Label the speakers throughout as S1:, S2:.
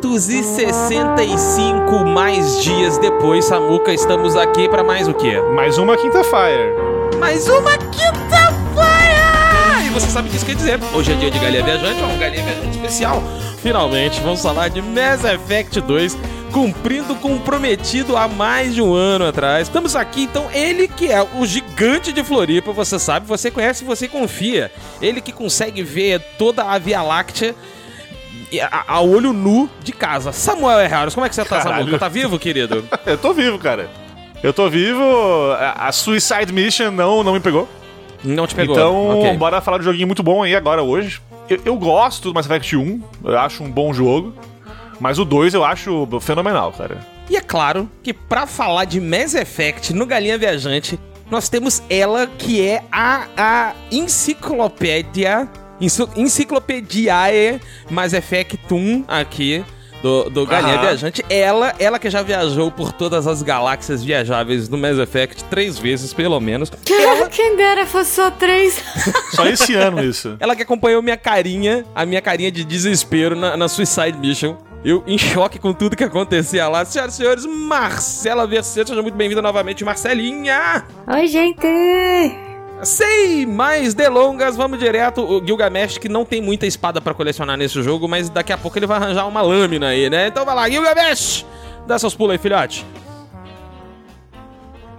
S1: 565 mais dias depois, Samuca, estamos aqui para mais o quê?
S2: Mais uma Quinta Fire.
S1: Mais uma Quinta Fire! E você sabe o que isso quer dizer. Hoje é dia de Galinha Viajante, é um Galinha Viajante especial. Finalmente, vamos falar de Mass Effect 2 cumprindo o comprometido há mais de um ano atrás. Estamos aqui, então, ele que é o gigante de Floripa, você sabe, você conhece, você confia. Ele que consegue ver toda a Via Láctea a, a olho nu de casa. Samuel Herraros, como é que você tá,
S2: Caralho.
S1: Samuel? Tá vivo, querido?
S2: Eu tô vivo, cara. Eu tô vivo. A a Suicide Mission não, não me pegou.
S1: Não te pegou.
S2: Então,
S1: Ok.
S2: bora falar de um joguinho muito bom aí agora, hoje. Eu, eu gosto do Mass Effect 1, eu acho um bom jogo. Mas o 2 eu acho fenomenal, cara.
S1: E é claro que pra falar de Mass Effect no Galinha Viajante, nós temos ela que é a, a enciclopédia, enci- enciclopediae Mass Effect 1 aqui do, do Galinha
S2: Aham.
S1: Viajante. Ela, ela que já viajou por todas as galáxias viajáveis do Mass Effect três vezes, pelo menos.
S3: Quem dera fosse só três.
S2: Só esse ano isso.
S1: Ela que acompanhou minha carinha, a minha carinha de desespero na, na Suicide Mission. Eu em choque com tudo que acontecia lá. Senhoras e senhores, Marcela Verceto, seja muito bem-vinda novamente, Marcelinha!
S3: Oi, gente.
S1: Sem mais delongas, vamos direto. O Gilgamesh, que não tem muita espada pra colecionar nesse jogo, mas daqui a pouco ele vai arranjar uma lâmina aí, né? Então vai lá, Gilgamesh! Dá seus pulos aí, filhote.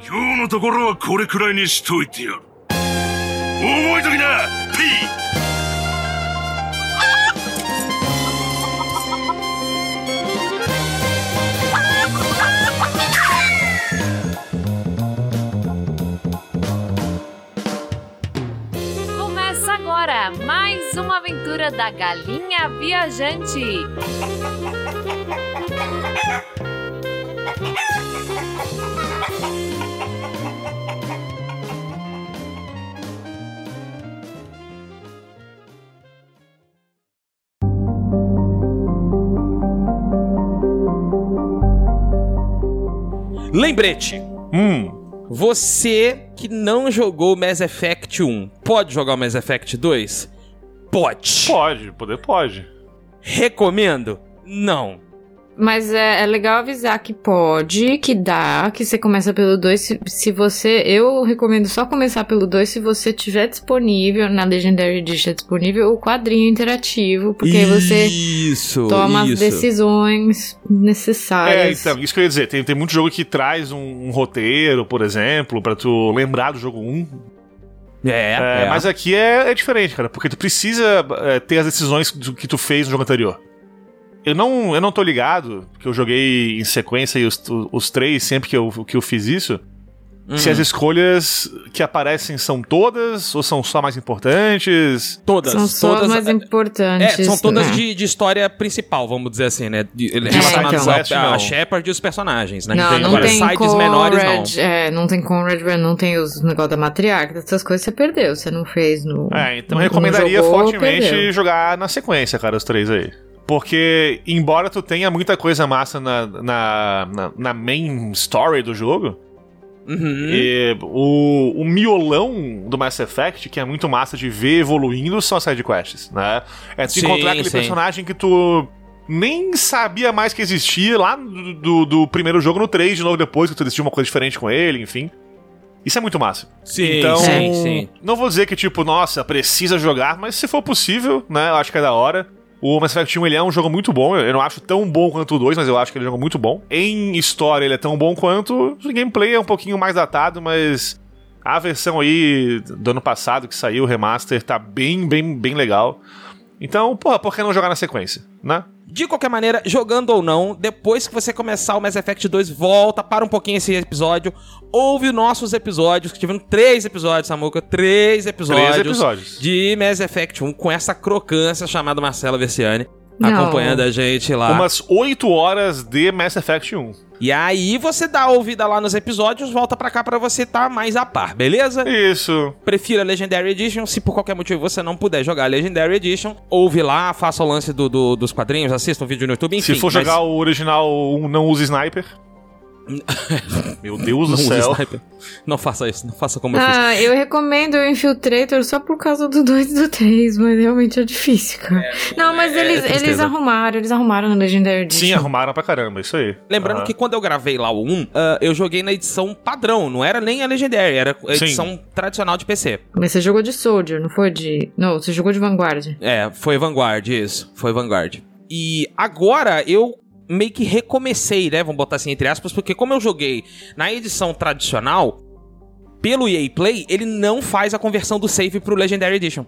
S4: 今日のところはこれくらいにしといてやる覚えときな P!
S5: Agora mais uma aventura da Galinha Viajante.
S1: Lembrete.
S2: Hum,
S1: Você que não jogou Mass Effect 1, pode jogar o Mass Effect 2? Pode.
S2: pode, poder pode.
S1: Recomendo? Não.
S3: Mas é, é legal avisar que pode, que dá, que você começa pelo 2. Se, se você. Eu recomendo só começar pelo 2 se você tiver disponível, na Legendary Edition disponível, o quadrinho interativo, porque aí você
S1: Isso,
S3: toma as
S1: isso.
S3: decisões
S2: É,
S3: necessárias.
S2: então, isso que eu ia dizer. Tem, tem muito jogo que traz um, um roteiro, por exemplo, pra tu lembrar do jogo 1.
S1: É,
S2: É,
S1: é.
S2: Mas aqui é, é diferente, cara, porque tu precisa é, ter as decisões do que tu fez no jogo anterior. Eu não, eu não tô ligado, porque eu joguei em sequência e os, os três, sempre que eu, que eu fiz isso, se
S1: Uhum.
S2: as escolhas que aparecem são todas ou são só mais importantes.
S1: Todas.
S3: São só
S1: todas
S3: as mais
S1: é,
S3: importantes.
S1: É, são todas
S3: né?
S1: de, de história principal, vamos dizer assim, né? De,
S3: então.
S1: relacionadas
S2: Quest,
S1: ao- a
S2: não.
S1: Shepard e os personagens, né?
S3: Não, não
S1: Agora,
S3: tem
S1: sides menores, não.
S3: Conrad, é, não tem Conrad, não tem os negócios da matriarca, essas coisas você perdeu, você não fez no.
S2: É, então eu recomendaria
S3: jogou,
S2: fortemente
S3: perdeu.
S2: jogar na sequência, cara, os três aí. Porque, embora tu tenha muita coisa massa na, na, na, na main story do jogo,
S1: Uhum.
S2: e o, o miolão do Mass Effect, que é muito massa de ver evoluindo, são as sidequests, né? É tu
S1: Sim,
S2: encontrar aquele
S1: sim.
S2: personagem que tu nem sabia mais que existia lá do, do, do primeiro jogo no 3, de novo depois, que tu decidiu uma coisa diferente com ele, enfim. Isso é muito massa.
S1: Sim,
S2: Então,
S1: sim, sim.
S2: não vou dizer que, tipo, nossa, precisa jogar, mas se for possível, né, eu acho que é da hora. O Mass Effect 1 ele é um jogo muito bom, eu não acho tão bom quanto o 2, mas eu acho que ele é um jogo muito bom. Em história ele é tão bom quanto, o gameplay é um pouquinho mais datado, mas a versão aí do ano passado que saiu, o remaster, tá bem, bem, bem legal. Então, porra, por que não jogar na sequência, né?
S1: De qualquer maneira, jogando ou não, depois que você começar o Mass Effect 2, volta, para um pouquinho esse episódio, ouve nossos episódios, que tiveram três episódios, Samuca, três episódios,
S2: Três episódios.
S1: de Mass Effect 1 com essa crocância chamada Marcela Versiani.
S3: Não.
S1: Acompanhando a gente lá.
S2: Umas 8 horas de Mass Effect 1.
S1: E aí você dá a ouvida lá nos episódios, volta pra cá pra você estar mais a par, beleza?
S2: Isso.
S1: Prefira a Legendary Edition. Se por qualquer motivo você não puder jogar a Legendary Edition, ouve lá, faça o lance do, do- dos quadrinhos, assista um vídeo no YouTube, enfim.
S2: Se for
S1: mas-
S2: jogar o original 1, não use sniper. Meu Deus do céu.
S1: sniper. Não faça isso, não faça como eu fiz.
S3: Ah, eu recomendo o Infiltrator só por causa do 2 e do 3, mas realmente é difícil, cara. não, mas
S1: é
S3: eles,
S1: tristeza.
S3: eles arrumaram, eles arrumaram no Legendary Edition.
S2: Sim, arrumaram pra caramba, isso aí.
S1: Lembrando
S2: Aham.
S1: que quando eu gravei lá o 1, ah, eu joguei na edição padrão, não era nem a Legendary, era a
S2: Sim.
S1: edição tradicional de PC.
S3: Mas você jogou de Soldier, não foi de... Não, você jogou de Vanguard.
S1: É, foi Vanguard, isso. Foi Vanguard. E agora eu meio que recomecei, né? Vamos botar assim entre aspas, porque como eu joguei na edição tradicional, pelo EA Play, ele não faz a conversão do save pro Legendary Edition.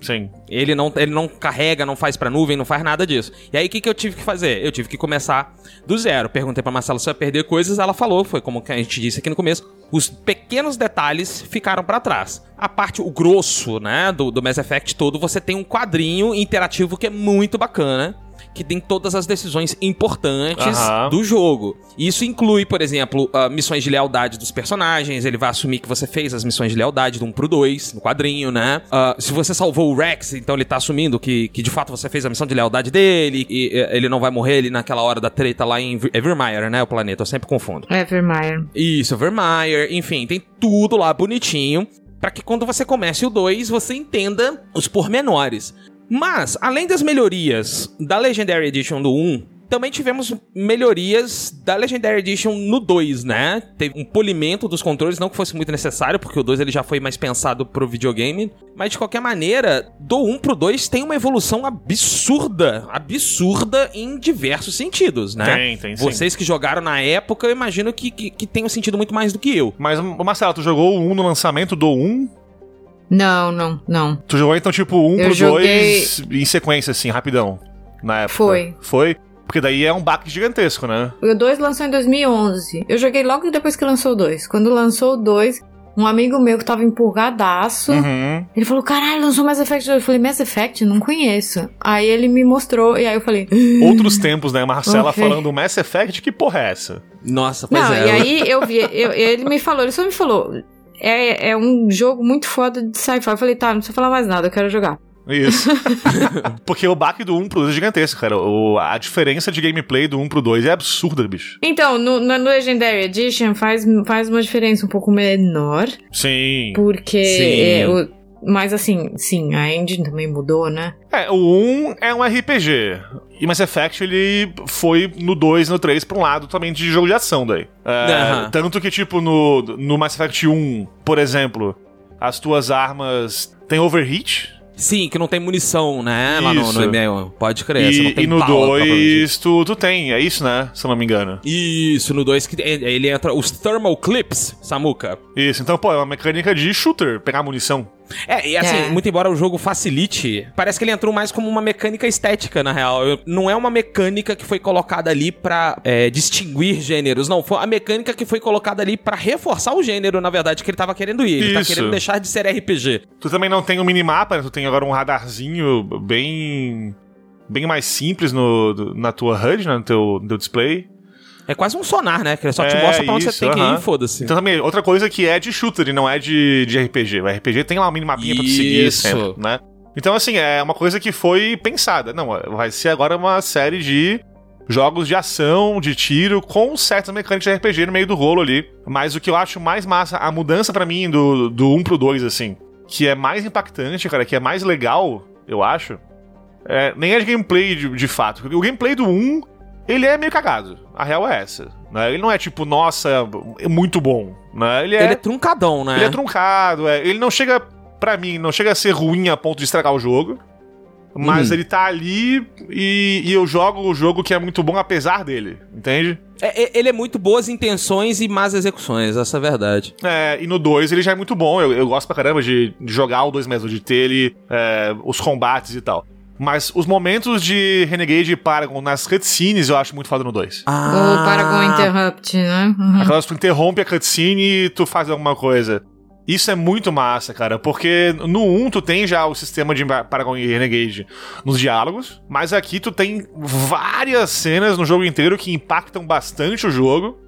S2: Sim.
S1: Ele não, ele não carrega, não faz pra nuvem, não faz nada disso. E aí, o que, que eu tive que fazer? Eu tive que começar do zero. Perguntei pra Marcela se eu ia perder coisas, ela falou, foi como a gente disse aqui no começo, os pequenos detalhes ficaram pra trás. A parte, o grosso, né, do, do Mass Effect todo, você tem um quadrinho interativo que é muito bacana, que tem todas as decisões importantes
S2: Aham.
S1: do jogo. Isso inclui, por exemplo, missões de lealdade dos personagens. Ele vai assumir que você fez as missões de lealdade do 1 pro 2, no quadrinho, né? Ah, se você salvou o Rex, então ele tá assumindo que, que de fato você fez a missão de lealdade dele e ele não vai morrer ali naquela hora da treta lá em Ver- Evermire, né? O planeta, eu sempre confundo.
S3: Evermire.
S1: Isso, Vermeer, enfim, tem tudo lá bonitinho pra que quando você comece o 2 você entenda os pormenores. Mas, além das melhorias da Legendary Edition do 1, também tivemos melhorias da Legendary Edition no 2, né? Teve um polimento dos controles, não que fosse muito necessário, porque o 2 ele já foi mais pensado pro videogame, mas de qualquer maneira, do 1 pro 2 tem uma evolução absurda, absurda em diversos sentidos, né?
S2: Tem, tem, sim.
S1: Vocês que jogaram na época, eu imagino que, que, que tenham sentido muito mais do que eu.
S2: Mas, Marcelo, tu jogou o 1 no lançamento do 1?
S3: Não, não, não.
S2: Tu jogou então tipo 1
S3: Eu
S2: pro
S3: joguei-
S2: 2 em sequência, assim, rapidão. Na época.
S3: Foi.
S2: Foi? Porque daí é um baque gigantesco, né?
S3: O 2 lançou em 2011. Eu joguei logo depois que lançou o 2. Quando lançou o 2, um amigo meu que tava empolgadaço,
S2: Uhum.
S3: ele falou: Caralho, lançou Mass Effect 2. Eu falei: Mass Effect? Não conheço. Aí ele me mostrou, e aí eu falei:
S2: Outros tempos, né? Marcela
S3: Ok.
S2: falando Mass Effect, que porra é essa?
S1: Nossa, pois
S3: Não,
S1: é.
S3: e aí eu vi, eu- ele me falou, ele só me falou. É, é um jogo muito foda de sci-fi. Eu falei, tá, não precisa falar mais nada, eu quero jogar.
S2: Isso. Porque o baque do 1 pro 2 é gigantesco, cara. O, a diferença de gameplay do 1 pro 2 é absurda, bicho.
S3: Então, no, no Legendary Edition faz, faz uma diferença um pouco menor,
S2: Sim.
S3: porque.
S1: Sim.
S3: é, o- mas assim, sim, a engine também mudou, né?
S2: É, o 1 é um RPG. E Mass Effect, ele foi no 2 e no 3 pra um lado também de jogo de ação daí. É. Tanto que, tipo, no, no Mass Effect 1, por exemplo, as tuas armas têm overheat.
S1: Sim, que não tem munição, né? Lá no,
S2: Isso.
S1: no ML. Pode crer. você não
S2: E,
S1: tem
S2: e no
S1: bala, propriamente.
S2: 2 tu, tu tem, é isso, né? Se eu não me engano.
S1: Isso, no 2 que ele ele entra os thermal clips, Samuka.
S2: Isso, então, pô, é uma mecânica de shooter, pegar munição.
S1: É, e assim,
S3: É.
S1: muito embora o jogo facilite, parece que ele entrou mais como uma mecânica estética, na real. Eu- Não é uma mecânica que foi colocada ali pra é, distinguir gêneros, não. Foi a mecânica que foi colocada ali pra reforçar o gênero, na verdade, que ele tava querendo ir. Ele tá
S2: Isso.
S1: querendo deixar de ser RPG.
S2: Tu também não tem um minimapa, né? Tu tem agora um radarzinho bem. bem mais simples no, do- na tua HUD, né? No teu, no teu display.
S1: É quase um sonar, né? Que ele só te
S2: É,
S1: mostra pra onde
S2: isso,
S1: você tem que ir
S2: aham.
S1: e foda-se.
S2: Então também, outra coisa que é de shooter e não é de, de RPG. O RPG tem lá um minimapinha pra tu seguir sempre, né? Então, assim, é uma coisa que foi pensada. Não, vai ser agora uma série de jogos de ação, de tiro, com certas mecânicas de RPG no meio do rolo ali. Mas o que eu acho mais massa, a mudança pra mim do, do 1 pro 2, assim, que é mais impactante, cara, que é mais legal, eu acho, é, nem é de gameplay de, de fato. O gameplay do 1, ele é meio cagado. A real é essa. Né? Ele não é tipo, nossa, é muito bom. Né? Ele é,
S1: Ele é truncadão, né?
S2: ele é truncado, é. ele não chega, pra mim, não chega a ser ruim a ponto de estragar o jogo. Mas
S1: Uhum.
S2: ele tá ali e, e eu jogo o jogo que é muito bom apesar dele, entende?
S1: É, é- ele é muito boas intenções e más execuções, essa é a verdade.
S2: É, e no 2 ele já é muito bom. Eu, eu gosto pra caramba de, de jogar o 2 mesmo, de ter ele, é, os combates e tal. Mas os momentos de Renegade e Paragon nas cutscenes eu acho muito foda no 2.
S1: Ah,
S3: O Paragon Interrupt, né? Uhum.
S2: Aquelas que tu interrompe a cutscene e tu faz alguma coisa. Isso é muito massa, cara, porque no 1 tu tem já o sistema de Paragon e Renegade nos diálogos, mas aqui tu tem várias cenas no jogo inteiro que impactam bastante o jogo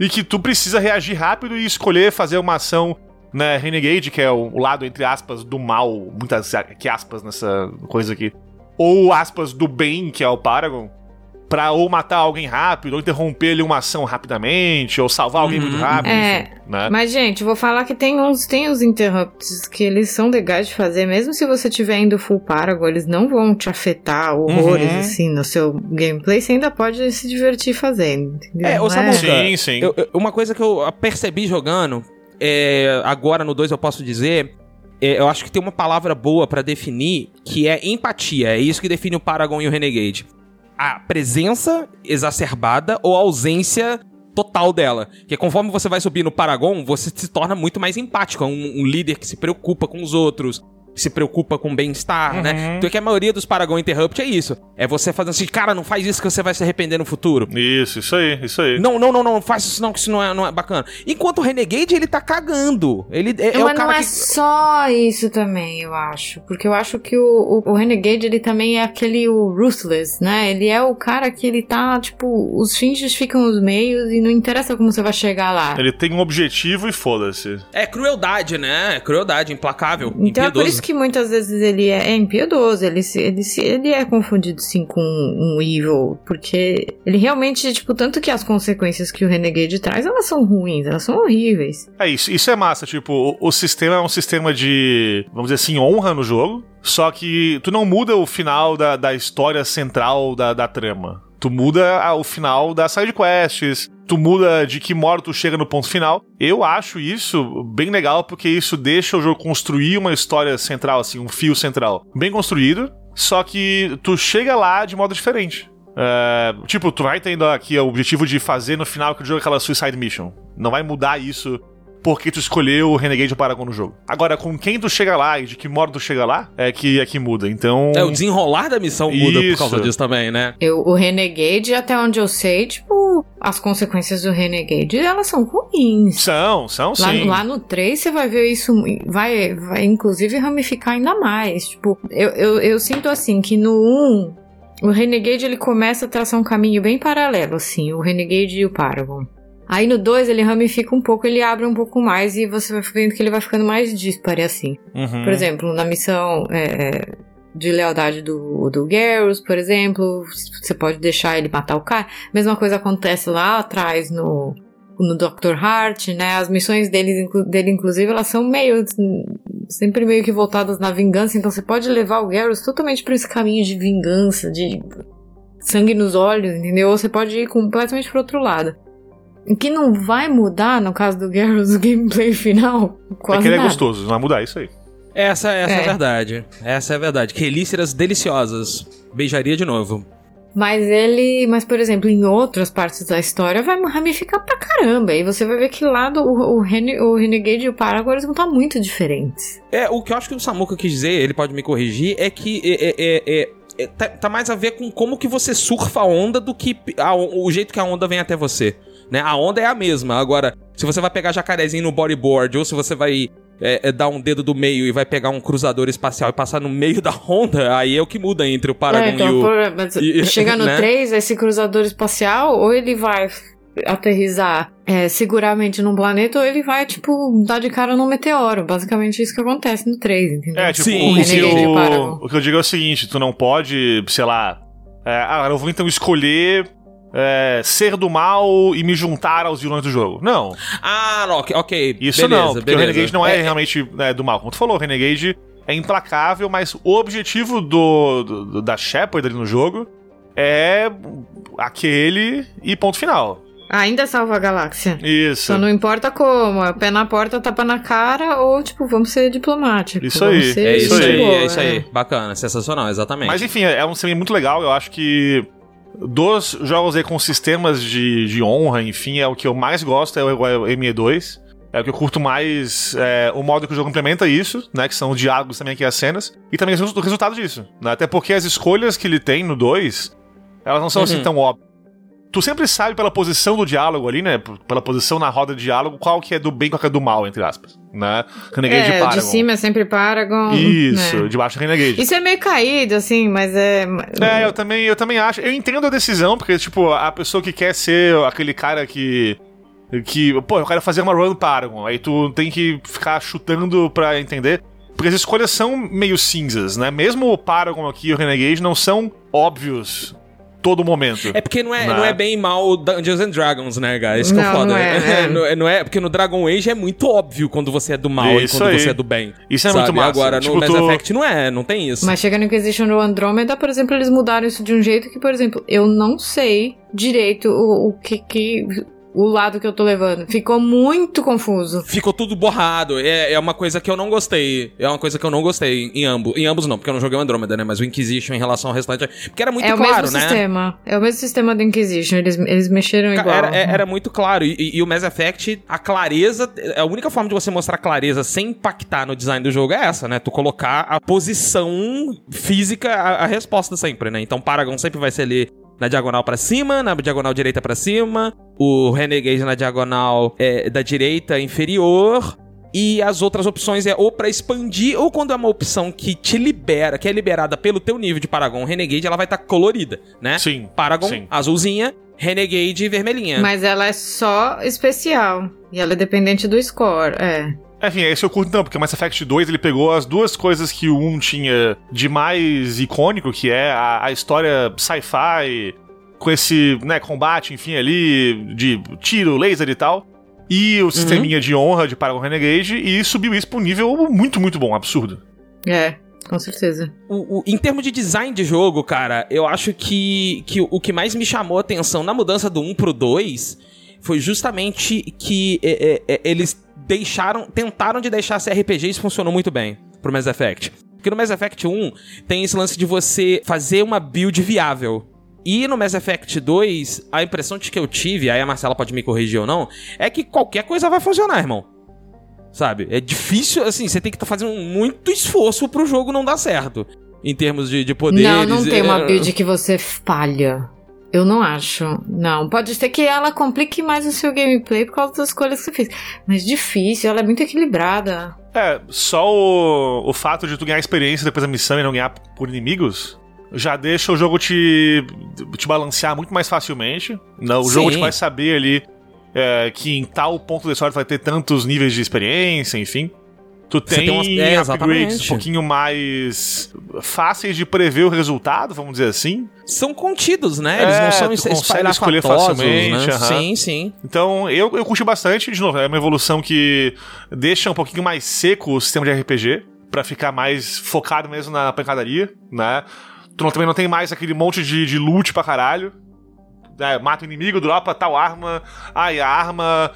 S2: e que tu precisa reagir rápido e escolher fazer uma ação, né, Renegade, que é o, o lado, entre aspas, do mal, muitas que aspas nessa coisa aqui, ou aspas do bem, que é o Paragon, pra ou matar alguém rápido, ou interromper ali uma ação rapidamente, ou salvar alguém muito rápido,
S3: É.
S2: enfim, né?
S3: Mas, gente, vou falar que tem uns, tem os interrupts que eles são legais de fazer, mesmo se você tiver indo full Paragon, eles não vão te afetar horrores,
S2: Uhum.
S3: assim, no seu gameplay, você ainda pode se divertir fazendo, entendeu?
S1: É, ô,
S3: Não
S1: Samuca,
S2: Sim, sim.
S1: Eu- eu- uma coisa que eu percebi jogando, é, agora no 2 eu posso dizer, é, eu acho que tem uma palavra boa pra definir, que é empatia. É isso que define o Paragon e o Renegade. A presença exacerbada ou a ausência total dela. Que conforme você vai subir no Paragon, você se torna muito mais empático. É um, um líder que se preocupa com os outros, se preocupa com o bem-estar, né? Então é que a maioria dos Paragon Interrupt é isso. É você fazendo assim, cara, não faz isso que você vai se arrepender no futuro.
S2: Isso, isso aí, isso aí.
S1: Não, não, não, não, não faça isso não, que isso não é, não é bacana. Enquanto o Renegade, ele tá cagando. Ele é, é
S3: Mas
S1: o cara
S3: não é
S1: que...
S3: só isso também, eu acho. Porque eu acho que o, o, o Renegade, ele também é aquele o Ruthless, né? Ele é o cara que ele tá, tipo, os fins justificam os meios e não interessa como você vai chegar lá.
S2: Ele tem um objetivo e foda-se.
S1: É crueldade, né? É crueldade, implacável,
S3: Então é por
S1: impiedoso.
S3: isso que muitas vezes ele é, é impiedoso, ele, ele, ele é confundido sim com um evil, porque ele realmente, tipo, tanto que as consequências que o Renegade traz, elas são ruins, elas são horríveis.
S2: É isso, isso é massa, tipo, o, o sistema é um sistema de, vamos dizer assim, honra no jogo, só que tu não muda o final da, da história central da, da trama. Tu muda o final das side quests, tu muda de que modo tu chega no ponto final. Eu acho isso bem legal porque isso deixa o jogo construir uma história central, assim, um fio central bem construído, só que tu chega lá de modo diferente. É, tipo, tu vai tendo aqui o objetivo de fazer no final que o jogo é aquela Suicide Mission. Não vai mudar isso porque tu escolheu o Renegade ou Paragon no jogo. Agora, com quem tu chega lá e de que modo tu chega lá, é que, é que muda. Então.
S1: É, o desenrolar da missão muda por
S2: Isso.
S1: causa disso também, né?
S3: Eu, o Renegade, até onde eu sei, tipo, as consequências do Renegade, elas são ruins.
S2: São, são
S3: Lá,
S2: sim.
S3: lá no 3 você vai ver isso, vai, vai inclusive ramificar ainda mais. Tipo, eu, eu, eu sinto assim que no 1, o Renegade ele começa a traçar um caminho bem paralelo, assim, o Renegade e o Paragon. Aí no 2 ele ramifica um pouco, ele abre um pouco mais e você vai vendo que ele vai ficando mais dispare assim.
S2: Uhum.
S3: Por exemplo, na missão é, de lealdade do, do Garrus, por exemplo, você pode deixar ele matar o cara. Mesma coisa acontece lá atrás no, no Dr. Hart, né? As missões deles, inclu- dele, inclusive, elas são meio. sempre meio que voltadas na vingança, então você pode levar o Garrus totalmente por esse caminho de vingança, de sangue nos olhos, entendeu? Ou você pode ir completamente pro outro lado. O que não vai mudar, no caso do Garrus, o gameplay final,
S2: É
S3: quase
S2: que ele é
S3: nada.
S2: gostoso, não vai mudar isso aí.
S1: Essa, essa é. a
S3: É.
S1: verdade. Essa é a verdade. Relícias deliciosas. Beijaria de novo.
S3: Mas ele, mas por exemplo, em outras partes da história vai ramificar pra caramba. E você vai ver que lá do, o, o, Rene, o Renegade e o Paragon eles vão estar muito diferentes.
S1: É, o que eu acho que o Samuka quis dizer, ele pode me corrigir, é que é, é, é, é, é, tá, tá mais a ver com como que você surfa a onda do que a- o jeito que a onda vem até você. Né? A onda é a mesma. Agora, se você vai pegar jacarezinho no bodyboard, ou se você vai é, é, dar um dedo do meio e vai pegar um cruzador espacial e passar no meio da onda, aí é o que muda entre o Paragon
S3: É, então,
S1: e o.
S3: por- mas
S1: e-
S3: chega no
S1: né?
S3: 3, esse cruzador espacial, ou ele vai aterrizar é, seguramente num planeta, ou ele vai, tipo, dar de cara num meteoro. Basicamente isso que acontece no 3, entendeu?
S2: É, tipo,
S1: Sim,
S2: o, o que eu digo é o seguinte: tu não pode, sei lá. É, ah, eu vou então escolher é, ser do mal e me juntar aos vilões do jogo. Não,
S1: Ah, ok, ok.
S2: isso
S1: beleza,
S2: não, porque
S1: beleza.
S2: o Renegade não é, realmente né, do mal. Como tu falou, o Renegade é implacável, mas o objetivo do, do- da Shepard ali no jogo é aquele e ponto final.
S3: Ainda salva a galáxia.
S2: Isso.
S3: Só não importa como, é pé na porta, tapa na cara, ou tipo, vamos ser diplomáticos.
S2: Isso
S3: vamos
S2: aí,
S3: ser
S1: É isso aí,
S3: de boa,
S1: é isso aí.
S3: é.
S1: Bacana, sensacional, exatamente.
S2: Mas enfim, é um sistema muito legal. Eu acho que dos jogos aí com sistemas de, de honra, enfim, é o que eu mais gosto, é o, é o ME2. É o que eu curto mais, é, o modo que o jogo implementa isso, né? Que são os diálogos também aqui, as cenas. E também o resu- o resultado disso. né, Até porque as escolhas que ele tem no 2, elas não são assim
S1: Uhum.
S2: tão óbvias. Tu sempre sabe pela posição do diálogo ali, né? Pela posição na roda de diálogo, qual que é do bem e qual que é do mal, entre aspas. Né? Renegade
S3: É, de
S2: Paragon.
S3: cima é sempre Paragon.
S2: Isso,
S3: né?
S2: de baixo é Renegade.
S3: Isso é meio caído, assim, mas é.
S2: É, eu também, eu também acho. Eu entendo a decisão, porque, tipo, a pessoa que quer ser aquele cara que. Que, pô, eu quero fazer uma run Paragon. Aí tu tem que ficar chutando pra entender. Porque as escolhas são meio cinzas, né? Mesmo o Paragon aqui e o Renegade não são óbvios todo momento.
S1: É porque não é,
S2: Né?
S1: não é bem mal Dungeons and Dragons, né, cara? Isso que é
S3: Não,
S1: foda.
S3: não é, é.
S1: não, é, não é- Porque no Dragon Age é muito óbvio quando você é do mal
S2: Isso
S1: e quando
S2: aí.
S1: você é do bem.
S2: Isso é
S1: sabe?
S2: muito massa.
S1: Agora,
S2: Tipo,
S1: no Mass
S2: tu-
S1: Effect não é, não tem isso.
S3: Mas chegando no Inquisition no Andromeda, por exemplo, eles mudaram isso de um jeito que, por exemplo, eu não sei direito o, o que que. O lado que eu tô levando. Ficou muito confuso.
S1: Ficou tudo borrado. É, é uma coisa que eu não gostei. É uma coisa que eu não gostei em ambos. Em ambos não, porque eu não joguei o Andromeda, né? Mas o Inquisition em relação ao restante. Porque era muito
S3: é o
S1: claro,
S3: mesmo
S1: né?
S3: sistema. É o mesmo sistema do Inquisition. Eles, eles mexeram
S1: Ca-
S3: igual.
S1: Era, é- era muito claro. E, e- e o Mass Effect, a clareza. A única forma de você mostrar clareza sem impactar no design do jogo é essa, né? Tu colocar a posição física, a, a resposta sempre, né? Então Paragon sempre vai ser ali na diagonal pra cima, na diagonal direita pra cima, o Renegade na diagonal é, da direita inferior. E as outras opções é ou pra expandir, ou quando é uma opção que te libera, que é liberada pelo teu nível de Paragon Renegade, ela vai estar colorida, né?
S2: Sim.
S1: Paragon,
S2: sim.
S1: azulzinha, Renegade vermelhinha.
S3: Mas ela é só especial. E ela é dependente do score. É.
S2: Enfim, esse eu curto então, porque o Mass Effect 2 ele pegou as duas coisas que o 1 tinha de mais icônico, que é a, a história sci-fi, com esse né, combate, enfim, ali, de tiro, laser e tal, e o sisteminha de honra de Paragon Renegade, e subiu isso pra um nível muito, muito bom, absurdo.
S3: É, com certeza.
S1: O- o- em termos de design de jogo, cara, eu acho que, que o que mais me chamou a atenção na mudança do 1 pro 2 foi justamente que é, é, é, eles deixaram, tentaram de deixar esse RPG e isso funcionou muito bem pro Mass Effect. Porque no Mass Effect 1 tem esse lance de você fazer uma build viável. E no Mass Effect 2, a impressão de que eu tive, aí a Marcela pode me corrigir ou não, é que qualquer coisa vai funcionar, irmão. Sabe? É difícil, assim, você tem que estar fazendo muito esforço pro jogo não dar certo. Em termos de, de poderes.
S3: Não, não tem uma
S1: é,
S3: build que você falha. Eu não acho. Não. Pode ser que ela complique mais o seu gameplay por causa das escolhas que você fez. Mas difícil, ela é muito equilibrada.
S2: É, só o, o fato de tu ganhar experiência depois da missão e não ganhar por inimigos já deixa o jogo te, te balancear muito mais facilmente. Não, o
S1: Sim.
S2: jogo te vai saber ali é, que em tal ponto da história vai ter tantos níveis de experiência, enfim. Tu tem,
S1: tem umas- é,
S2: upgrades um pouquinho mais fáceis de prever o resultado, vamos dizer assim.
S1: São contidos, né? Eles
S2: É,
S1: não são
S2: tu consegue escolher
S1: espalhafatosos,
S2: facilmente,
S1: né? Sim, sim.
S2: Então, eu, eu curti bastante. De novo, é uma evolução que deixa um pouquinho mais seco o sistema de RPG, pra ficar mais focado mesmo na pancadaria, né? Tu não- também não tem mais aquele monte de, de loot pra caralho. É, mata o inimigo, dropa tal arma. Ai, a arma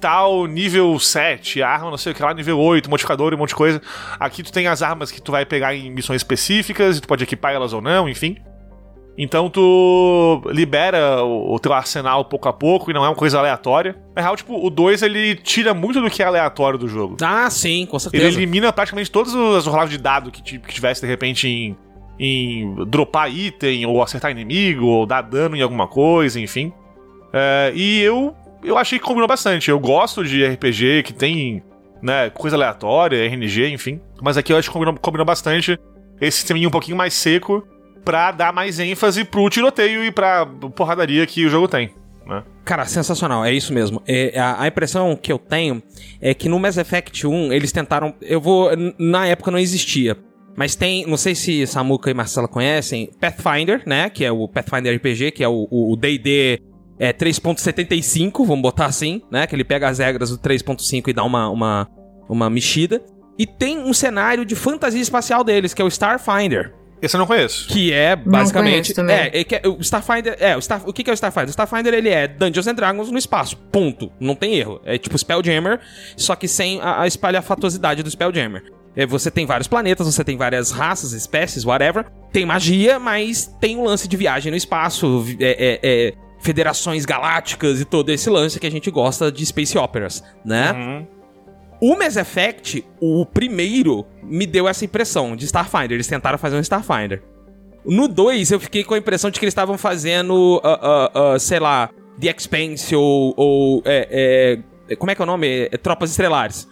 S2: tal nível 7, a arma não sei o que lá, nível 8, modificador e um monte de coisa. Aqui tu tem as armas que tu vai pegar em missões específicas, e tu pode equipar elas ou não, enfim. Então tu libera o, teu arsenal pouco a pouco e não é uma coisa aleatória. Na real, tipo, o 2 ele tira muito do que é aleatório do jogo.
S1: Ah, sim, com
S2: Ele
S1: certeza.
S2: elimina praticamente todas as rolagens de dado que tivesse de repente em, em dropar item, ou acertar inimigo, ou dar dano em alguma coisa, enfim. É, e eu, eu achei que combinou bastante. Eu gosto de RPG que tem né, coisa aleatória, RNG, enfim. Mas aqui eu acho que combinou, combinou bastante esse sisteminha um pouquinho mais seco pra dar mais ênfase pro tiroteio e pra porradaria que o jogo tem. Né?
S1: Cara, sensacional, é isso mesmo. É, a, a impressão que eu tenho é que no Mass Effect 1 eles tentaram. Eu vou. Na época não existia. Mas tem, não sei se Samuka e Marcela conhecem, Pathfinder, né? Que é o Pathfinder RPG, que é o DD é, 3.75, vamos botar assim, né? Que ele pega as regras do 3.5 e dá uma, uma, uma mexida. E tem um cenário de fantasia espacial deles, que é o Starfinder.
S2: Esse eu não conheço.
S1: Que é basicamente. É, é é- o Starfinder. É, o, Star, o que que é o Starfinder? O Starfinder ele é Dungeons and Dragons no espaço. Ponto. Não tem erro. É tipo Spelljammer, só que sem a, a espalhafatosidade do Spelljammer. É, você tem vários planetas, você tem várias raças, espécies, whatever. Tem magia, mas tem um lance de viagem no espaço, é, é, é, federações galácticas e todo esse lance que a gente gosta de space operas, né?
S2: Uhum.
S1: O Mass Effect, o primeiro, me deu essa impressão de Starfinder. Eles tentaram fazer um Starfinder. No 2, eu fiquei com a impressão de que eles estavam fazendo, ah, ah, ah, sei lá, The Expanse ou. ou, é, é, como é que é o nome? É, Tropas Estelares.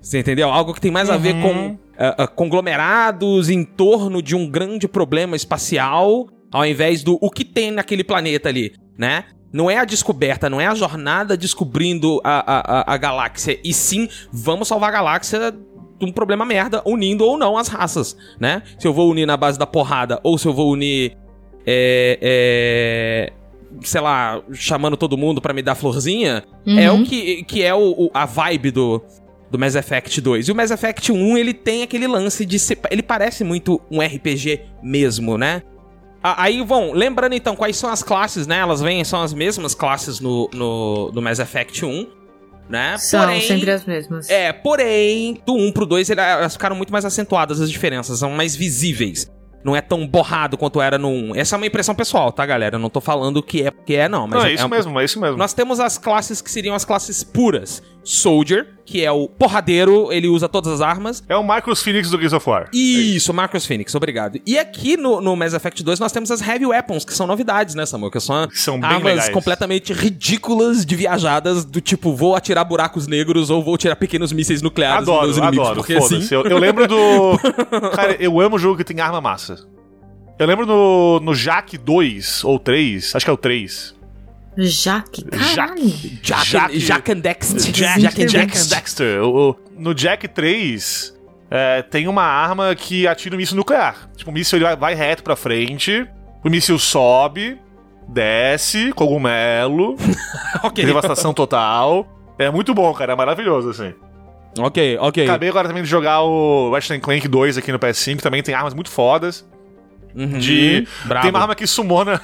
S1: Você entendeu? Algo que tem mais a ver com ah, conglomerados em torno de um grande problema espacial, ao invés do o que tem naquele planeta ali, né? Não é a descoberta, não é a jornada descobrindo a, a, a, galáxia, e sim, vamos salvar a galáxia de um problema merda, unindo ou não as raças, né? Se eu vou unir na base da porrada ou se eu vou unir é, é, sei lá, chamando todo mundo pra me dar florzinha, é
S3: Uhum.
S1: o que, que é o, o- a vibe do, do Mass Effect 2. E o Mass Effect 1, ele tem aquele lance de ser. Ele parece muito um RPG mesmo, né? Aí, bom, lembrando então quais são as classes, né? Elas vêm, são as mesmas classes no, no, no Mass Effect 1, né?
S3: São sempre as mesmas.
S1: É, porém, do 1 pro 2 ele- elas ficaram muito mais acentuadas as diferenças, são mais visíveis. Não é tão borrado quanto era no 1. Essa é uma impressão pessoal, tá, galera? Eu não tô falando que é que é, não. Mas
S2: Não, é isso mesmo, é isso mesmo.
S1: Nós temos as classes que seriam as classes puras. Soldier, que é o porradeiro, ele usa todas as armas.
S2: É o Marcus Phoenix do Gears of War.
S1: Isso, Marcus Phoenix, obrigado. E aqui no, no Mass Effect 2 nós temos as Heavy Weapons, que são novidades, né, Samuel? Que são,
S2: São
S1: armas
S2: legais.
S1: completamente ridículas de viajadas, do tipo, vou atirar buracos negros ou vou tirar pequenos mísseis nucleares nos
S2: Adoro,
S1: meus inimigos.
S2: adoro.
S1: porque
S2: Foda-se.
S1: assim...
S2: Eu, eu lembro do. Cara, eu amo jogo que tem arma massa. Eu lembro no, no Jack 2 ou 3, acho que é o 3. Jack.
S1: Jack,
S2: Jack-
S1: Jack and Dexter.
S2: Jack,
S1: Jack and
S2: Jack
S1: Dexter.
S2: Dexter. O- o- no Jack 3, é, tem uma arma que atira um míssil nuclear. Tipo, o míssil ele vai, vai reto pra frente, o míssil sobe, desce, cogumelo,
S1: ok,
S2: devastação total. É muito bom, cara, é maravilhoso, assim.
S1: ok, ok.
S2: Acabei agora também de jogar o Ratchet Clank 2 aqui no PS5, também tem armas muito fodas.
S1: Uhum,
S2: de-. Tem uma arma que sumona.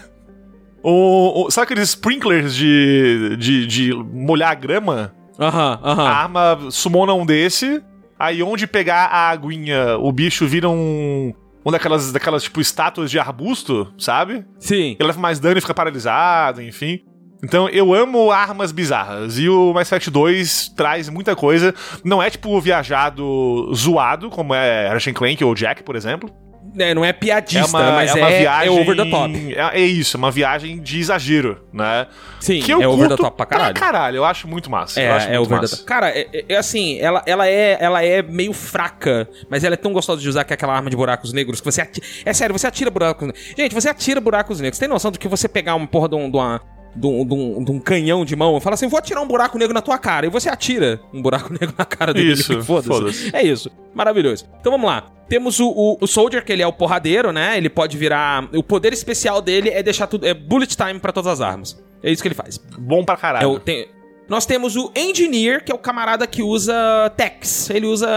S2: O, o- sabe aqueles sprinklers de, de, de molhar a grama?
S1: Aham,
S2: A
S1: aham.
S2: arma sumona um desse. Aí onde pegar a aguinha, o bicho vira um. Um daquelas, daquelas, tipo, estátuas de arbusto, sabe?
S1: Sim.
S2: Ele leva mais dano e fica paralisado, enfim. Então eu amo armas bizarras. E o Mass Effect 2 traz muita coisa. Não é tipo viajado zoado, como é Ratchet Clank ou Jack, por exemplo.
S1: É, não é piadista,
S2: é uma,
S1: mas
S2: é
S1: é,
S2: uma
S1: é
S2: viagem.
S1: over the top.
S2: É, é isso, é uma viagem de exagero, né?
S1: Sim,
S2: que eu
S1: é over the top pra caralho.
S2: caralho. Eu acho muito massa. acho
S1: É, é
S2: muito
S1: over the
S2: massa.
S1: top. Cara, é, é- é assim, ela, ela, é, ela é meio fraca, mas ela é tão gostosa de usar que é aquela arma de buracos negros que você atira. É sério, você atira buracos negros. Gente, você atira buracos negros. Tem noção do que você pegar uma porra de, um, de uma. De um, de um- de um canhão de mão fala assim: vou atirar um buraco negro na tua cara. E você atira um buraco negro na cara dele.
S2: Isso,
S1: foda-se.
S2: foda-se.
S1: É isso. Maravilhoso. Então vamos lá. Temos o, o, o Soldier, que ele é o porradeiro, né? Ele pode virar. O poder especial dele é deixar tudo. É bullet time pra todas as armas. É isso que ele faz.
S2: Bom pra
S1: É
S2: caralho.
S1: o- tem- Nós temos o Engineer, que é o camarada que usa techs. Ele usa.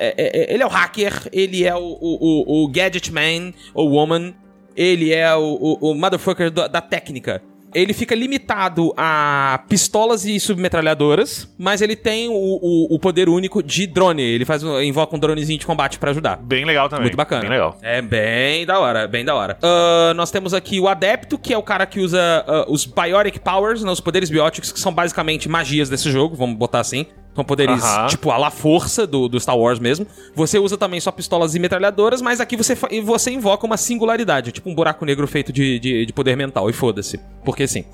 S1: é- é- é- ele é o hacker, ele é o, o, o, o Gadget Man, ou Woman. Ele é o, o, o motherfucker da, da técnica. Ele fica limitado a pistolas e submetralhadoras, mas ele tem o, o, o poder único de drone. Ele faz, invoca um dronezinho de combate pra ajudar.
S2: Bem legal também.
S1: Muito bacana.
S2: Bem legal.
S1: É bem da hora, bem da hora. Ah, nós temos aqui o Adepto, que é o cara que usa ah, os Biotic Powers, né, os poderes bióticos, que são basicamente magias desse jogo, vamos botar assim. São poderes,
S2: Aham.
S1: tipo, a la força do, do Star Wars mesmo. Você usa também só pistolas e metralhadoras, mas aqui você, você invoca uma singularidade, tipo um buraco negro feito de, de, de poder mental. E foda-se. Porque sim.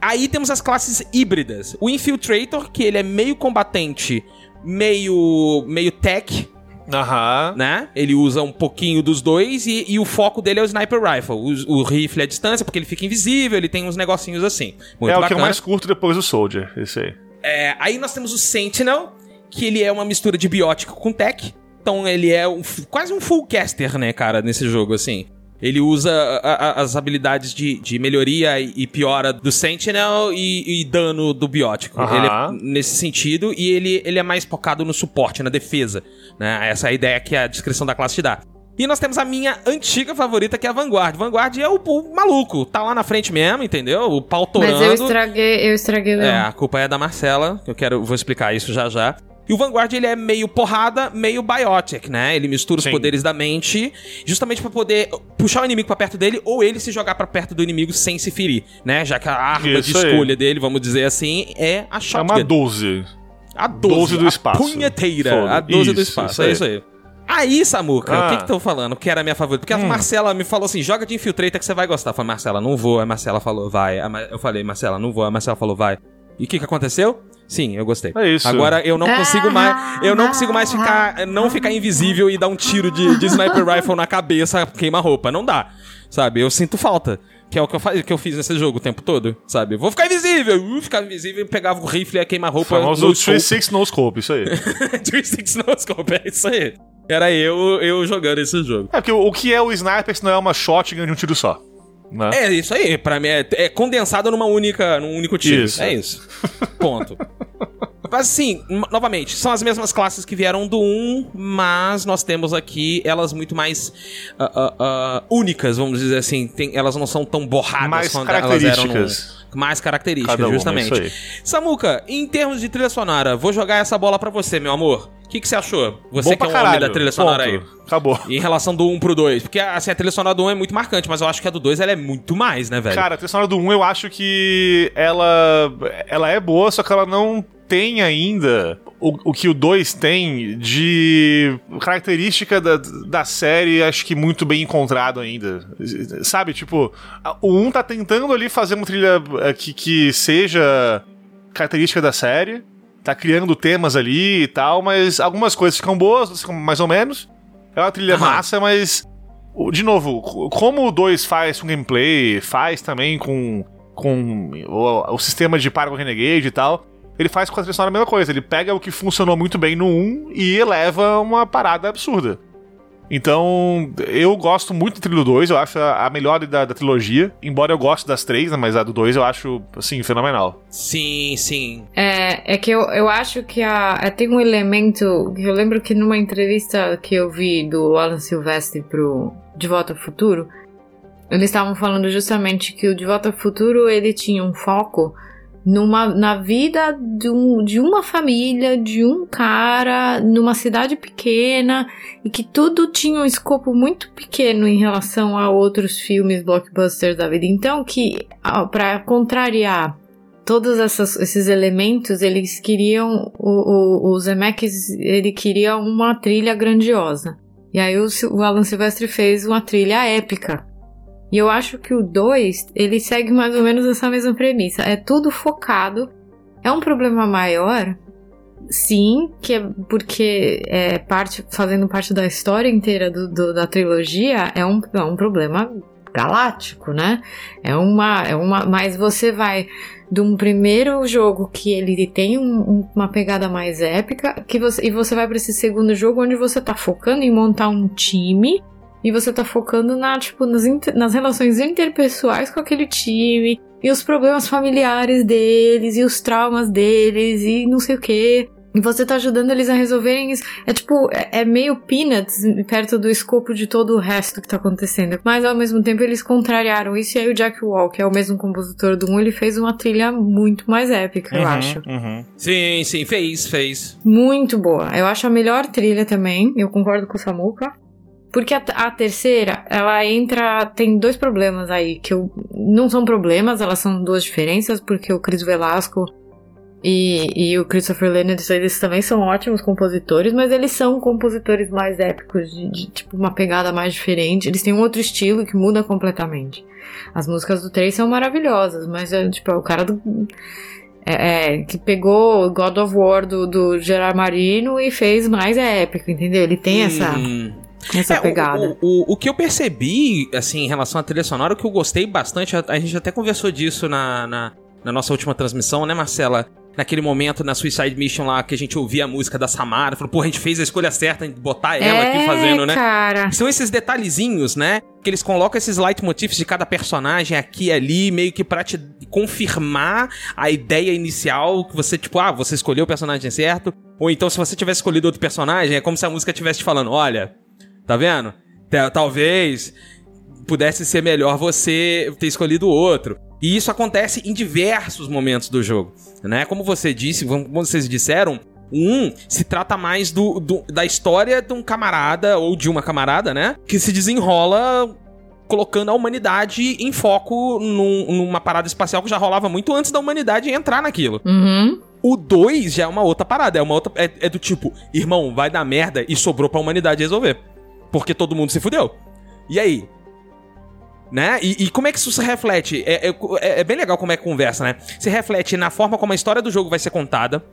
S1: Aí temos as classes híbridas. O Infiltrator, que ele é meio combatente, meio, meio tech,
S2: Aham.
S1: né? Ele usa um pouquinho dos dois e, e o foco dele é o sniper rifle. O, o rifle é à distância porque ele fica invisível, ele tem uns negocinhos assim. Muito
S2: É o que
S1: bacana.
S2: eu mais curto depois do Soldier, esse aí.
S1: É, aí nós temos o Sentinel, que ele é uma mistura de biótico com tech. Então ele é um quase um full caster, né, cara, nesse jogo, assim. Ele usa a- a- as habilidades de, de melhoria e e piora do Sentinel e, e dano do biótico.
S2: Aham.
S1: Ele é nesse sentido, e ele, ele é mais focado no suporte, na defesa. Né? Essa é a ideia que a descrição da classe te dá. E nós temos a minha antiga favorita, que é a Vanguard. Vanguard é o, o maluco, tá lá na frente mesmo, entendeu? O pau torando.
S3: Mas eu estraguei, eu estraguei o
S1: É, a culpa é da Marcela, que eu quero, vou explicar isso já já. E o Vanguard, ele é meio porrada, meio biotic, né? Ele mistura os
S2: Sim.
S1: poderes da mente, justamente pra poder puxar o inimigo pra perto dele, ou ele se jogar pra perto do inimigo sem se ferir, né? Já que a arma
S2: Isso
S1: de
S2: aí.
S1: escolha dele, vamos dizer assim, é a
S2: É
S1: shotgun.
S2: uma 12.
S1: A 12,
S2: 12 do
S1: a
S2: espaço.
S1: punheteira,
S2: Foda.
S1: a 12 do
S2: Isso,
S1: espaço,
S2: isso
S1: é
S2: aí.
S1: isso aí. Aí, Samuca,
S2: Ah.
S1: o que que estão falando? Que era a minha favorita? Porque a
S2: Hum.
S1: Marcela me falou assim: joga de infiltrator que você vai gostar. Eu falei, Marcela, não vou. A Marcela falou, vai. A Eu falei, Marcela, não vou. A Marcela falou, vai. E o que que aconteceu? Sim, eu gostei.
S2: É isso.
S1: Agora eu não consigo mais. Eu não consigo mais ficar. Não ficar invisível e dar um tiro de, de sniper rifle na cabeça, queima-roupa. Não dá. Sabe? Eu sinto falta. Que é o que eu, fa- que eu fiz nesse jogo o tempo todo, sabe? Vou ficar invisível! Uh, ficava invisível, pegava o rifle e queima-roupa.
S2: Famoso
S1: no scope.
S2: 36 no scope, isso aí.
S1: 360 no scope, é isso aí. Era eu, eu jogando esse jogo.
S2: É porque o, o que é o sniper se não é uma shotgun de um tiro só? Né?
S1: É isso aí, pra mim é, é condensado numa única, num único time.
S2: Isso.
S1: É isso. Ponto. Mas assim, novamente, são as mesmas classes que vieram do 1, mas nós temos aqui elas muito mais ah, ah, ah, únicas, vamos dizer assim. Tem- elas não são tão borradas
S2: Mais
S1: quanto elas eram no. Mais características,
S2: uma,
S1: justamente. Samuca, em termos de trilha sonora, vou jogar essa bola pra você, meu amor. O que, que você achou? Você
S2: Bom
S1: que é um homem
S2: caralho.
S1: da trilha sonora
S2: Ponto.
S1: aí.
S2: Acabou.
S1: Em relação do 1 pro 2. Porque assim, a trilha sonora do 1 é muito marcante, mas eu acho que a do 2 ela é muito mais, né, velho?
S2: Cara, a trilha sonora do 1 eu acho que ela, ela é boa, só que ela não tem ainda o, o que o 2 tem de característica da, da série, acho que muito bem encontrado ainda. Sabe, tipo, o 1 tá tentando ali fazer uma trilha eh, que, que seja característica da série, tá criando temas ali e tal, mas algumas coisas ficam boas, ficam mais ou menos. É uma trilha
S1: Aham.
S2: massa, mas de novo, co- como o 2 faz com gameplay, faz também com, com o, o sistema de Paragon Renegade e tal, ele faz com a trilha sonora a mesma coisa. Ele pega o que funcionou muito bem no 1 e eleva uma parada absurda. Então, eu gosto muito do 2, eu acho a, a melhor da, da trilogia. Embora eu goste das três, né, mas a do 2 eu acho, assim, fenomenal.
S1: Sim, sim.
S3: É, é que eu, eu acho que a, é, tem um elemento que eu lembro que numa entrevista que eu vi do Alan Silvestre pro De Volta ao Futuro, eles estavam falando justamente que o De Volta ao Futuro ele tinha um foco numa, na vida de, um, de uma família, de um cara, numa cidade pequena, e que tudo tinha um escopo muito pequeno em relação a outros filmes blockbusters da vida. Então, que para contrariar todos essas- esses elementos, eles queriam. O, o, o Zemeckis ele queria uma trilha grandiosa. E aí o, o Alan Silvestre fez uma trilha épica. E eu acho que o 2, ele segue mais ou menos essa mesma premissa. É tudo focado. É um problema maior, sim, que é porque é parte, fazendo parte da história inteira do, do- da trilogia, é um, é um problema galáctico, né? É uma, é uma. Mas você vai de um primeiro jogo que ele tem um- um- uma pegada mais épica, que você, e você vai para esse segundo jogo onde você tá focando em montar um time e você tá focando na, tipo, nas, inter- nas relações interpessoais com aquele time e os problemas familiares deles e os traumas deles e não sei o que. E você tá ajudando eles a resolverem isso. É tipo, é, é meio peanuts perto do escopo de todo o resto que tá acontecendo. Mas ao mesmo tempo eles contrariaram isso. E aí o Jack Wall, que é o mesmo compositor do 1, ele fez uma trilha muito mais épica, eu acho.
S2: Uhum.
S1: Sim, sim, fez, fez.
S3: Muito boa. Eu acho a melhor trilha também. Eu concordo com o Samuka. Porque a, a terceira, ela entra. Tem dois problemas aí, que eu, não são problemas, elas são duas diferenças, porque o Chris Velasco e, e o Christopher Leonard, eles também são ótimos compositores, mas eles são compositores mais épicos, de, de, tipo uma pegada mais diferente. Eles têm um outro estilo que muda completamente. As músicas do 3 são maravilhosas, mas é tipo, é o cara do. É, é, que pegou God of War do, do Gerard Marino e fez mais épico, entendeu? Ele tem
S1: Hum.
S3: essa
S1: É, o-
S3: pegada.
S1: O, o, o que eu percebi, assim, em relação à trilha sonora, o que eu gostei bastante, a, a gente até conversou disso na, na, na nossa última transmissão, né, Marcela? Naquele momento na Suicide Mission lá que a gente ouvia a música da Samara, falou, pô, a gente fez a escolha certa em botar ela aqui fazendo, né?
S3: É, cara.
S1: São esses detalhezinhos, né? Que eles colocam esses leitmotifs de cada personagem aqui e ali, meio que pra te confirmar a ideia inicial que você, tipo, ah, você escolheu o personagem certo. Ou então, se você tivesse escolhido outro personagem, é como se a música estivesse te falando: olha, tá vendo? Tal- Talvez pudesse ser melhor você ter escolhido outro. E isso acontece em diversos momentos do jogo, né? Como você disse, como vocês disseram, um se trata mais do, do- da história de um camarada ou de uma camarada, né? Que se desenrola colocando a humanidade em foco num- numa parada espacial que já rolava muito antes da humanidade entrar naquilo.
S3: Uhum.
S1: O 2 já é uma outra parada, é uma outra é, é do tipo, irmão, vai dar merda e sobrou pra humanidade resolver. Porque todo mundo se fudeu. E aí? Né? E, e como é que isso se reflete? É, é- é- bem legal como é que conversa, né? Se reflete na forma como a história do jogo vai ser contada,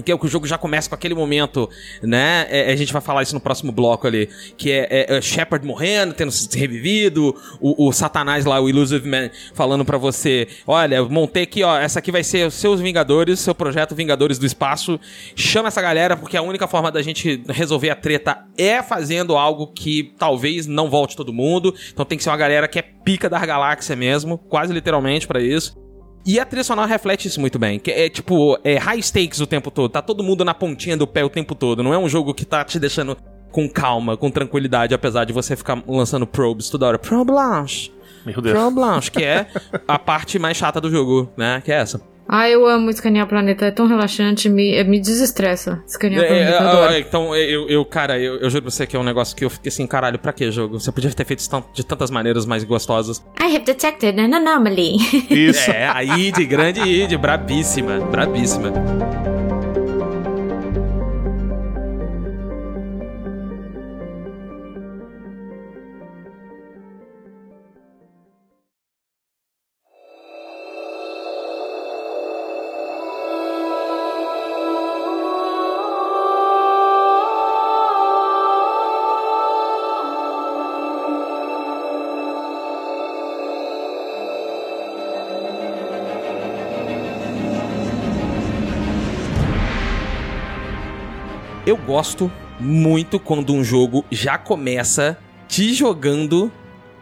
S1: que é o que o jogo já começa com aquele momento, né? É, a gente vai falar isso no próximo bloco ali, que é, é, é Shepard morrendo, tendo se revivido, o, o, Satanás lá, o Illusive Man, falando para você: olha, montei aqui, ó, essa aqui vai ser os seus Vingadores, seu projeto Vingadores do Espaço. Chama essa galera, porque a única forma da gente resolver a treta é fazendo algo que talvez não volte todo mundo. Então tem que ser uma galera que é pica da galáxia mesmo, quase literalmente para isso. E a trilha sonora reflete isso muito bem. Que é tipo, é high stakes o tempo todo. Tá todo mundo na pontinha do pé o tempo todo. Não é um jogo que tá te deixando com calma, com tranquilidade, apesar de você ficar lançando probes toda hora. Pro Blanche.
S2: Meu Deus.
S1: Pro Blanche, que é a parte mais chata do jogo, né? Que é essa.
S3: Ah, eu amo escanear planeta, é tão relaxante, me, me desestressa escanear é, planeta.
S1: É, então, eu, eu cara, eu, eu, juro pra você que é um negócio que eu fiquei assim, caralho, pra que jogo? Você podia ter feito isso de tantas maneiras mais gostosas.
S3: I have detected an anomaly.
S2: Isso.
S1: É, a id, grande id, brabíssima, brabíssima. Eu gosto muito quando um jogo já começa te jogando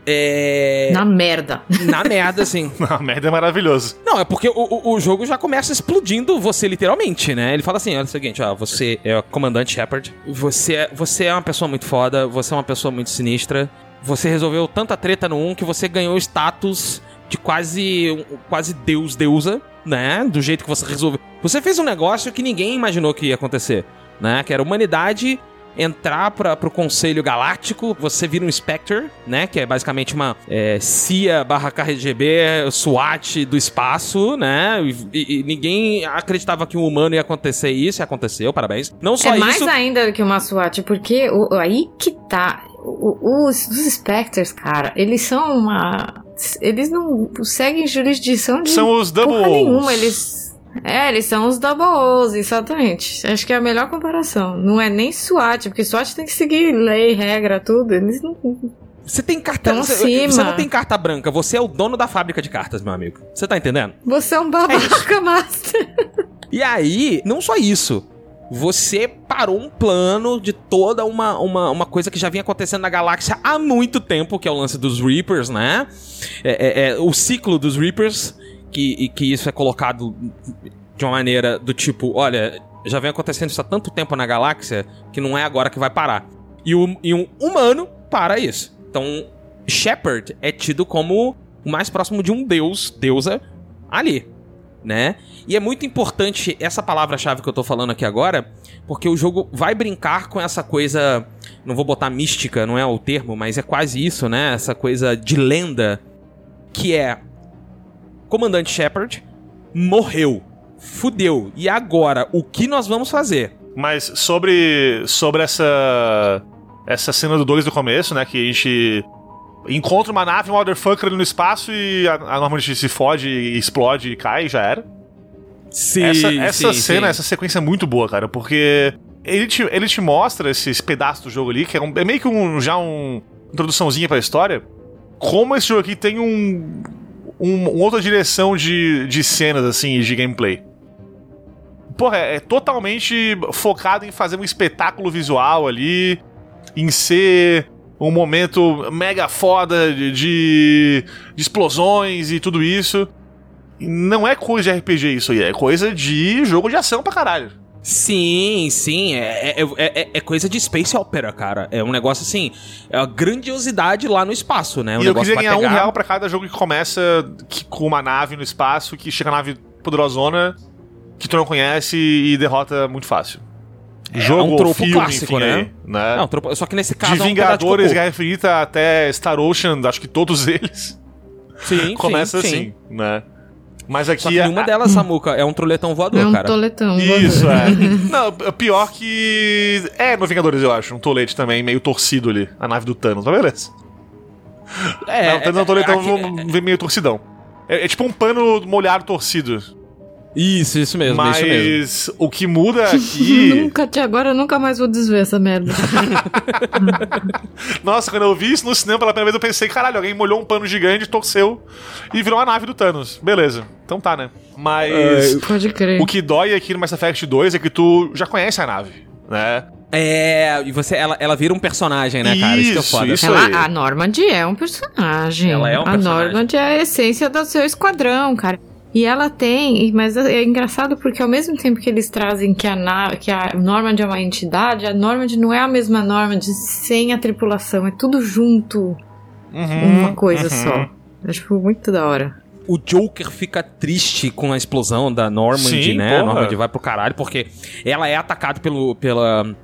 S1: é...
S3: Na merda.
S1: Na merda, sim.
S2: Na merda é maravilhoso.
S1: Não, é porque o, o, o, jogo já começa explodindo você literalmente, né? Ele fala assim: olha o seguinte, ó, você é o comandante Shepard, você é, você é uma pessoa muito foda, você é uma pessoa muito sinistra, você resolveu tanta treta no 1 que você ganhou status de quase, quase deus, deusa, né? Do jeito que você resolveu. Você fez um negócio que ninguém imaginou que ia acontecer né? Que era a humanidade entrar para pro Conselho Galáctico, você vira um Spectre, né? Que é basicamente uma é, CIA barra KGB SWAT do espaço, né? E, e, ninguém acreditava que um humano ia acontecer isso, e aconteceu, parabéns. Não só
S3: é
S1: isso...
S3: mais ainda que uma SWAT, porque o, aí que tá... os, os Spectres, cara, eles são uma... Eles não seguem jurisdição de
S2: São os
S3: Double nenhuma, eles é, eles são os double O's, exatamente. Acho que é a melhor comparação. Não é nem SWAT, porque SWAT tem que seguir lei, regra, tudo. Eles não.
S1: Você tem carta. Você, você, não tem carta branca, você é o dono da fábrica de cartas, meu amigo. Você tá entendendo?
S3: Você é um babaca é master.
S1: E aí, não só isso. Você parou um plano de toda uma, uma, uma coisa que já vinha acontecendo na galáxia há muito tempo, que é o lance dos Reapers, né? É, é, é o ciclo dos Reapers que, que isso é colocado de uma maneira do tipo, olha, já vem acontecendo isso há tanto tempo na galáxia que não é agora que vai parar. E, o, e um humano para isso. Então, Shepard é tido como o mais próximo de um deus, deusa, ali, né? E é muito importante essa palavra-chave que eu tô falando aqui agora, porque o jogo vai brincar com essa coisa, não vou botar mística, não é o termo, mas é quase isso, né? Essa coisa de lenda, que é comandante Shepard morreu. Fudeu. E agora, o que nós vamos fazer?
S2: Mas sobre sobre essa essa cena do 2 do começo, né, que a gente encontra uma nave, um motherfucker ali no espaço e a, a normalmente se fode, explode e cai, já era.
S1: Sim,
S2: essa, essa
S1: sim,
S2: cena,
S1: sim.
S2: essa sequência é muito boa, cara, porque ele te, ele te mostra esses pedaços do jogo ali, que é, um, é meio que um, já um introduçãozinha pra história, como esse jogo aqui tem um, um, uma outra direção de, de cenas, assim, de gameplay. Porra, é, é totalmente focado em fazer um espetáculo visual ali, em ser um momento mega foda de, de, de explosões e tudo isso. Não é coisa de RPG isso aí, é coisa de jogo de ação pra caralho.
S1: Sim, sim, é, é, é, é, coisa de Space Opera, cara. É um negócio assim, é a grandiosidade lá no espaço, né?
S2: e eu queria ganhar pegar... um real pra cada jogo que começa que, com uma nave no espaço, que chega a nave poderosona, que tu não conhece e derrota muito fácil.
S1: É jogo, um tropo filme, clássico, enfim, né? Aí,
S2: né?
S1: Não, tropo, só que nesse caso.
S2: De Vingadores, é um Guerra Infinita até Star Ocean, acho que todos eles.
S1: Sim,
S2: começa
S1: sim,
S2: assim,
S1: sim.
S2: né? Mas aqui.
S1: Só que nenhuma delas, Samuca, é um troletão voador,
S3: é um
S1: cara.
S3: Toletão
S2: Isso, é. Não, pior que. É no Vingadores, eu acho. Um tolete também, meio torcido ali. A nave do Thanos, mas beleza.
S1: É,
S2: não, o Thanos é um toletão
S1: aqui,
S2: vem meio torcidão. É, é, tipo um pano molhado torcido.
S1: Isso, isso mesmo, isso mesmo.
S2: Mas o que muda aqui.
S3: Nunca, agora eu nunca mais vou desver essa merda.
S2: Nossa, quando eu vi isso no cinema pela primeira vez, eu pensei, caralho, alguém molhou um pano gigante, torceu e virou a nave do Thanos. Beleza. Então tá, né? Mas
S3: Pode crer.
S2: o que dói aqui no Mass Effect 2 é que tu já conhece a nave, né?
S1: É, e você, ela, ela vira um personagem, né, cara? Isso, que é
S2: Isso,
S1: foda.
S2: isso.
S3: Ela,
S2: aí.
S3: a Normand é um personagem.
S1: Ela é um
S3: a
S1: personagem.
S3: Normand é a essência do seu esquadrão, cara. E ela tem, mas é engraçado porque ao mesmo tempo que eles trazem que a, na- que a Normand é uma entidade, a Normand não é a mesma Normand sem a tripulação, é tudo junto,
S2: Uhum,
S3: uma coisa só. É tipo muito da hora.
S1: O Joker fica triste com a explosão da Normand,
S2: Sim,
S1: né? A
S2: porra.
S1: Normand vai pro caralho, porque ela é atacada pelo, pela,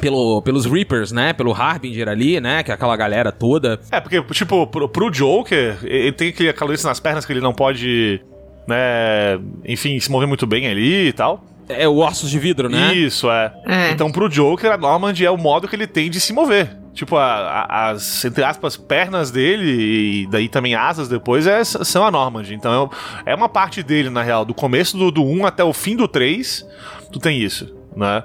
S1: pelo, pelos Reapers, né? Pelo Harbinger ali, né? Que é aquela galera toda.
S2: É, porque, tipo, pro, pro Joker, ele tem aquele- aquela doença nas pernas que ele não pode, né, enfim, se mover muito bem ali e tal.
S1: É o Ossos de Vidro, né?
S2: Isso, é.
S3: É.
S2: Então, pro Joker, a Normand é o modo que ele tem de se mover. Tipo, a- a- as, entre aspas, pernas dele e daí também asas depois é, são a Normand. Então, é uma parte dele, na real. Do começo do, do 1 até o fim do 3, tu tem isso, né?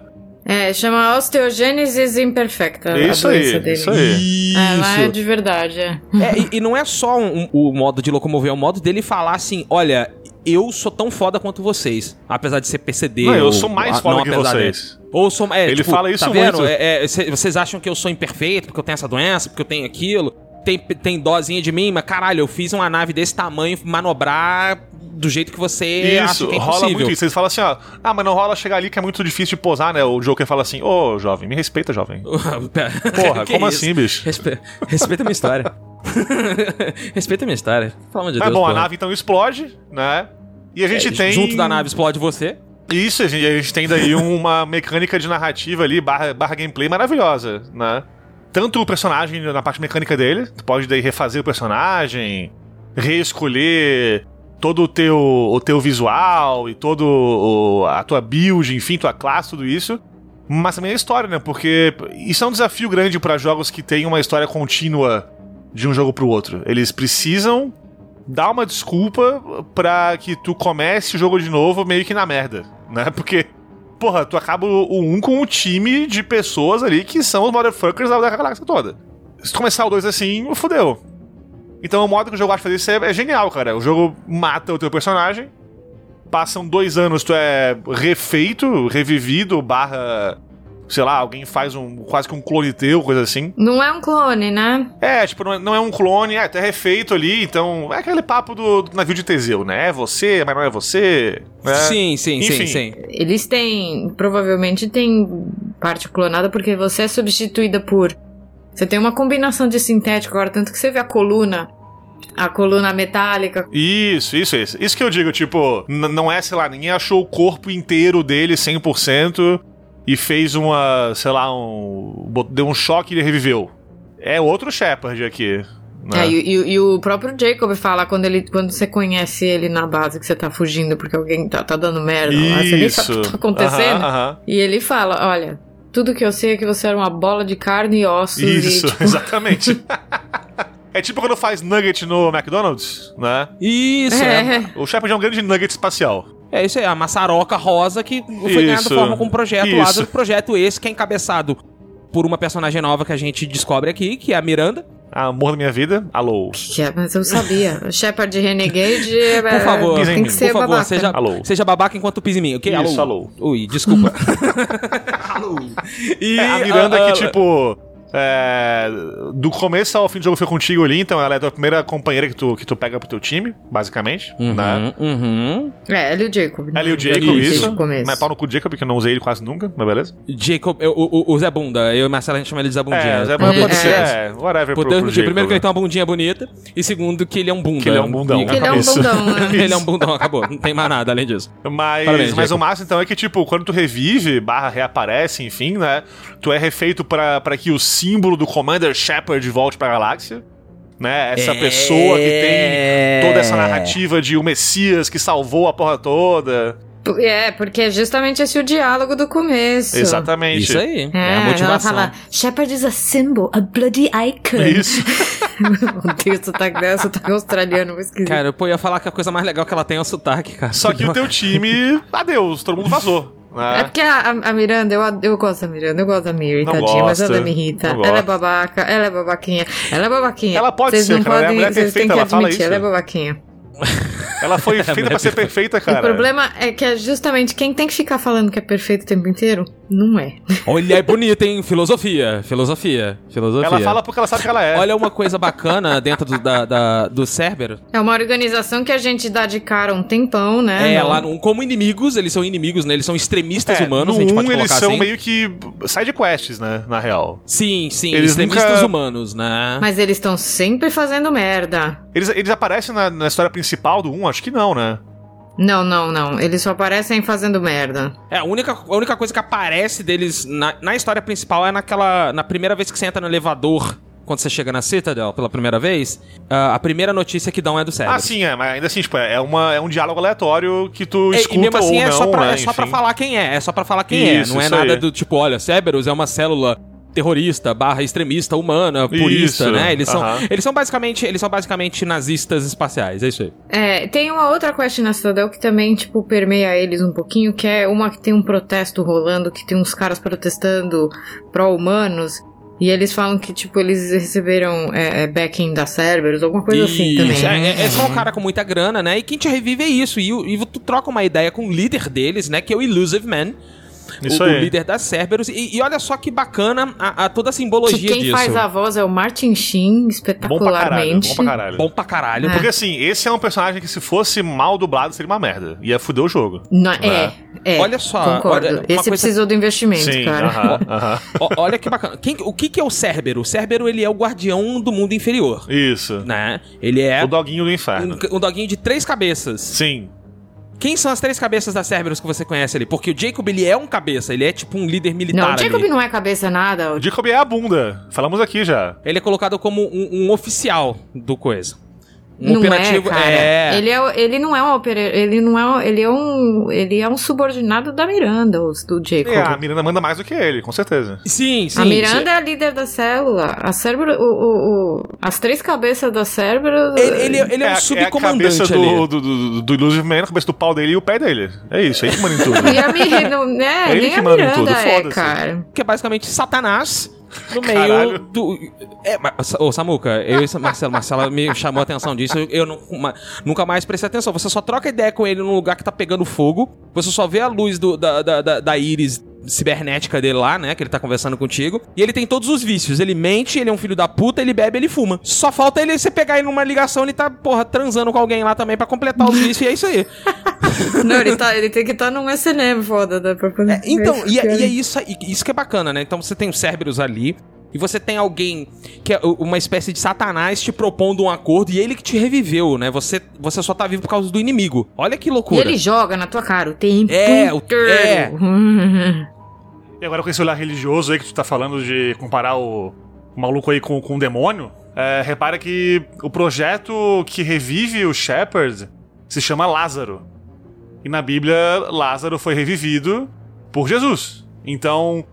S3: É, chama osteogênese imperfecta.
S2: Isso
S3: a
S2: aí,
S3: doença dele.
S2: isso aí.
S3: Ela é de verdade, é.
S1: É, e, e não é só um- o modo de locomover, é o modo dele falar assim: olha, eu sou tão foda quanto vocês. Apesar de ser PCD.
S2: Não, eu
S1: ou-
S2: sou mais foda que
S1: apesar de-
S2: vocês.
S1: Ou sou. É,
S2: Ele
S1: tipo,
S2: fala isso
S1: tá vendo?
S2: muito.
S1: É, é, cê- vocês acham que eu sou imperfeito porque eu tenho essa doença, porque eu tenho aquilo. Tem, tem dózinha de mim, mas caralho, eu fiz uma nave desse tamanho manobrar do jeito que você acha
S2: Isso,
S1: que é
S2: rola muito isso. Eles falam assim, ó, ah, mas não rola chegar ali que é muito difícil de posar, né? O Joker fala assim, ô, jovem, me respeita, jovem. Porra, como assim, bicho?
S1: Respe- Respeita a minha história. Respeita a minha história. Pelo amor de
S2: Mas
S1: Deus.
S2: bom, a nave então explode, né? E a gente
S1: É,
S2: tem...
S1: Junto da nave explode você.
S2: Isso, a gente, a gente tem daí uma mecânica de narrativa ali, barra, barra gameplay maravilhosa, né? Tanto o personagem na parte mecânica dele, tu pode daí refazer o personagem, reescolher todo o teu, o teu visual e todo o- a tua build, enfim, tua classe, tudo isso. Mas também a história, né? Porque isso é um desafio grande para jogos que têm uma história contínua de um jogo pro outro. Eles precisam dar uma desculpa pra que tu comece o jogo de novo meio que na merda, né? Porque, porra, tu acaba o 1 com um time de pessoas ali que são os motherfuckers da galáxia toda. Se tu começar o 2 assim, fodeu. Então o modo que o jogo acha fazer isso é, é genial, cara. O jogo mata o teu personagem, passam dois anos, tu é refeito, revivido, barra. Sei lá, alguém faz um quase que um clone teu, coisa assim.
S3: Não é um clone, né?
S2: É, tipo, não é, não é um clone, é, tu é refeito ali, então. É aquele papo do, do navio de Teseu, né? É você, mas não é você. Né?
S1: Sim, sim, sim,
S2: Enfim.
S1: sim.
S3: Eles têm. Provavelmente tem parte clonada porque você é substituída por. Você tem uma combinação de sintético agora, tanto que você vê a coluna. A coluna metálica.
S2: Isso, isso, isso. Isso que eu digo, tipo, não é, sei lá, ninguém achou o corpo inteiro dele 100% e fez uma, sei lá, um. deu um choque e ele reviveu. É outro Shepard aqui. Né?
S3: É, e, e- e o próprio Jacob fala quando, ele, quando você conhece ele na base que você tá fugindo porque alguém tá, tá dando merda lá, você nem sabe o que tá acontecendo.
S2: Aham, aham.
S3: E ele fala: Olha, tudo que eu sei é que você era uma bola de carne e ossos.
S2: Isso,
S3: e, tipo,
S2: exatamente. é tipo quando faz nugget no McDonald's, né?
S1: Isso, é.
S3: é.
S2: O Shepard é um grande nugget espacial.
S1: É isso aí, a maçaroca rosa que foi ganhada
S2: Isso.
S1: forma com um projeto lá
S2: Isso.
S1: do projeto esse que é encabeçado por uma personagem nova que a gente descobre aqui, que é a Miranda.
S2: Amor da minha vida, alô.
S3: Que é, mas eu sabia. O Shepard Renegade. é,
S1: Por favor,
S2: pisa em
S3: tem
S2: mim,
S3: que
S1: por
S3: ser
S1: favor,
S3: babaca.
S1: seja,
S2: Alô.
S1: seja babaca enquanto pisa em mim, ok?
S2: Isso, alô.
S1: Ui, desculpa. e
S2: É, a Miranda
S1: ah,
S2: que, tipo. É, do começo ao fim do jogo foi contigo ali, então ela é a tua primeira companheira que tu, que tu pega pro teu time, basicamente.
S1: Uhum,
S2: Né?
S1: uhum.
S3: É, ela e o Jacob. né?
S2: Ela e o Jacob, isso.
S3: o começo.
S2: Mas pau no cu do Jacob, porque eu não usei ele quase nunca, mas beleza.
S1: Jacob, eu- o, o, Zé Bunda, eu e Marcelo a gente chama ele de Zé Bundinha.
S2: É, Zé,
S1: É,
S2: pode
S3: É,
S2: ser,
S3: é.
S2: é, whatever
S1: Por
S2: pro,
S1: dois
S2: pro. Jacob.
S1: Primeiro que ele tem uma bundinha bonita, e segundo que ele é um bunda.
S2: Que ele é um bundão.
S3: Que ele é um
S2: Isso.
S3: bundão, né?
S1: ele é um bundão, acabou. Não tem mais nada além disso.
S2: Mas,
S1: Parabéns,
S2: mas o massa então é que, tipo, quando tu revive, barra reaparece, enfim, né? Tu é refeito pra, pra que o símbolo do Commander Shepard volte pra galáxia. Né? Essa pessoa que tem toda essa narrativa de o Messias que salvou a porra toda.
S3: É, porque é justamente esse o diálogo do começo.
S2: Exatamente.
S1: Isso aí. É,
S3: É,
S1: a
S3: ela
S1: motivação.
S3: fala, Shepard is a symbol, a bloody icon.
S2: Isso.
S3: Meu Deus, sotaque dela, sotaque australiano, vou esquisito.
S1: Cara, eu ia falar que a coisa mais legal que ela tem é o sotaque, cara.
S2: Só que o teu time, adeus, todo mundo vazou.
S3: É
S2: Né?
S3: porque a, a- Miranda, eu, eu gosto da Miranda, eu gosto da Miri,
S2: Não
S3: tadinha, mas ela me irrita. Ela é babaca, ela é babaquinha, ela é babaquinha.
S2: Ela pode
S3: Vocês
S2: ser,
S3: não
S2: cara, é
S3: podem,
S2: mulher
S3: vocês têm que
S2: ela
S3: admitir, ela é babaquinha.
S2: Ela foi feita pra ser perfeita, cara.
S3: O problema é que é justamente quem tem que ficar falando que é perfeito o tempo inteiro, não é.
S1: Olha, é bonita, hein? Filosofia, filosofia, filosofia.
S2: Ela fala porque ela sabe que ela é.
S1: Olha uma coisa bacana dentro do, da, da- do Cerber.
S3: É uma organização que a gente dá de cara um tempão, né?
S1: É,
S3: Não-
S1: lá no, como inimigos, eles são inimigos, né? Eles são extremistas
S2: É,
S1: humanos,
S2: no
S1: a gente pode
S2: 1 eles
S1: colocar
S2: são
S1: assim.
S2: meio que side quests, né? Na real.
S1: Sim, sim,
S2: Eles
S1: extremistas
S2: nunca-
S1: humanos, né?
S3: Mas eles estão sempre fazendo merda.
S2: Eles, eles aparecem na, na história principal do 1? Acho que não, né?
S3: Não, não, não. Eles só aparecem fazendo merda.
S1: É, a única, a única coisa que aparece deles na, na história principal é naquela. Na primeira vez que você entra no elevador, quando você chega na Citadel pela primeira vez, ah, a primeira notícia que dão é do Cerber.
S2: Ah, sim, é, mas ainda assim, tipo, é, uma, é um diálogo aleatório que tu
S1: É,
S2: escuta
S1: e mesmo assim
S2: ou
S1: é,
S2: não,
S1: só pra,
S2: né?
S1: é só pra falar quem é, é só pra falar quem
S2: Isso,
S1: é. Não é nada
S2: aí.
S1: do tipo, olha, Cerberus é uma célula terrorista, barra extremista, humana, purista,
S2: Isso,
S1: né? Eles são, eles são basicamente, eles são basicamente nazistas espaciais, é isso aí.
S3: É, tem uma outra quest na Citadel que também, tipo, permeia eles um pouquinho, que é uma que tem um protesto rolando, que tem uns caras protestando pró-humanos, e eles falam que, tipo, eles receberam é, é, backing da Cerberus, alguma coisa assim
S1: Isso,
S3: também.
S1: É, é, é só um cara com muita grana, né? E quem te revive é isso. E, o- e tu troca uma ideia com o líder deles, né? Que é o Illusive Man.
S2: Isso
S1: o, o
S2: aí.
S1: líder da Cerberus. E, e olha só que bacana a, a toda a
S3: Que
S1: simbologia
S3: quem
S1: disso.
S3: faz a voz é o Martin Sheen,
S2: Bom pra caralho,
S3: espetacularmente.
S2: bom pra caralho.
S1: Bom pra caralho.
S3: É.
S2: Porque assim, esse é um personagem que se fosse mal dublado seria uma merda. Ia fuder o jogo.
S3: Não, é, é.
S1: Olha só,
S3: Concordo.
S1: olha,
S3: Esse
S1: coisa-
S3: precisou do investimento,
S2: Sim,
S3: cara.
S2: aham, aham.
S1: Ó, olha que bacana. Quem- o que, que é o Cérbero? O Cérbero, ele é o guardião do mundo inferior,
S2: Isso.
S1: né? Ele é
S2: O doguinho do inferno.
S1: um, um doguinho de três cabeças.
S2: Sim.
S1: Quem são as três cabeças da Cerberus que você conhece ali? Porque o Jacob, ele é um cabeça, ele é tipo um líder militar
S3: Não, o Jacob
S1: ali.
S3: não é cabeça nada.
S2: O Jacob é a bunda. Falamos aqui já.
S1: Ele é colocado como um, um oficial do coisa. Um
S3: não
S1: operativo.
S3: é, cara.
S1: é.
S3: Ele, é, o- ele não é um opera, ele não é, ele é um, ele é um subordinado da Miranda, do Jacob.
S2: É, a Miranda manda mais do que ele, com certeza.
S1: Sim, sim.
S3: a Miranda
S1: sim.
S3: é a líder da célula. A Cerberus, o, o, o- as três cabeças da Cerberus.
S1: Ele, ele, ele é um
S2: a-
S1: subcomandante
S2: a cabeça
S1: ali.
S2: do, do, do, do Illusive Man, a cabeça do pau dele e o pé dele. É isso, é ele que manda em tudo.
S3: E a Miranda, né?
S2: É ele
S3: Nem
S2: que
S3: a
S2: manda em
S3: Miranda
S2: tudo,
S3: é,
S2: foda-se.
S3: cara.
S1: Que é basicamente Satanás no meio
S2: Caralho.
S1: do. É, mas, ô Samuca, eu e Marcelo, Marcela me chamou a atenção disso. Eu, eu não- nunca mais prestei atenção. Você só troca ideia com ele num lugar que tá pegando fogo. Você só vê a luz do- da, da, da, da íris cibernética dele lá, né? Que ele tá conversando contigo. E ele tem todos os vícios. Ele mente, ele é um filho da puta, ele bebe, ele fuma. Só falta ele você pegar ele numa ligação, ele tá, porra, transando com alguém lá também pra completar os vícios. E é isso aí.
S3: Não, ele, tá, ele tem que estar num SNM foda, né? Pra poder
S1: É, então, e, é- e é isso, isso que é bacana, né? Então você tem o Cerberus ali, e você tem alguém que é uma espécie de satanás te propondo um acordo, e ele que te reviveu, né? Você, você só tá vivo por causa do inimigo. Olha que
S3: E
S1: loucura.
S3: ele joga na tua cara o tempo
S1: É, o-
S3: inteiro.
S2: E agora com esse olhar religioso aí que tu tá falando de comparar o, o maluco aí com, com o demônio, é, repara que o projeto que revive o Shepard se chama Lázaro. E na Bíblia, Lázaro foi revivido por Jesus. Então,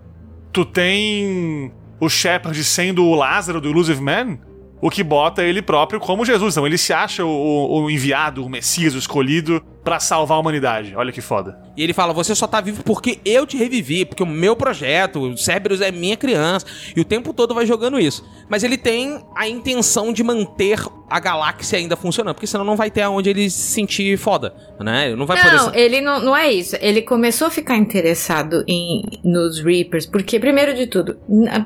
S2: tu tem o Shepard sendo o Lázaro do Illusive Man, o que bota ele próprio como Jesus. Então, ele se acha o, o enviado, o Messias, o escolhido pra salvar a humanidade. Olha que foda.
S1: E ele fala: Você só tá vivo porque eu te revivi, porque o meu projeto, o Cerberus é minha criança. E o tempo todo vai jogando isso. Mas ele tem a intenção de manter a galáxia ainda funcionando, porque senão não vai ter aonde ele se sentir foda, né? Ele não vai
S3: Não,
S1: poder.
S3: ele não, não é isso. Ele começou a ficar interessado em nos Reapers, porque, primeiro de tudo,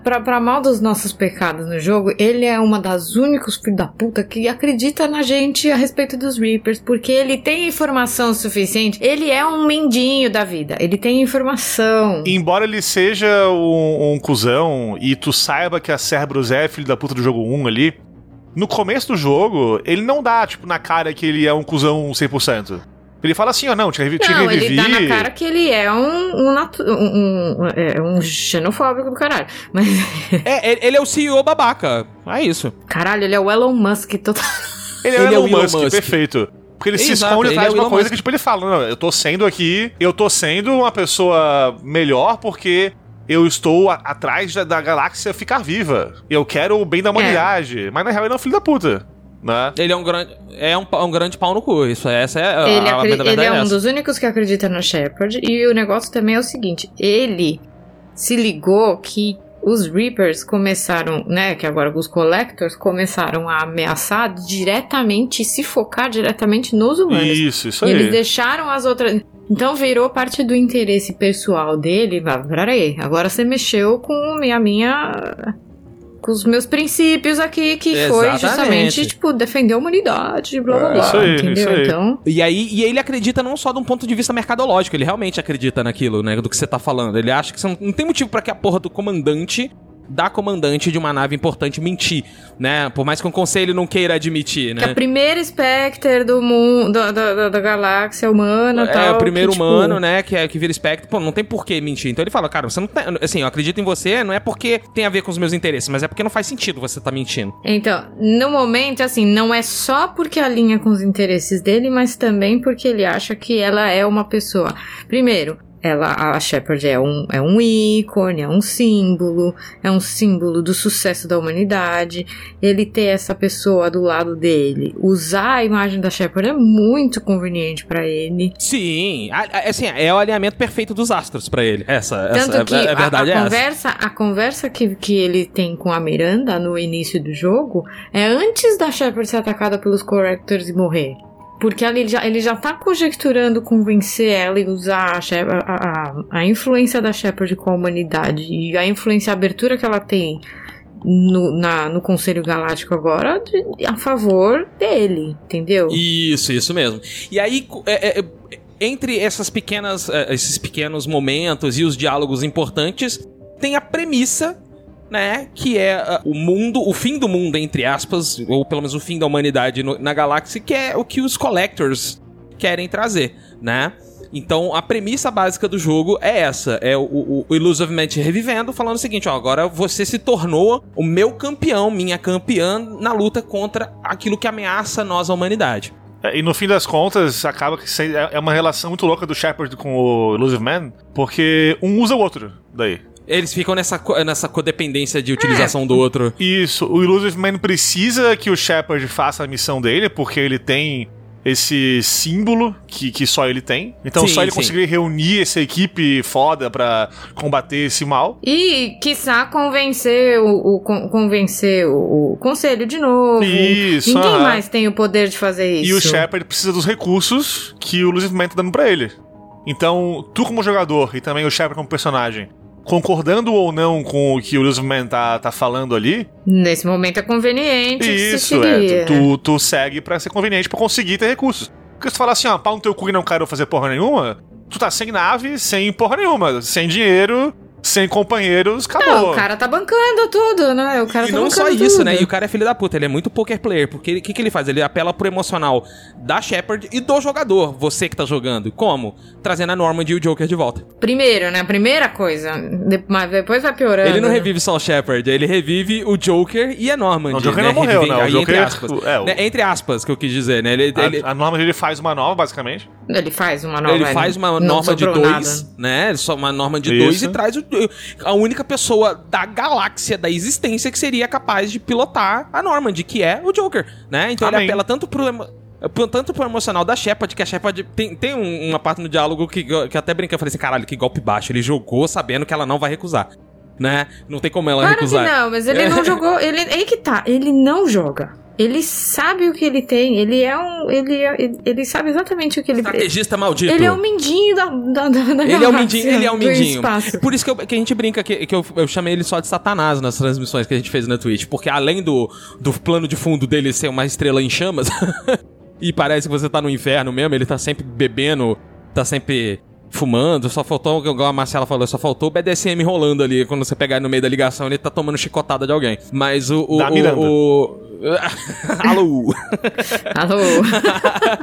S3: pra, pra mal dos nossos pecados no jogo, ele é uma das únicos filhos da puta que acredita na gente a respeito dos Reapers, porque ele tem informação suficiente. Ele é um mendinho da vida. Ele tem informação.
S2: Embora ele seja um, um cuzão e tu saiba que a Cerberus é filho da puta do jogo 1 ali, no começo do jogo, ele não dá, tipo, na cara que ele é um cuzão 100%. Ele fala assim, ó, não, te, revi te
S3: Não,
S2: revivi.
S3: ele dá na cara que ele é um, um, um, um- é, um xenofóbico do caralho. Mas,
S1: É, ele- ele é o CEO babaca. É isso.
S3: caralho, ele é o Elon Musk total.
S2: Ele é
S1: ele
S2: o
S1: é
S2: Elon
S1: o Elon
S2: Musk,
S1: Musk.
S2: perfeito. Porque ele se
S1: Exato,
S2: esconde
S1: ele
S2: atrás
S1: é o
S2: de uma coisa
S1: Musk.
S2: que, tipo, ele fala, não, eu tô sendo aqui, eu tô sendo uma pessoa melhor porque eu estou a- atrás da, da galáxia ficar viva. Eu quero o bem da humanidade. Mas na real ele é um filho da puta, né?
S1: Ele é um grande. É um, um grande pau no cu. Isso, essa é a,
S3: Ele,
S1: a, a verdade
S3: ele é
S1: é
S3: um dos únicos que acredita no Shepard. E o negócio também é o seguinte: ele se ligou que os Reapers começaram, né? Que agora os Collectors começaram a ameaçar diretamente, se focar diretamente nos humanos.
S2: Isso, isso
S3: E
S2: aí.
S3: eles deixaram as outras. Então virou parte do interesse pessoal dele. Peraí, agora você mexeu com a minha. Com os meus princípios aqui, que foi
S1: Exatamente.
S3: justamente, tipo, defender a humanidade, blá blá
S2: É,
S3: blá.
S2: isso aí,
S3: entendeu?
S2: isso aí.
S3: Então.
S1: E aí, e ele acredita não só de um ponto de vista mercadológico, ele realmente acredita naquilo, né? Do que você tá falando. Ele acha que você não, não tem motivo pra que a porra do comandante da comandante de uma nave importante mentir, né? Por mais que o conselho não queira admitir,
S3: Que a
S1: né?
S3: primeira Spectre do mundo, da, da, da- galáxia humana
S1: É
S3: tal,
S1: o primeiro
S3: que, tipo,
S1: humano, né, que, é, que vira espectro. Pô, não tem por que mentir. Então ele fala, cara, você não tem. Assim, eu acredito em você, não é porque tem a ver com os meus interesses, mas é porque não faz sentido você tá mentindo.
S3: Então, no momento, assim, não é só porque alinha com os interesses dele, mas também porque ele acha que ela é uma pessoa. Primeiro, ela, a Shepard é um, é um ícone, é um símbolo, é um símbolo do sucesso da humanidade. Ele ter essa pessoa do lado dele, usar a imagem da Shepard é muito conveniente pra ele.
S1: Sim, a- a- assim, é o alinhamento perfeito dos astros pra ele. Essa, essa
S3: Tanto que
S1: é, a
S3: a,
S1: verdade
S3: a
S1: é essa.
S3: conversa, a conversa que, que ele tem com a Miranda no início do jogo é antes da Shepard ser atacada pelos Correctors e morrer. Porque ele já, ele já tá conjecturando convencer ela e usar a, a, a- influência da Shepard com a humanidade e a influência, a abertura que ela tem no, na- no Conselho Galáctico agora de- a favor dele, entendeu?
S1: Isso, isso mesmo. E aí, é- é- é- entre essas pequenas, é, esses pequenos momentos e os diálogos importantes, tem a premissa, né, que é ah, o mundo, o fim do mundo, entre aspas, ou pelo menos o fim da humanidade no- na galáxia, que é o que os Collectors querem trazer, né? Então, a premissa básica do jogo é essa: é o, o, o Illusive Man te revivendo, falando o seguinte: ó, agora você se tornou o meu campeão, minha campeã, na luta contra aquilo que ameaça nós, a humanidade.
S2: É, E no fim das contas, acaba que é é uma relação muito louca do Shepard com o Illusive Man, porque um usa o outro daí.
S1: Eles ficam nessa, co- nessa codependência de utilização do outro.
S2: Isso, o Illusive Man precisa que o Shepard faça a missão dele, porque ele tem esse símbolo que, que só ele tem. Então
S1: Sim,
S2: só ele
S1: sim.
S2: conseguir reunir essa equipe foda pra combater esse mal.
S3: E, quiçá, convencer o, o- con- convencer o, o conselho de novo.
S2: Isso,
S3: Ninguém
S2: aham.
S3: mais tem o poder de fazer isso.
S2: E o Shepard precisa dos recursos que o Illusive Man tá dando pra ele. Então, tu como jogador e também o Shepard como personagem, concordando ou não com o que o Illusive Man tá, tá falando ali,
S3: Nesse momento é conveniente
S2: Isso, é. Tu, tu segue pra ser conveniente pra conseguir ter recursos. Porque se tu falar assim, ó, pau no teu cu e não quero fazer porra nenhuma, tu tá sem nave, sem porra nenhuma, sem dinheiro, sem companheiros, acabou.
S3: Não, o cara tá bancando tudo, né? O cara
S1: e
S3: tá
S1: não só isso,
S3: tudo.
S1: né? E o cara é filho da puta, ele é muito poker player. Porque o que, que ele faz? Ele apela pro emocional da Shepard e do jogador, você que tá jogando. Como? Trazendo a Normandy e o Joker de volta.
S3: Primeiro, né? A primeira coisa. de- mas depois vai piorando.
S1: Ele não
S3: né?
S1: revive só o Shepard, ele revive o Joker e a Normandy.
S2: Não, o Joker
S1: né?
S2: não morreu,
S1: Revive-
S2: né? O
S1: aí,
S2: Joker-
S1: entre aspas.
S2: é, o-
S1: Né? Entre aspas, que eu quis dizer, né? Ele, ele,
S2: A, a norma ele faz uma nova, basicamente.
S3: Ele faz uma nova.
S1: ele
S3: né?
S1: faz uma
S3: Não
S1: norma de dois,
S3: nada.
S1: né? Só uma norma de
S2: Isso.
S1: dois e traz o- a única pessoa da galáxia, da existência, que seria capaz de pilotar a Normandy, que é o Joker, né? Então
S2: Amém.
S1: ele apela tanto pro, tanto pro emocional da Shepard, que a Shepard tem, tem um- uma parte no diálogo que, que eu até brinquei, eu falei assim, caralho, que golpe baixo. Ele jogou sabendo que ela não vai recusar, né? Não tem como ela
S3: Claro
S1: recusar.
S3: que não, mas ele não jogou. Ele, aí que tá, ele não joga. Ele sabe o que ele tem. Ele é um. Ele, é- ele, sabe exatamente o que ele
S1: Estrategista maldito.
S3: Ele é o mindinho da, da, da, da
S1: Ele é o
S3: galáxia,
S1: mindinho, ele é o
S3: do
S1: mindinho. Por isso que, eu- que a gente brinca que, que eu, eu chamei ele só de Satanás nas transmissões que a gente fez na Twitch. Porque além do, do plano de fundo dele ser uma estrela em chamas, e parece que você tá no inferno mesmo, ele tá sempre bebendo, tá sempre fumando, só faltou, igual a Marcela falou, só faltou o BDSM rolando ali. Quando você pegar ele no meio da ligação, ele tá tomando chicotada de alguém. Mas o. o
S2: Da
S1: o-
S2: Miranda.
S1: o- Alô!
S3: Alô?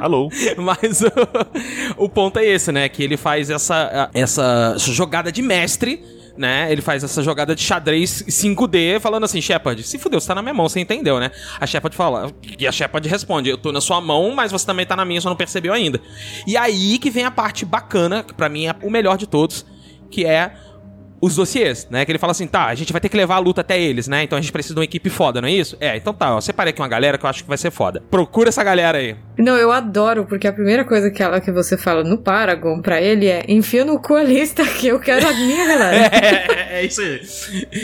S2: Alô.
S1: Mas o, o ponto é esse, né? Que ele faz essa, essa jogada de mestre, né? Ele faz essa jogada de xadrez 5D, falando assim, Shepard, se fudeu, você tá na minha mão, você entendeu, né? A Shepard fala, e a Shepard responde, eu tô na sua mão, mas você também tá na minha, só não percebeu ainda. E aí que vem a parte bacana, que pra mim é o melhor de todos, que é os dossiês, né? Que ele fala assim, tá, a gente vai ter que levar a luta até eles, né? Então a gente precisa de uma equipe foda, não é isso? É, então tá, ó, separei aqui uma galera que eu acho que vai ser foda. Procura essa galera aí.
S3: Não, eu adoro, porque a primeira coisa que, ela, que você fala no Paragon pra ele é enfia no cu a lista que eu quero a minha galera.
S1: É, é isso aí.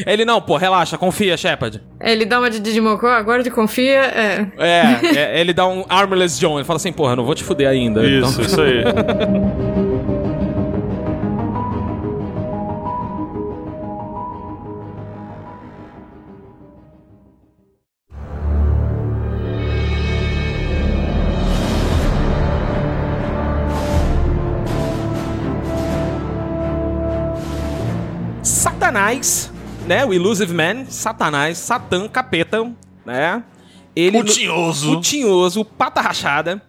S1: Ele, não, pô, relaxa, confia, Shepard.
S3: Ele dá uma de Digimocó, agora de confia, é.
S1: É, é, ele dá um Armless John, ele fala assim, porra, eu não vou te fuder ainda.
S2: Isso,
S1: Então-
S2: isso aí.
S1: Satanás, né? O Illusive Man, Satanás, Satã, capeta, né? Ele
S2: O tinhoso.
S1: O tinhoso, pata rachada,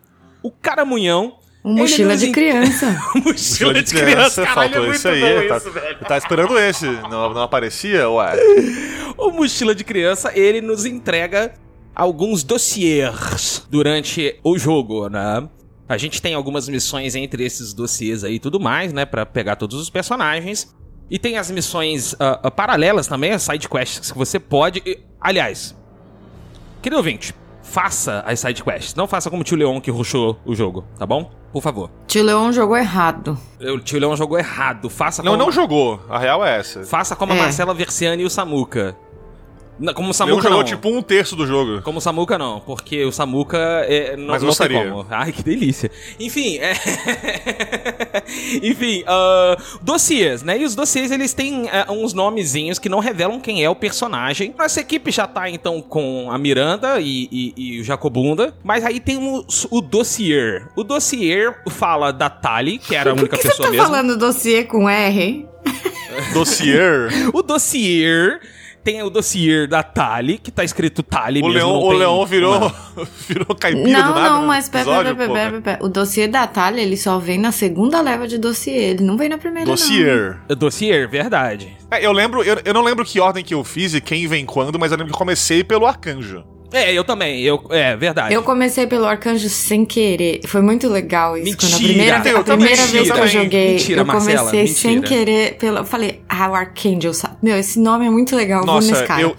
S1: o caramunhão.
S3: Um mochila de criança.
S1: mochila de criança, caralho,
S2: faltou
S1: é
S2: isso aí. tá-
S1: isso, velho.
S2: tava esperando esse. Não, não aparecia? Ué.
S1: O mochila de criança, ele nos entrega alguns dossiês durante o jogo, né? A gente tem algumas missões entre esses dossiês aí e tudo mais, né? Pra pegar todos os personagens. E tem as missões ah, ah, paralelas também, as side quests que você pode. e- aliás, querido ouvinte, faça as side quests. Não faça como o tio Leon que rushou o jogo, tá bom? Por favor.
S3: Tio Leon jogou errado.
S1: O tio Leon jogou errado. Faça
S2: Não,
S1: como,
S2: não jogou. A real é essa.
S1: Faça como a
S3: É.
S1: Marcela Versiani e o Samuka. Não, como o
S2: jogou
S1: não.
S2: tipo um terço do jogo.
S1: Como o Samuka não, porque o Samuka é, não,
S2: Mas
S1: não tem
S2: gostaria.
S1: como. Ai, que delícia. Enfim, é... Enfim, ah, dossiês, né? E os dossiês, eles têm ah, uns nomezinhos que não revelam quem é o personagem. Nossa equipe já tá, então, com a Miranda e, e- e o Jacobunda. Mas aí temos o dossier. O dossier fala da Tali, que era a
S3: Por
S1: única
S3: que você
S1: pessoa
S3: tá
S1: mesmo.
S3: falando dossiê com R?
S2: Dossier.
S1: O dossier... Tem o dossier da Tali, que tá escrito Tali
S2: o
S1: mesmo.
S2: Leão,
S1: não
S2: o
S1: tem
S2: Leão virou, virou caipira do
S3: Não,
S2: nada.
S3: não,
S2: no
S3: mas pera, pera, pera, pera, pera. O dossiê da Thalia, ele só vem na segunda leva de dossiê. Ele não vem na primeira, não.
S2: Dossier.
S1: Dossier, verdade.
S2: É, eu lembro, eu, eu não lembro que ordem que eu fiz e quem vem quando, mas eu lembro que comecei pelo arcanjo.
S1: É, eu também. Eu, é, verdade.
S3: Eu comecei pelo Arcanjo sem querer. Foi muito legal isso. Quando a
S1: Mentira.
S3: primeira, a primeira
S2: também,
S3: vez que eu joguei,
S1: Mentira,
S3: eu comecei
S1: Marcela,
S3: sem
S1: mentira.
S3: querer. Pelo, eu falei, ah, o Archangel. sabe? Meu, esse nome é muito legal.
S2: Nossa,
S3: nesse cara.
S2: eu,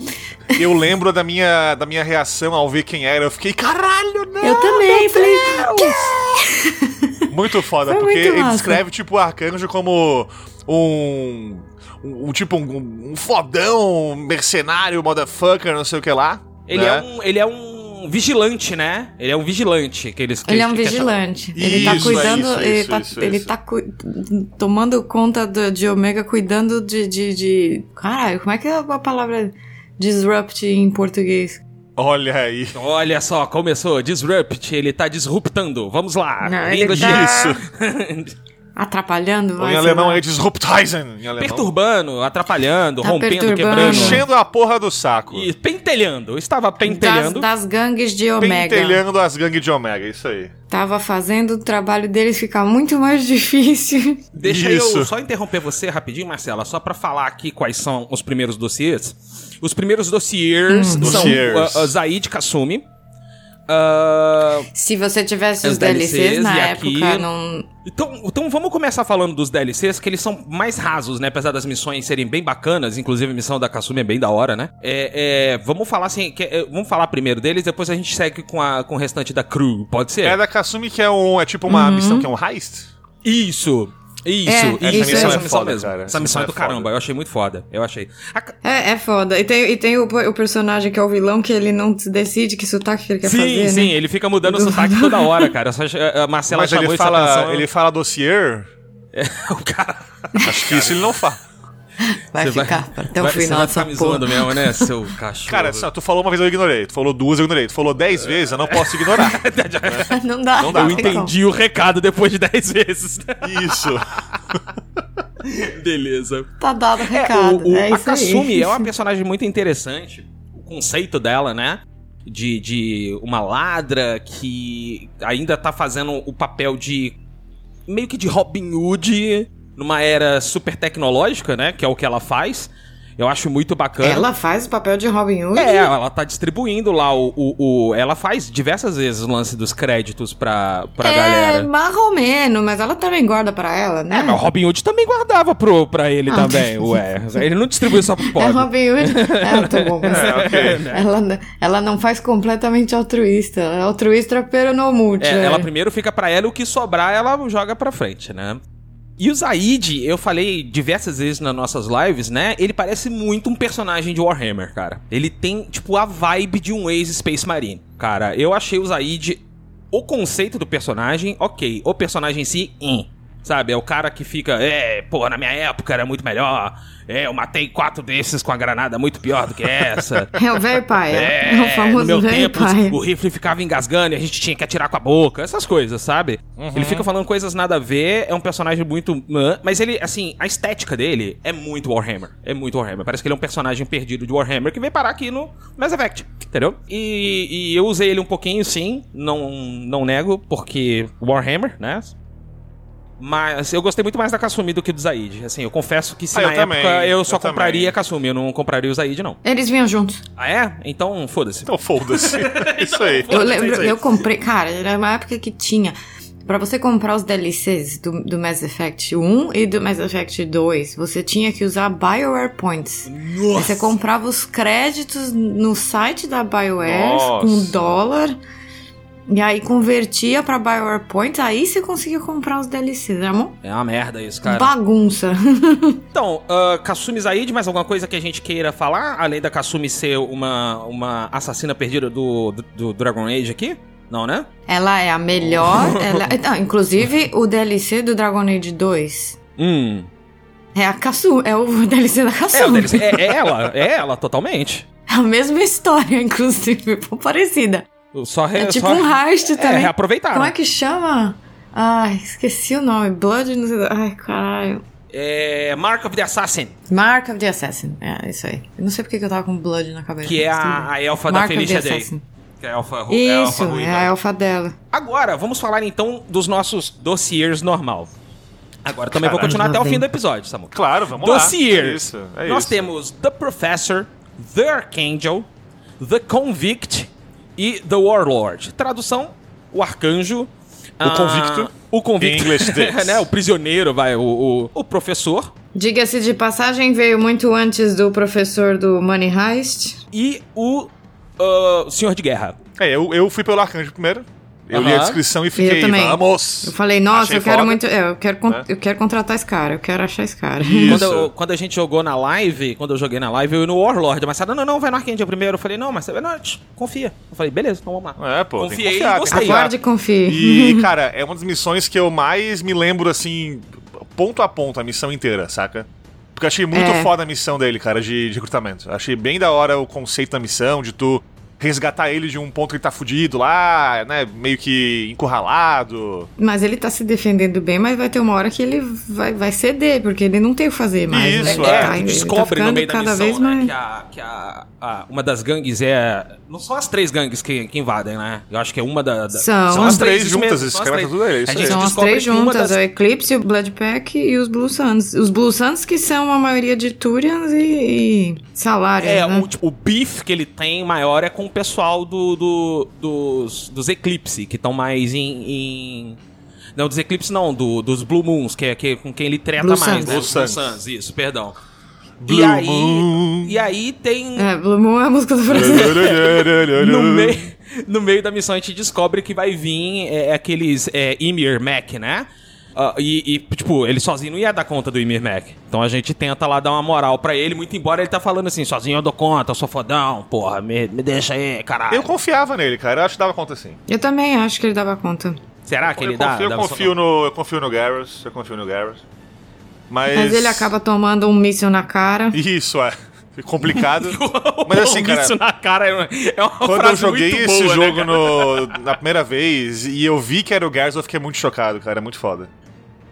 S2: eu lembro da minha, da minha reação ao ver quem era. Eu fiquei, caralho, não!
S3: Eu também. Falei,
S2: Muito foda,
S3: Foi
S2: porque
S3: muito
S2: ele
S3: massa.
S2: descreve, tipo, o arcanjo como um. Um, um tipo, um, um fodão, mercenário, motherfucker, não sei o que lá.
S1: Ele,
S2: né?
S1: é um, ele é um vigilante, né? Ele é um vigilante. Que eles, que
S3: Ele é um vigilante. ele tá
S2: Isso,
S3: cuidando.
S2: isso,
S3: ele
S2: isso,
S3: tá,
S2: isso,
S3: ele
S2: isso.
S3: tá cu- tomando conta do- de Omega, cuidando de, de, de. Caralho, como é que é a palavra disrupt em português?
S2: Olha aí.
S1: Olha só, começou. Disrupt. Ele tá disruptando. Vamos lá.
S3: Não,
S1: Língua
S3: ele
S1: de-
S3: tá- Atrapalhando, vai.
S2: em
S3: sei
S2: alemão é Disruptizen. Em alemão.
S1: Perturbando, atrapalhando,
S3: Tá
S1: rompendo,
S3: perturbando.
S1: quebrando.
S2: Enchendo a porra do saco.
S1: E pentelhando. Estava
S3: das,
S1: pentelhando.
S3: das gangues de Omega.
S2: Pentelhando as gangues de Omega, isso aí.
S3: Tava fazendo o trabalho deles ficar muito mais difícil.
S1: Deixa
S2: Isso.
S1: eu só interromper você rapidinho, Marcela, só pra falar aqui quais são os primeiros dossiês. Os primeiros dossiers
S3: Hum.
S1: são
S2: Dossiers.
S1: uh, uh, Zaid Kasumi. Uh,
S3: Se você tivesse
S1: Os
S3: DLCs,
S1: DLCs,
S3: na época,
S1: aqui-
S3: não.
S1: então, então vamos começar falando dos DLCs, que eles são mais rasos, né? Apesar das missões serem bem bacanas, inclusive a missão da Kasumi é bem da hora, né? É, é, vamos falar assim, que- é, vamos falar primeiro deles, depois a gente segue com, a, com o restante da crew, pode ser?
S2: É da Kasumi que é um. É tipo uma
S3: Uhum.
S2: missão que é um heist?
S1: Isso! Isso,
S3: É,
S1: isso,
S3: essa missão é
S1: missão
S2: foda,
S1: mesmo.
S2: cara.
S1: Essa missão é do
S2: é
S1: caramba, eu achei muito foda. Eu achei. A-
S3: É, é foda. E tem, e tem o, o personagem que é o vilão que ele não decide que sotaque que ele quer
S1: sim,
S3: fazer.
S1: sim,
S3: né?
S1: ele fica mudando o sotaque toda hora, cara. Só, a Marcela
S2: Mas
S1: chamou
S2: ele fala,
S1: atenção.
S2: ele fala dossier?
S1: o cara.
S2: Acho que isso ele não fala.
S3: Vai
S1: Você
S3: ficar até o
S1: vai- você
S3: final
S1: vai
S3: dessa
S1: ficar me
S3: porra.
S1: zoando mesmo, né, seu cachorro?
S2: Cara, só, tu falou uma vez eu ignorei. Tu falou duas eu ignorei. Tu falou dez vezes, eu não posso ignorar.
S3: não dá.
S2: Não dá.
S1: eu entendi o recado depois de 10 vezes.
S2: Isso.
S1: Beleza.
S3: Tá dado o
S1: É,
S3: recado.
S1: o, o,
S3: é
S1: a
S3: aí.
S1: Kasumi é uma personagem muito interessante. O conceito dela, né? De, de uma ladra que ainda tá fazendo o papel de. meio que de Robin Hood numa era super tecnológica, né? Que é o que ela faz. Eu acho muito bacana.
S3: Ela faz o papel de Robin Hood?
S1: É, ela tá distribuindo lá o, o, o- Ela faz diversas vezes o lance dos créditos pra, pra
S3: é,
S1: galera.
S3: mais ou menos, mas ela também guarda pra ela, né?
S1: É, mas o Robin Hood também guardava pro, pra ele
S3: Ah.
S1: também, ué. Ele não distribui só pro
S3: É
S1: pobre.
S3: Robin Hood. É, tá bom, mas
S2: É, ok.
S3: ela, ela não faz completamente altruísta. Ela é altruísta pero no multi.
S1: É,
S3: né?
S1: ela primeiro fica pra ela e o que sobrar ela joga pra frente, né? E o Zaid, eu falei diversas vezes nas nossas lives, né? Ele parece muito um personagem de Warhammer, cara. Ele tem, tipo, a vibe de um ex-Space Marine. Cara, eu achei o Zaid, o conceito do personagem, ok. O personagem em si, hum. Sabe, é o cara que fica, é, pô, na minha época era muito melhor. É, eu matei quatro desses com a granada muito pior do que essa.
S3: É o velho pai. É, o
S1: no
S3: famoso
S1: meu
S3: velho
S1: tempo,
S3: pai.
S1: o rifle ficava engasgando e a gente tinha que atirar com a boca, essas coisas, sabe? Ele fica falando coisas nada a ver, é um personagem muito. Mas ele, assim, a estética dele é muito Warhammer. É muito Warhammer. Parece que ele é um personagem perdido de Warhammer que veio parar aqui no Mass Effect, entendeu? E, e eu usei ele um pouquinho, sim, não, não nego, porque Warhammer, né? Mas eu gostei muito mais da Kasumi do que do Zaid. Assim, eu confesso que se
S2: Ah, eu
S1: na
S2: também,
S1: época eu só
S2: eu
S1: compraria
S2: também.
S1: a Kasumi, eu não compraria o Zaid, não.
S3: Eles vinham juntos.
S1: Ah, é? Então, foda-se.
S2: Então foda-se. Isso aí.
S3: Eu lembro,
S1: aí.
S3: eu comprei, cara, era uma época que tinha. Pra você comprar os DLCs do, do Mass Effect 1 e do Mass Effect 2, você tinha que usar BioWare Points. Aí você comprava os créditos no site da BioWare
S2: Nossa.
S3: com dólar. E aí convertia pra BioWare Points, aí você conseguia comprar os DLCs. Era uma
S1: É uma merda isso, cara.
S3: bagunça.
S1: Então, uh, Kasumi Zaid, mais alguma coisa que a gente queira falar? Além da Kasumi ser uma, uma assassina perdida do, do, do Dragon Age aqui? Não, né?
S3: Ela é a melhor. ela... Não, inclusive, o DLC do Dragon Age 2
S1: Hum.
S3: é a Kasu, é o DLC da.
S1: É, o DLC, é, é ela, é ela, totalmente.
S3: É a mesma história, inclusive, parecida.
S1: Só re,
S3: É tipo
S1: só,
S3: um heist
S1: É,
S3: também.
S1: reaproveitaram.
S3: Como é que chama? Ai, esqueci o nome. Blood, não sei. Ai, caralho.
S1: É Mark of the Assassin,
S3: Mark of the Assassin. É, isso aí. Eu não sei porque que eu tava com Blood na cabeça.
S1: que é a, a elfa
S3: Mark
S1: da Felicia Day.
S3: Assassin.
S1: Que é a elfa, é a elfa
S3: Isso,
S1: ruiva.
S3: é a elfa dela.
S1: Agora, vamos falar então dos nossos dossiers normal. Agora também vou
S2: Caralho,
S1: continuar até o
S3: lá
S1: fim
S3: vem.
S1: do episódio, Samu.
S2: Claro, vamos lá.
S1: Dossier.
S2: É isso. É
S1: Nós
S2: isso.
S1: temos The Professor, The Archangel, The Convict e The Warlord. Tradução: o arcanjo. O
S2: convicto.
S1: O convicto.
S2: Em inglês this.
S1: né? O prisioneiro, vai. O, o, o professor.
S3: Diga-se de passagem, veio muito antes do professor do Money Heist.
S1: E o ah, Senhor de Guerra.
S2: É, eu, eu fui pelo Arcanjo primeiro. Eu li a descrição e fiquei,
S3: também.
S2: vamos!
S3: Eu falei, nossa,
S2: Achei
S3: eu quero
S2: foda.
S3: muito. é, eu, quero
S2: Né?
S3: eu quero contratar esse cara, eu quero achar esse cara.
S1: Quando, eu- quando a gente jogou na live, quando eu joguei na live, eu ia no Warlord. Mas sabe, não, não, vai no Archangel primeiro. Eu falei, não, mas não, confia. Eu falei, beleza, então vamos lá.
S2: É, pô, tem que
S1: Confiei
S2: confiar,
S1: e gostei.
S2: confiar.
S3: Aguarde e confie.
S2: E, cara, é uma das missões que eu mais me lembro, assim, ponto a ponto, a missão inteira, saca? Porque eu achei muito
S3: É.
S2: foda a missão dele, cara, de, de recrutamento. Achei bem da hora o conceito da missão, de tu resgatar ele de um ponto que ele tá fudido lá, né? Meio que encurralado.
S3: Mas ele tá se defendendo bem, mas vai ter uma hora que ele vai, vai ceder, porque ele não tem o que fazer mais.
S2: Isso,
S3: né?
S2: é,
S3: Tá- ele tá
S1: descobre no
S3: ficando
S1: meio da
S3: cada
S1: missão,
S3: vez
S1: né,
S3: mais.
S1: que, a, que a, a- uma das gangues é... Não são as três gangues que, que invadem, né? Eu acho que é uma da... da-
S3: São.
S2: As três juntas, esse
S1: são as
S2: cara
S1: três.
S2: tá tudo aí, isso
S1: A
S2: aí.
S1: gente
S3: São as três juntas,
S1: das-
S3: o Eclipse, o Blood Pack e os Blue Suns. Os Blue Suns que são a maioria de Turians e, e salários,
S1: É,
S3: né?
S1: o, tipo, o beef que ele tem maior é com o pessoal do, do- dos, dos Eclipse, que estão mais em, em- Não, dos Eclipse não, do- dos Blue Moons, que é que, com quem ele treta
S3: Blue
S1: mais,
S3: Suns.
S1: né?
S2: Blue Suns.
S1: Isso, perdão.
S2: Blue
S1: e aí,
S2: Moon.
S1: e aí tem...
S3: É, Blue Moon é a música do brasileiro.
S1: no, meio, no meio da missão a gente descobre que vai vir é, aqueles é, Emir Mac, né? Ah, e, e, tipo, ele sozinho não ia dar conta do Emir Mac. Então a gente tenta lá dar uma moral pra ele, muito embora ele tá falando assim, sozinho eu dou conta, eu sou fodão, porra, me, me deixa aí, caralho.
S2: Eu confiava nele, cara. Eu acho que dava conta sim.
S3: Eu também acho que ele dava conta.
S1: Será que ele
S2: eu
S1: dá?
S2: confio, eu
S1: dá
S2: confio no, eu confio no Garrus. Eu confio no Garrus. Mas...
S3: Mas ele acaba tomando um míssil na cara.
S2: Isso, é. Complicado. Mas assim, cara,
S1: Isso na cara é uma, é uma
S2: Quando eu joguei
S1: muito
S2: esse
S1: boa, né,
S2: jogo
S1: cara?
S2: no- na primeira vez e eu vi que era o Garrus, eu fiquei muito chocado, cara. É muito foda.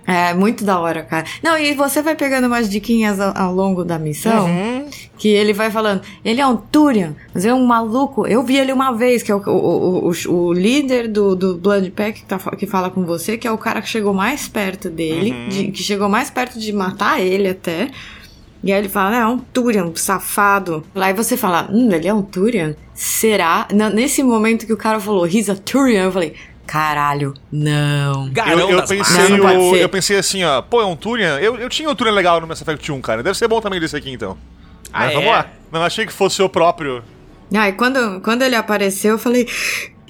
S3: É, muito da hora, cara. Não, e você vai pegando umas diquinhas ao, ao longo da missão.
S2: Uhum.
S3: Que ele vai falando, ele é um Turian, mas é um maluco. Eu vi ele uma vez, que é o, o, o, o líder do, do Blood Pack que, tá, que fala com você, que é o cara que chegou mais perto dele, de- que chegou mais perto de matar ele até. E aí ele fala, é um Turian, um safado. Lá e você fala, hum, ele é um Turian? Será? N- nesse momento que o cara falou, he's a Turian, eu falei, caralho, não.
S1: Garão
S2: Eu, eu
S1: das
S2: pensei,
S3: Não, não
S2: o- eu pensei assim, ó, pô, é um Turian? Eu, eu tinha um Turian legal no Mass Effect 1, cara. Deve ser bom também desse aqui, então.
S1: Ah,
S2: Mas
S1: é?
S2: Vamos lá. Não achei que fosse o próprio.
S3: Aí quando, quando ele apareceu, eu falei.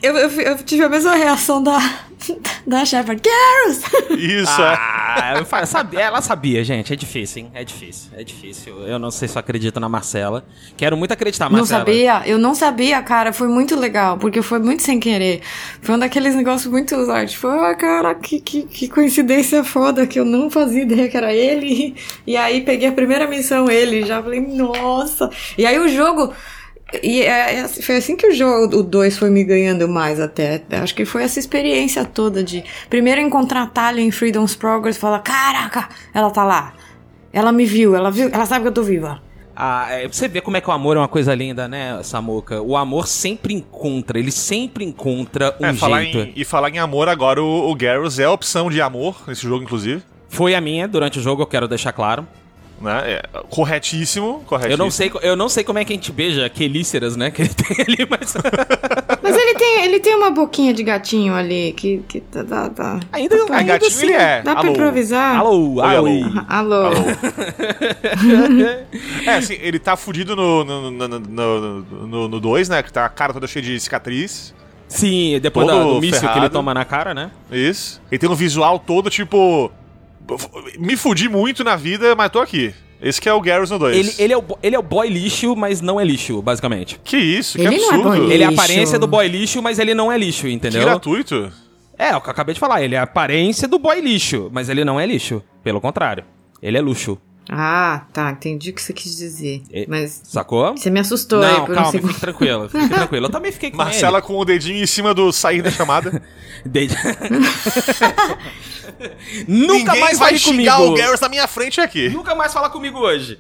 S3: Eu, eu, eu tive a mesma reação da, da Shepard. Garrus!
S2: Isso, é.
S1: Ah, sabia- ela sabia, gente. É difícil, hein? É difícil, é difícil. Eu não sei se eu acredito na Marcela. Quero muito acreditar,
S3: Não
S1: Marcela.
S3: sabia? Eu não sabia, cara. Foi muito legal, porque foi muito sem querer. Foi um daqueles negócios muito. Tipo, ah, cara, que, que, que coincidência foda que eu não fazia ideia que era ele. E aí peguei a primeira missão, ele. Já falei, nossa. E aí o jogo. E é- é- foi assim que o jogo, o 2 foi me ganhando mais até. Acho que foi essa experiência toda de primeiro encontrar a Talia em Freedom's Progress e falar: caraca, ela tá lá. Ela me viu, ela viu, ela sabe que eu tô viva.
S1: Ah, é, você vê como é que o amor é uma coisa linda, né, Samuca? O amor sempre encontra, ele sempre encontra um
S2: É, falar
S1: jeito.
S2: em, e falar em amor agora, o, o Garrus é a opção de amor nesse jogo, inclusive.
S1: Foi a minha durante o jogo, eu quero deixar claro.
S2: Né? É, corretíssimo, corretíssimo.
S1: Eu não sei, eu não sei como é que a gente beija quelíceras, né, que ele tem ali, mas
S3: Mas ele tem, ele tem uma boquinha de gatinho ali que, que tá, tá, tá.
S1: ainda,
S3: pra-
S1: ainda
S2: gatinho
S1: assim.
S2: ele é.
S3: Dá pra
S2: Alô.
S3: improvisar?
S1: Alô,
S2: Oi,
S1: alô.
S2: alô.
S3: Alô.
S2: É, assim, ele tá fudido no 2, no, no, no, no, no dois, né? Que tá a cara toda cheia de cicatriz.
S1: Sim, depois da- do míssil que ele
S2: ferrado.
S1: toma na cara, né?
S2: Isso. Ele tem um visual todo, tipo... Me fudi muito na vida, mas tô aqui. Esse que é o Garrus no 2.
S1: Ele, ele, é o, ele é o boy lixo, mas não é lixo, basicamente.
S2: Que isso, que
S3: Ele não é
S2: absurdo.
S3: boy
S1: Ele é a aparência do boy lixo, mas ele não é lixo,
S2: que
S1: entendeu?
S2: gratuito.
S1: É, é o que eu acabei de falar. Ele é a aparência do boy lixo, mas ele não é lixo. Pelo contrário. Ele é luxo.
S3: Ah, tá. Entendi o que você quis dizer.
S1: E-
S3: Mas
S1: Sacou?
S3: você me assustou aí
S1: Não,
S3: por um
S1: calma,
S3: segundo.
S1: fique tranquilo. Fique tranquilo. Eu também fiquei com
S2: Marcela com o dedinho em cima do sair da chamada.
S1: ele. Nunca
S2: Ninguém
S1: mais
S2: vai xingar
S1: comigo.
S2: o Garrus na minha frente aqui.
S1: Nunca mais fala comigo hoje.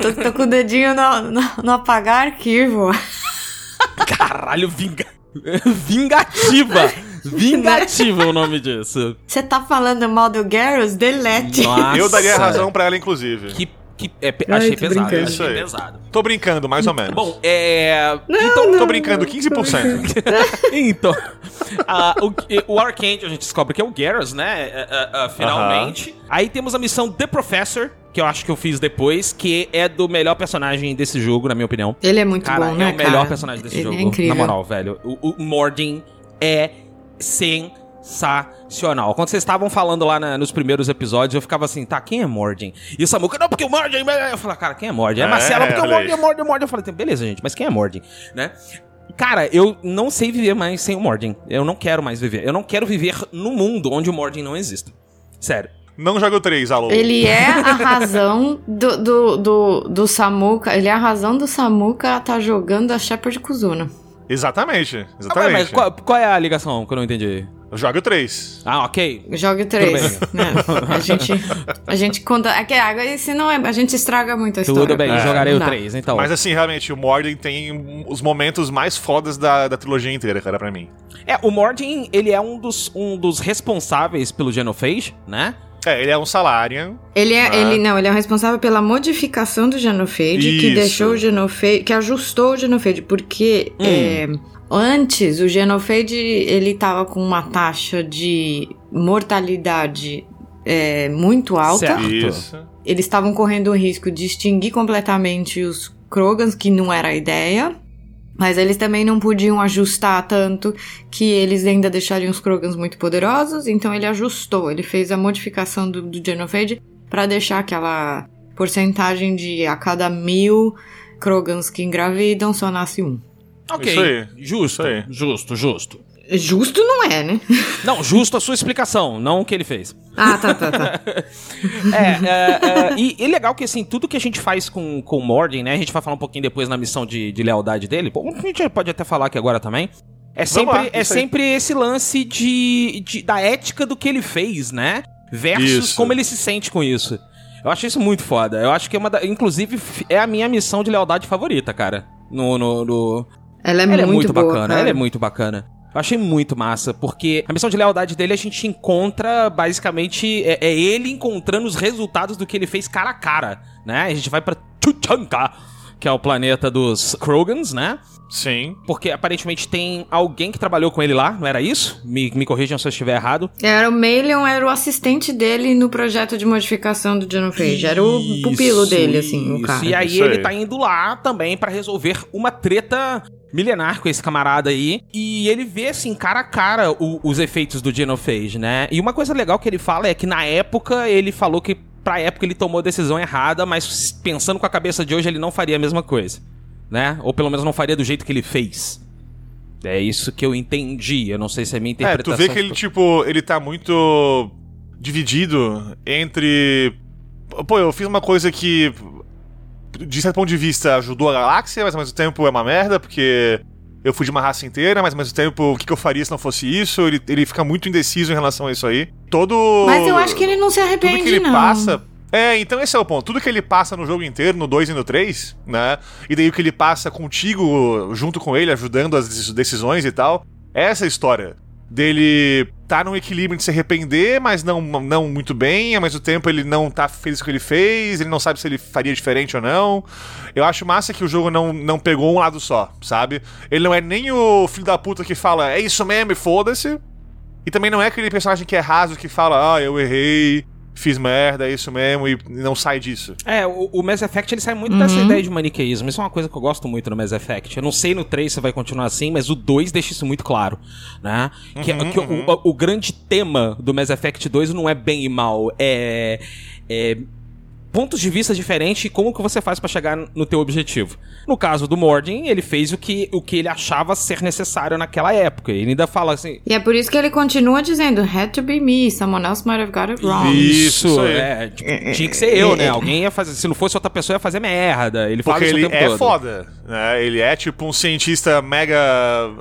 S3: Tô, tô com o dedinho no, no, no apagar arquivo.
S1: Caralho, vinga... vingativa. Vingativa é o nome disso.
S3: Você tá falando mal do Garrus? Delete.
S1: Nossa.
S2: Eu daria razão pra ela, inclusive.
S1: Que, que é,
S3: Ai,
S1: achei pesado.
S3: brincando.
S1: Achei
S2: aí.
S1: pesado.
S2: Tô brincando, mais ou menos.
S1: Bom, é.
S2: então, tô brincando, 15%.
S1: então, ah, o, o Arcade a gente descobre que é o Garrus, né? é, é, é, finalmente. Aí temos a missão The Professor, que eu acho que eu fiz depois, que é do melhor personagem desse jogo, na minha opinião.
S3: Ele é muito
S1: Cara,
S3: bom,
S1: é
S3: né,
S1: o melhor
S3: cara?
S1: personagem desse
S3: Ele
S1: jogo.
S3: É incrível.
S1: Na moral, velho. O, o Mordin é sensacional. Quando vocês estavam falando lá na- nos primeiros episódios, eu ficava assim, tá, quem é Mordin? E o Samuca, não, porque o Mordin... Eu falei, cara, quem é Mordin? É,
S2: É,
S1: Marcela, porque o
S2: aí.
S1: é Mordin, é Mordin. Eu falei, beleza, gente, mas quem é Mordin? Né? Cara, eu não sei viver mais sem o Mordin. Eu não quero mais viver. Eu não quero viver no mundo onde o Mordin não exista. Sério.
S2: Não joga o 3, alô.
S3: Ele é a razão do, do, do, do Samuka. Ele é a razão do Samuka tá jogando a Shepard Kuzuna.
S2: Exatamente,
S1: Ah, mas
S2: exatamente.
S1: qual, qual é a ligação que eu não entendi?
S2: Joga o 3.
S1: Ah, ok.
S3: Jogue três. né? A gente. A gente conta. É que água, e se não é. A gente estraga muito a história.
S1: Tudo bem,
S3: porque
S1: jogarei
S3: não
S1: o
S3: dá.
S1: 3, então.
S2: Mas assim, realmente, o Morden tem os momentos mais fodas da, da trilogia inteira, cara, pra mim.
S1: É, o Mordin, ele é um dos, um dos responsáveis pelo Genophage, né?
S2: É, ele é um Salarian.
S3: Ele é,
S2: Ah.
S3: ele não, ele é o responsável pela modificação do Genofade, que deixou o Genofade, que ajustou o Genofade, porque
S1: Hum.
S3: é, antes o Genofade ele tava com uma taxa de mortalidade é, muito alta.
S1: Certo.
S2: Isso.
S3: Eles estavam correndo o risco de extinguir completamente os Krogans, que não era a ideia. Mas eles também não podiam ajustar tanto que eles ainda deixariam os Krogans muito poderosos. Então ele ajustou, ele fez a modificação do, do Genophage para deixar aquela porcentagem de a cada mil Krogans que engravidam só nasce um.
S1: Ok.
S2: Isso aí.
S1: Justo,
S2: Isso aí.
S1: justo, justo.
S3: Justo não é, né?
S1: Não, justo a sua explicação, não o que ele fez.
S3: Ah, tá, tá, tá.
S1: É, é, é, e, e legal que, assim, tudo que a gente faz com, com o Mordin, né? A gente vai falar um pouquinho depois na missão de, de lealdade dele. A gente pode até falar aqui agora também. É sempre,
S2: lá,
S1: é
S2: aí.
S1: sempre esse lance de, de- da ética do que ele fez, né? Versus
S2: Isso.
S1: como ele se sente com isso. Eu acho isso muito foda. Eu acho que é uma da... Inclusive, é a minha missão de lealdade favorita, cara. No. no, no-
S3: Ela é
S1: Ela é
S3: muito,
S1: muito
S3: boa,
S1: bacana,
S3: cara.
S1: ela é muito bacana. Eu achei muito massa, porque a missão de lealdade dele a gente encontra basicamente é, é ele encontrando os resultados do que ele fez cara a cara, né? A gente vai pra Tuchanka, que é o planeta dos Krogans, né?
S2: Sim.
S1: Porque aparentemente tem alguém que trabalhou com ele lá, não era isso? Me, me corrijam se eu estiver errado.
S3: Era o Melion, era o assistente dele no projeto de modificação do Genophage. Era o pupilo
S1: Isso,
S3: dele, assim, o cara.
S1: E aí
S2: Isso
S1: ele
S2: aí.
S1: tá indo lá também pra resolver uma treta milenar com esse camarada aí. E ele vê, assim, cara a cara o- os efeitos do Genophage, né? E uma coisa legal que ele fala é que na época ele falou que pra época ele tomou a decisão errada, mas pensando com a cabeça de hoje ele não faria a mesma coisa, né? Ou pelo menos não faria do jeito que ele fez. É isso que eu entendi. Eu não sei se é minha
S2: É,
S1: interpretação.
S2: tu vê que ele, tipo, ele tá muito dividido entre. Pô, eu fiz uma coisa que, de certo ponto de vista, ajudou a galáxia, mas ao mesmo tempo é uma merda, porque eu fui de uma raça inteira, mas ao mesmo tempo, o que, que eu faria se não fosse isso? Ele, ele fica muito indeciso em relação a isso aí. Todo.
S3: Mas eu acho que ele não se arrepende,
S2: tudo que ele
S3: não.
S2: passa. É, então esse é o ponto. Tudo que ele passa no jogo inteiro, no 2 e no 3, né? E daí o que ele passa contigo, junto com ele, ajudando as decis- decisões e tal. é Essa história dele tá num equilíbrio de se arrepender, mas não, não muito bem, ao mesmo tempo ele não tá feliz com o que ele fez, ele não sabe se ele faria diferente ou não. Eu acho massa que o jogo não, não pegou um lado só, sabe? Ele não é nem o filho da puta que fala, é isso mesmo foda-se. E também não é aquele personagem que é raso que fala, ah, eu errei, fiz merda, é isso mesmo, e não sai disso.
S1: É, o, o Mass Effect ele sai muito dessa ideia de maniqueísmo. Isso é uma coisa que eu gosto muito no Mass Effect. Eu não sei no 3 se vai continuar assim, mas o 2 deixa isso muito claro, né? que que o- o, o grande tema do Mass Effect 2 não é bem e mal, é, é pontos de vista diferentes e como que você faz pra chegar no teu objetivo. No caso do Mordin, ele fez o que, o que ele achava ser necessário naquela época. Ele ainda fala assim,
S3: E é por isso que ele continua dizendo, had to be me, someone else might have got it wrong.
S2: Isso, isso
S1: é, tipo, tinha que ser eu, né? Alguém ia fazer, se não fosse outra pessoa ia fazer merda. Ele fala
S2: Porque
S1: isso
S2: ele
S1: o tempo
S2: é
S1: todo.
S2: foda, né? Ele é tipo um cientista mega,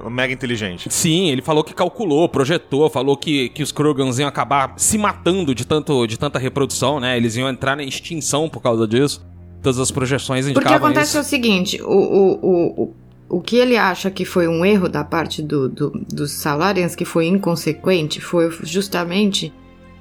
S2: mega inteligente.
S1: Sim, ele falou que calculou, projetou, falou que, que os Krogans iam acabar se matando de, tanto, de tanta reprodução, né? Eles iam entrar na extinção por causa disso. Todas as projeções
S3: Porque
S1: indicavam
S3: acontece
S1: isso.
S3: o seguinte, o, o, o, o, o que ele acha que foi um erro da parte do, do, dos Salarians, que foi inconsequente, foi justamente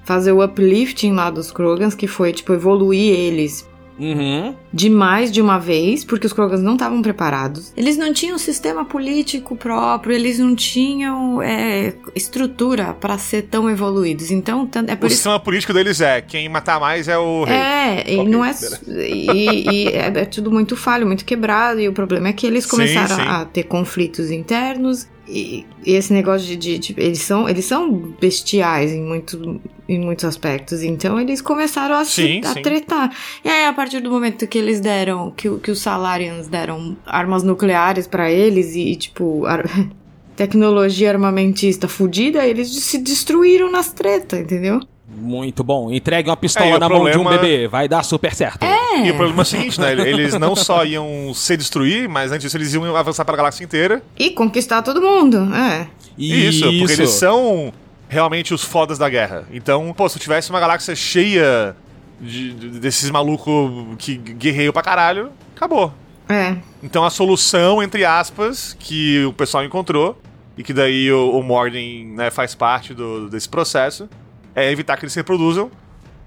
S3: fazer o uplifting lá dos Krogans, que foi, tipo, evoluir eles
S1: Uhum.
S3: demais de uma vez, porque os Krogans não estavam preparados. Eles não tinham sistema político próprio, eles não tinham é, estrutura para ser tão evoluídos. Então, tanto- é por
S2: O
S3: isso
S2: sistema político deles é, quem matar mais é o rei.
S3: é, e não é. E, e é, é tudo muito falho, muito quebrado. E o problema é que eles
S2: Sim,
S3: começaram
S2: sim.
S3: a ter conflitos internos. E, e esse negócio de, de- de- eles, são, eles são bestiais em, muito, em muitos aspectos. Então eles começaram a, se,
S2: Sim,
S3: a
S2: sim.
S3: tretar. E aí, a partir do momento que eles deram. Que, o- que os Salarians deram armas nucleares pra eles e, tipo. ar- Tecnologia armamentista fudida, eles se destruíram nas tretas, entendeu?
S1: Muito bom. Entregue uma pistola
S2: É, e
S1: na mão de um
S2: problema-
S1: bebê. Vai dar super certo.
S3: É.
S2: E o problema é o seguinte, né? Eles não só iam se destruir, mas antes disso eles iam avançar para a galáxia inteira.
S3: E conquistar todo mundo, é.
S2: Isso, porque eles são realmente os fodas da guerra. Então, pô, se eu tivesse uma galáxia cheia de, de- desses malucos que guerreiam pra caralho, acabou.
S3: É.
S2: Então a solução, entre aspas, que o pessoal encontrou, e que daí o, o Morden né, faz parte do, desse processo, é evitar que eles se reproduzam,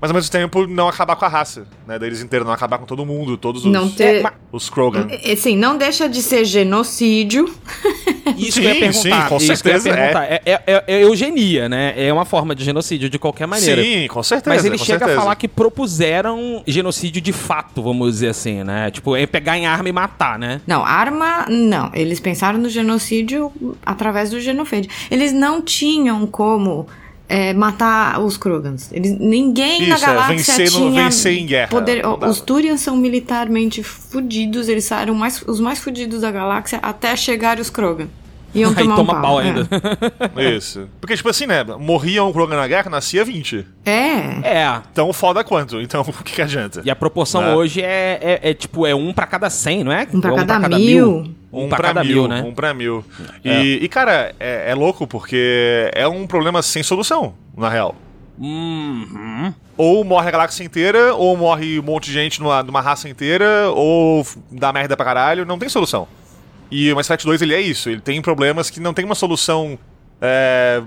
S2: mas ao mesmo tempo não acabar com a raça, né? Deles inteiros, não acabar com todo mundo, todos os,
S3: Não ter.
S2: os Krogan.
S3: É, Assim, não deixa de ser genocídio.
S1: Isso que eu ia
S2: Sim,
S1: perguntar.
S2: sim, com
S1: isso que eu ia
S2: certeza é.
S1: perguntar. É. É, é- é eugenia, né? É uma forma de genocídio de qualquer maneira.
S2: Sim, com certeza.
S1: Mas ele
S2: com
S1: chega
S2: certeza.
S1: a falar que propuseram genocídio de fato, vamos dizer assim, né? Tipo, é pegar em arma e matar, né?
S3: Não, arma, não. Eles pensaram no genocídio através do genocídio. Eles não tinham como é, matar os Krogans. Eles, ninguém na
S2: Isso, é,
S3: galáxia
S2: vencer no-
S3: tinha
S2: vencer em guerra,
S3: poder. Os Turians são militarmente fudidos. Eles eram mais, os mais fudidos da galáxia até chegar os Krogan. Iam
S1: Aí
S3: tomar
S1: toma
S3: um
S1: pau
S3: é.
S1: ainda.
S2: Isso. Porque, tipo assim, né? Morria um Krogan na guerra, nascia 20.
S3: É.
S1: É.
S2: Então foda quanto? Então o que, que adianta?
S1: E a proporção
S2: Né?
S1: hoje é, é, é, tipo, é um pra cada cem, não é?
S3: Um pra
S1: Ou
S3: cada mil.
S1: Um, pra, cada mil, né?
S2: Um pra mil. E, e, cara, é, é louco porque é um problema sem solução, na real.
S1: Uhum.
S2: Ou morre a galáxia inteira, ou morre um monte de gente numa, numa raça inteira, ou dá merda pra caralho, não tem solução. E o Mass Effect 2 ele é isso, ele tem problemas que não tem uma solução, é,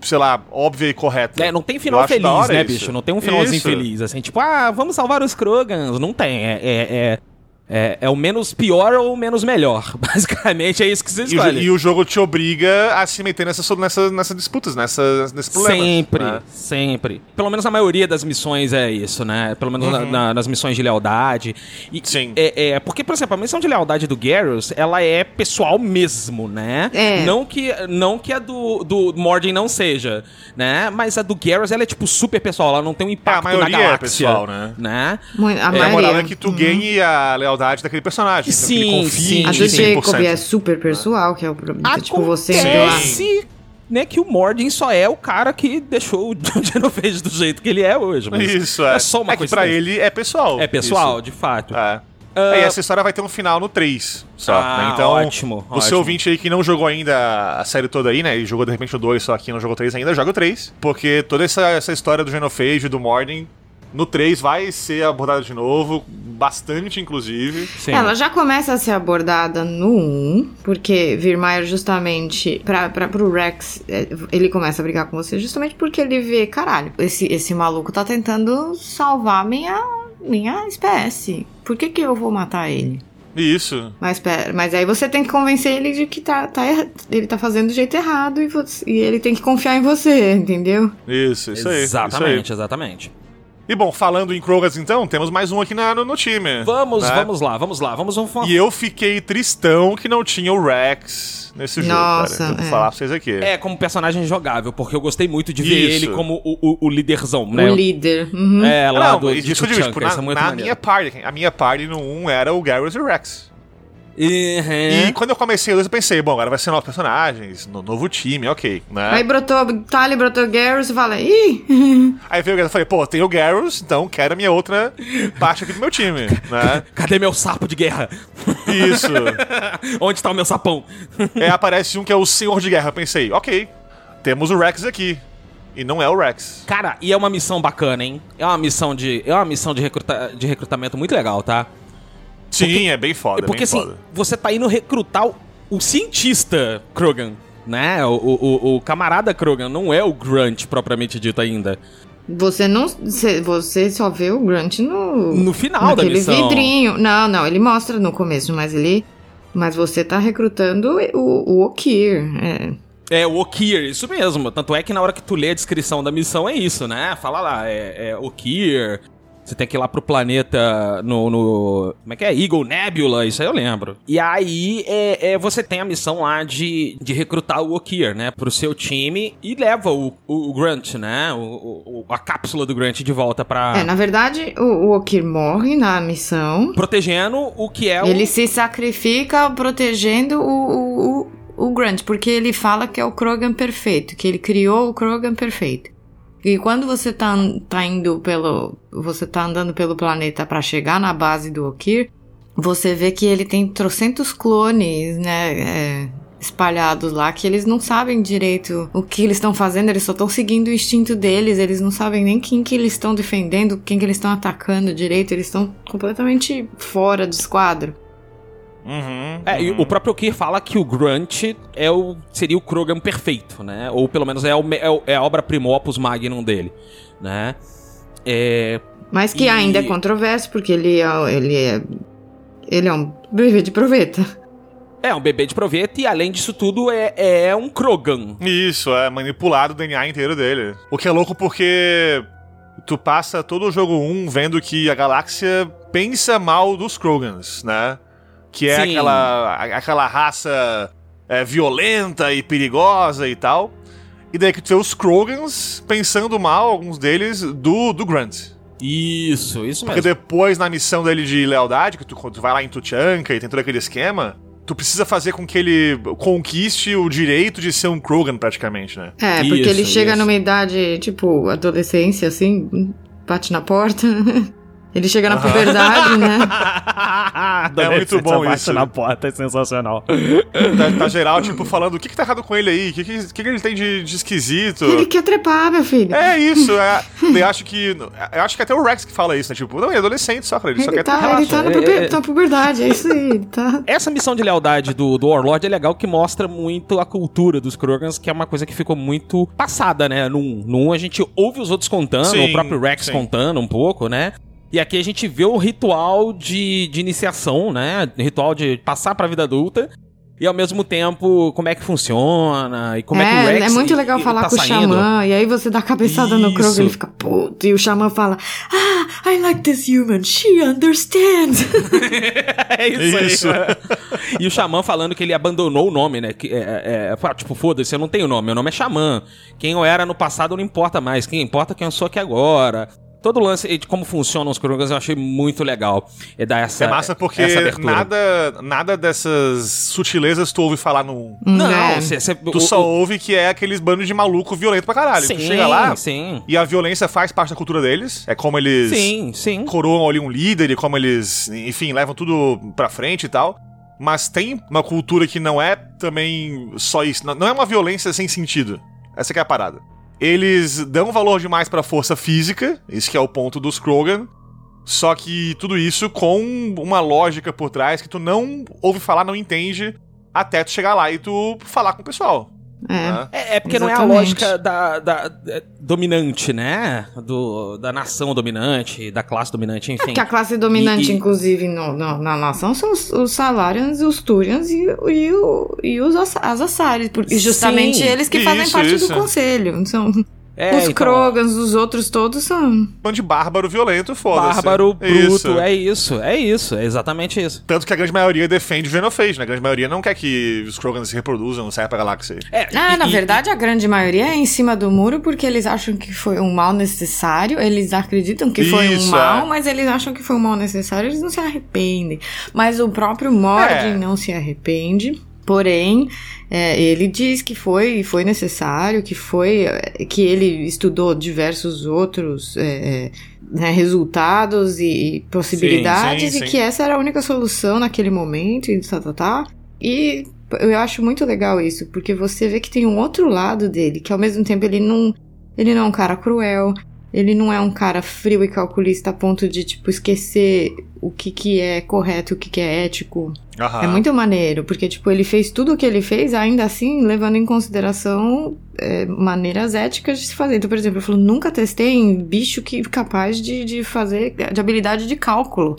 S2: sei lá, óbvia e correta.
S1: É, não tem final feliz, né,
S2: isso.
S1: bicho? Não tem um finalzinho
S2: Isso.
S1: feliz, assim, tipo, ah, vamos salvar os Krogans. Não tem. É, é, é, é, é o menos pior ou o menos melhor. Basicamente é isso que você
S2: E
S1: escolhe.
S2: e o jogo te obriga a se meter nessas nessa, nessas disputas, nessas, nesses problemas.
S1: Sempre,
S2: né?
S1: sempre. Pelo menos a maioria das missões é isso, né? Pelo menos na- na- nas missões de lealdade. E,
S2: Uhum. Sim.
S1: É, é, porque, por exemplo, a missão de lealdade do Garrus, ela é pessoal mesmo, né?
S3: É.
S1: Não que, não que a do, do Mordin não seja, né? Mas a do Garrus, ela é, tipo, super pessoal. Ela não tem um impacto na
S2: maioria é
S1: galáxia.
S2: pessoal, né?
S1: né?
S3: A
S2: E a
S3: maioria.
S2: moral é que tu ganhe a lealdade daquele personagem. então que ele
S1: Sim,
S2: confie
S1: sim.
S3: A do
S2: 100%.
S3: Jacob é super pessoal, que é o problema. Tipo, você lá.
S1: Acontece, né, que o Mordin só é o cara que deixou o Genovese do jeito que ele é hoje. Mas
S2: Isso, é.
S1: É só uma
S2: é que
S1: coisa.
S2: pra ele é pessoal.
S1: É pessoal,
S2: Isso.
S1: de fato.
S2: É.
S1: Ah,
S2: É, e essa história vai ter um final no 3 só.
S1: Ah,
S2: né? Então,
S1: ótimo,
S2: você
S1: ótimo.
S2: ouvinte aí que não jogou ainda a série toda aí, né? E jogou de repente o 2 só aqui não jogou o 3 ainda, joga o 3. Porque toda essa, essa história do Genophage e do Mordin no 3 vai ser abordada de novo, bastante inclusive.
S1: Sim.
S3: Ela já começa a ser abordada no 1, porque Virmaier justamente, pra, pra, pro Rex, é, ele começa a brigar com você justamente porque ele vê, caralho, esse, esse maluco tá tentando salvar minha, minha espécie. Por que que eu vou matar ele?
S2: Isso.
S3: Mas, pera, mas aí você tem que convencer ele de que tá, tá erra- ele tá fazendo do jeito errado e, você- e ele tem que confiar em você, entendeu?
S2: Isso, isso isso aí.
S1: Exatamente, exatamente.
S2: E bom, falando em Krogas então, temos mais um aqui na- no, no time.
S1: Vamos,
S2: né?
S1: vamos lá, vamos lá, vamos vamos
S2: E eu fiquei tristão que não tinha o Rex nesse jogo,
S3: Nossa,
S2: cara. Eu vou
S3: é.
S2: falar pra vocês aqui.
S1: É, como personagem jogável, porque eu gostei muito de ver
S2: Isso.
S1: ele como o, o, o líderzão, né?
S3: O líder. Uhum.
S1: É, lá
S2: não,
S1: do
S2: e
S1: de
S2: isso eu digo,
S1: Tuchanka,
S2: tipo, na,
S1: isso é muito
S2: na
S1: maneiro.
S2: minha party, a minha party no 1 era o Garrus e o Rex.
S1: Uhum.
S2: E quando eu comecei o 2, eu pensei, bom, agora vai ser novos personagens, no novo time, ok, né?
S3: Aí brotou Tali, brotou Garrus e fala, ih,
S2: Aí veio o Garrus e falei, pô, tem o Garrus, então quero a minha outra parte aqui do meu time, né?
S1: Cadê meu sapo de guerra?
S2: Isso.
S1: Onde tá o meu sapão?
S2: Aí aparece um que é o Senhor de Guerra. Eu pensei, ok, temos o Rex aqui. E não é o Rex.
S1: Cara, e é uma missão bacana, hein? É uma missão de, é uma missão de, recruta, de recrutamento muito legal, tá?
S2: Sim, é bem foda,
S1: Porque
S2: bem
S1: assim,
S2: foda.
S1: você tá indo recrutar o, o cientista Krogan, né? O, o, o- o camarada Krogan, não é o Grunt propriamente dito ainda.
S3: você não. Você, só vê o Grunt no.
S1: No final da missão.
S3: vidrinho. Não, não, ele mostra no começo, mas ele. Mas você tá recrutando o, o Okir. É.
S1: É, o Okir, isso mesmo. Tanto é que na hora que tu lê a descrição da missão é isso, né? Fala lá, é, é Okir. Você tem que ir lá pro planeta no, no- Como é que é? Eagle Nebula, isso aí eu lembro. E aí é, é, você tem a missão lá de, de recrutar o Okir, né? Pro seu time e leva o, o, o Grunt, né? O, o- a cápsula do Grunt de volta pra.
S3: É, na verdade, o, o Okir morre na missão.
S1: Protegendo o que é o.
S3: Ele se sacrifica protegendo o, o, o, o Grunt, porque ele fala que é o Krogan perfeito, que ele criou o Krogan perfeito. E quando você tá, tá indo pelo. Você tá andando pelo planeta pra chegar na base do Okir, você vê que ele tem trocentos clones, né? é, espalhados lá, que eles não sabem direito o que eles estão fazendo, eles só estão seguindo o instinto deles, eles não sabem nem quem que eles estão defendendo, quem que eles estão atacando direito, eles estão completamente fora do esquadro.
S2: Uhum,
S1: É, e
S2: uhum.
S1: o próprio Okir fala que o Grunt é o, seria o Krogan perfeito, né? Ou pelo menos é, o, é, é a obra primopus magnum dele, né? É,
S3: Mas que
S1: E-
S3: ainda é controverso, porque ele é, ele é. Ele é um bebê de proveta.
S1: é um bebê de proveta e além disso tudo é, é um Krogan.
S2: Isso, é manipulado o DNA inteiro dele. O que é louco porque tu passa todo o jogo 1 vendo que a galáxia pensa mal dos Krogans, né? Que é
S1: Sim.
S2: aquela, aquela raça é, violenta e perigosa e tal. E daí que tu vê os Krogans pensando mal, alguns deles, do, do Grunt.
S1: Isso, isso
S2: Porque
S1: mesmo.
S2: depois, na missão dele de lealdade, que tu, tu vai lá em Tuchanka e tem todo aquele esquema, tu precisa fazer com que ele conquiste o direito de ser um Krogan, praticamente, né?
S3: É, porque
S1: Isso,
S3: ele chega
S1: isso.
S3: numa idade, tipo, adolescência, assim, bate na porta. Ele chega na puberdade, né?
S2: É muito bom isso.
S1: na porta é sensacional.
S2: Tá, tá geral, tipo, falando o que, que tá errado com ele aí, o que, que, que que ele tem de, de esquisito.
S3: Ele quer trepar, meu filho.
S2: É isso, é. Eu acho que. Eu acho que até o Rex que fala isso, né? Tipo, não, ele é adolescente só, cara. Ele só
S3: Ele
S2: quer
S3: tá,
S2: relaxa.
S3: ele tá na,
S1: É,
S3: puber-
S1: é.
S3: tá na puberdade, é isso aí. Tá...
S1: Essa missão de lealdade do, do Warlord é legal que mostra muito a cultura dos Krogans, que é uma coisa que ficou muito passada, né? Num, num a gente ouve os outros contando,
S2: Sim,
S1: o próprio Rex
S2: sim.
S1: contando um pouco, né? E aqui a gente vê o ritual de, de iniciação, né? Ritual de passar pra vida adulta. E ao mesmo tempo, como é que funciona, e como é, que o
S3: é,
S1: Rex
S3: é muito legal
S1: e-
S3: falar
S1: tá
S3: com
S1: saindo.
S3: o Xamã, e aí você dá a cabeçada no Kroger,
S1: Isso.
S3: ele fica puto, e o Xamã fala, ah, I like this human, she understands.
S1: É isso,
S2: Isso.
S1: aí. e o Xamã falando que ele abandonou o nome, né? Que, é, é, fala, tipo, foda-se, eu não tenho nome, meu nome é Xamã. Quem eu era no passado não importa mais, quem importa é quem eu sou aqui agora. Todo o lance de como funcionam os Krogans eu achei muito legal. É dar essa
S2: É massa porque
S1: essa abertura.
S2: nada, nada dessas sutilezas tu ouve falar no.
S1: Não,
S3: É.
S1: cê, cê,
S2: Tu
S1: o-
S2: só
S1: o-
S2: ouve que é aqueles bandos de maluco violento pra caralho.
S1: Sim,
S2: tu chega lá
S1: sim.
S2: e a violência faz parte da cultura deles. É como eles
S1: Sim, sim.
S2: coroam ali um líder e como eles, enfim, levam tudo pra frente e tal. Mas tem uma cultura que não é também só isso. Não- Não é uma violência sem sentido. Essa que é a parada. Eles dão valor demais pra força física, isso que é o ponto dos Krogan. Só que tudo isso com uma lógica por trás que tu não ouve falar, não entende, até tu chegar lá e tu falar com o pessoal.
S3: É.
S2: né?
S1: É, é porque não é a
S3: Exatamente.
S1: lógica da, da- da- dominante, né? Do, da nação dominante, da classe dominante, enfim.
S3: Que a classe dominante,
S1: E-
S3: inclusive, no- no- na nação são os, os Salarians, os Turians e, e, o- e os as Assaris. Porque justamente
S1: Sim,
S3: eles que fazem
S2: isso,
S3: parte
S2: isso.
S3: do conselho. São
S1: É,
S3: os
S1: então,
S3: Krogans, os outros todos são.
S2: Bando de bárbaro violento, foda-se.
S1: Bárbaro, bruto,
S2: Isso.
S1: é isso, é isso, é exatamente isso.
S2: Tanto que a grande maioria defende o Genophage, né? A grande maioria não quer que os Krogans se reproduzam, saia pra galáxia.
S1: É,
S3: Ah,
S1: e-
S3: na
S1: e-
S3: verdade, a grande maioria é em cima do muro porque eles acham que foi um mal necessário. Eles acreditam que foi um
S2: Isso,
S3: mal,
S2: é.
S3: mas eles acham que foi um mal necessário. Eles não se arrependem. Mas o próprio Mord
S2: É.
S3: não se arrepende. Porém, é, ele diz que foi, foi necessário, que foi que ele estudou diversos outros é, é, né, resultados e possibilidades
S2: Sim, sim,
S3: e
S2: sim.
S3: que essa era a única solução naquele momento e tá, tá, tá. E eu acho muito legal isso, porque você vê que tem um outro lado dele, que ao mesmo tempo ele não, ele não é um cara cruel, ele não é um cara frio e calculista a ponto de, tipo, esquecer o que que é correto, o que que é ético.
S2: Aham.
S3: É muito maneiro, porque, tipo, ele fez tudo o que ele fez, ainda assim, levando em consideração é, maneiras éticas de se fazer. Então, por exemplo, ele falou, nunca testei em bicho que capaz de, de fazer, de habilidade de cálculo.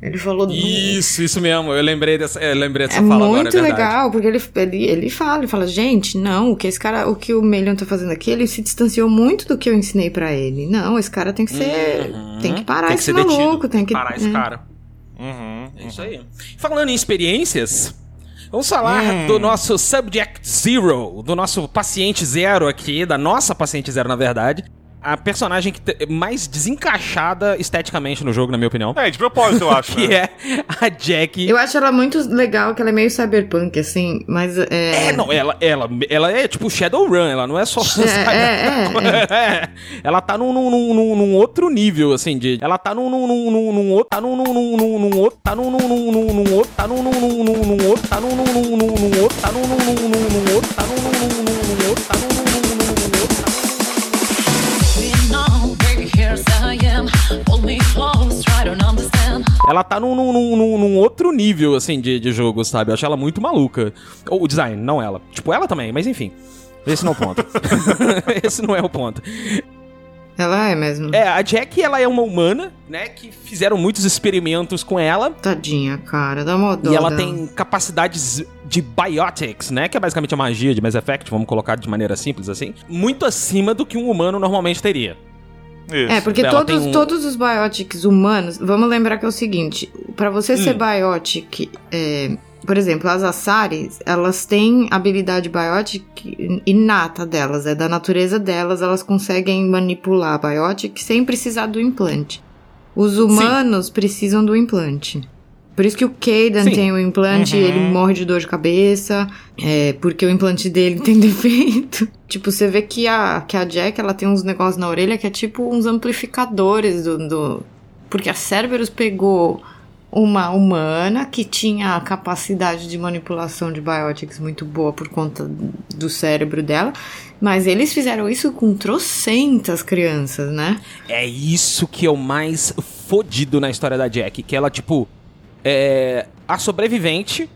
S3: Ele falou...
S1: Isso, isso mesmo. Eu lembrei dessa, eu lembrei dessa
S3: É
S1: fala agora,
S3: muito
S1: é verdade.
S3: legal, porque ele, ele, ele fala, ele fala, gente, não, o que esse cara, o que o Melion tá fazendo aqui, ele se distanciou muito do que eu ensinei pra ele. Não, esse cara tem que ser,
S1: Uhum.
S3: tem que parar
S1: Tem que
S3: esse
S1: ser detido.
S3: maluco, tem que
S1: Parar esse
S3: né?
S1: cara.
S2: Uhum.
S1: É isso aí. Falando em experiências, vamos falar
S2: Hum.
S1: do nosso Subject Zero, do nosso paciente zero aqui, da nossa paciente zero, na verdade. A personagem que mais desencaixada esteticamente no jogo, na minha opinião.
S2: É, de propósito, eu acho.
S1: Que
S2: né?
S1: é a Jack.
S3: Eu acho ela muito legal, que ela é meio cyberpunk, assim, mas é...
S1: É, não, ela, ela, ela é tipo Shadowrun, ela não é só.
S3: É,
S1: É, Ela tá num, num, num, num- outro nível, assim, de. Ela tá num, num, num, num, num outro. Tá num, num, num, num, num outro. Tá num, num, num, num, num outro. Tá num, num, num, num, num outro. Tá num, num, num, num, num outro. Tá num, num, num, num, num outro. Tá num, num, num, num, num outro. Tá num, num Ela tá num, num, num, num- outro nível, assim, de, de jogo, sabe? Eu acho ela muito maluca. Ou o design, não ela. Tipo, ela também, mas enfim. Esse não é o ponto. Esse não é o ponto.
S3: Ela é mesmo.
S1: É, a Jack, ela é uma humana, né? Que fizeram muitos experimentos com ela.
S3: Tadinha, cara, dá uma dó
S1: E ela
S3: dela.
S1: tem capacidades de biotics, né? Que é basicamente a magia de Mass Effect, vamos colocar de maneira simples assim. Muito acima do que um humano normalmente teria.
S2: Isso.
S3: É, porque
S1: Ela
S3: todos,
S1: um-
S3: todos os biotics humanos, vamos lembrar que é o seguinte, pra você ser
S1: Hum.
S3: biotic, é, por exemplo, as Assaris, elas têm habilidade biotic inata delas, é da natureza delas, elas conseguem manipular a biotic sem precisar do implante. Os humanos precisam do implante. Por isso que o Kaden
S1: Sim.
S3: tem o implante
S2: Uhum.
S3: ele morre de dor de cabeça, é, porque o implante dele tem defeito. tipo, você vê que a, que a Jack, ela tem uns negócios na orelha que é tipo uns amplificadores do, do, Porque a Cerberus pegou uma humana que tinha a capacidade de manipulação de biotics muito boa por conta do cérebro dela, mas eles fizeram isso com trocentas crianças, né?
S1: É isso que é o mais fodido na história da Jack, que ela, tipo, é a sobrevivente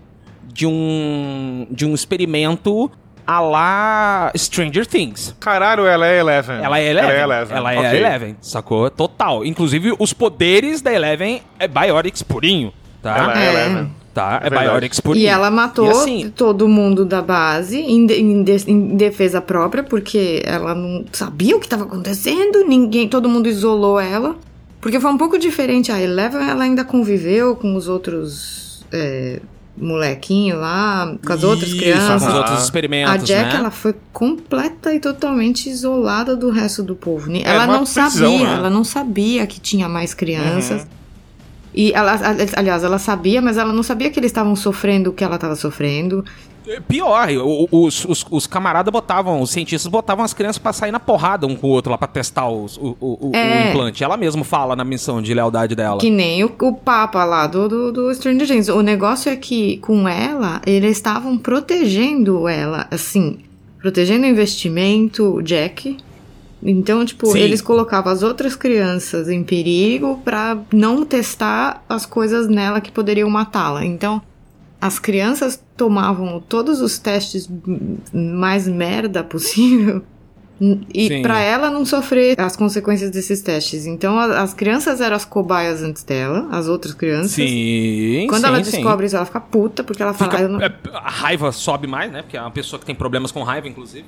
S1: de um de um experimento a lá Stranger Things.
S2: Caralho, ela é Eleven.
S1: Ela é Eleven.
S2: Ela é Eleven.
S1: Ela é
S2: Ok.
S1: a Eleven, sacou? Total. Inclusive, os poderes da Eleven é Biotics purinho, tá?
S2: Ela é,
S3: É.
S2: Eleven.
S1: Tá, é,
S2: É
S1: purinho.
S3: E ela matou
S1: E assim,
S3: todo mundo da base em, de- em de- em defesa própria, porque ela não sabia o que estava acontecendo, ninguém, todo mundo isolou ela. Porque foi um pouco diferente. A Eleven, ela ainda conviveu com os outros é, molequinhos lá, com as outras
S1: Isso,
S3: crianças.
S1: Com os outros experimentos,
S3: A Jack,
S1: né?
S3: ela foi completa e totalmente isolada do resto do povo. Ela
S2: uma
S3: não
S2: prisão,
S3: sabia,
S2: né?
S3: ela não sabia que tinha mais crianças. E ela, aliás, ela sabia, mas ela não sabia que eles estavam sofrendo o que ela estava sofrendo.
S1: Pior, os, os, os camaradas botavam, os cientistas botavam as crianças pra sair na porrada um com o outro lá pra testar os- o, o, o-
S3: É.
S1: o implante. Ela mesma fala na missão de lealdade dela.
S3: Que nem o, o Papa lá do, do, do Stranger Things. O negócio é que com ela, eles estavam protegendo ela, assim, protegendo o investimento, o Jack. Então, tipo,
S1: Sim.
S3: eles colocavam as outras crianças em perigo pra não testar as coisas nela que poderiam matá-la. Então, as crianças tomavam todos os testes mais merda possível e
S1: Sim.
S3: pra ela não sofrer as consequências desses testes. Então, a- as crianças eram as cobaias antes dela, as outras crianças.
S1: Sim,
S3: Quando
S1: sim,
S3: ela
S1: sim.
S3: descobre isso, ela fica puta, porque ela fala.
S1: Fica-
S3: "Ah, eu não-"
S1: é, a raiva sobe mais, né? Porque é uma pessoa que tem problemas com raiva, inclusive.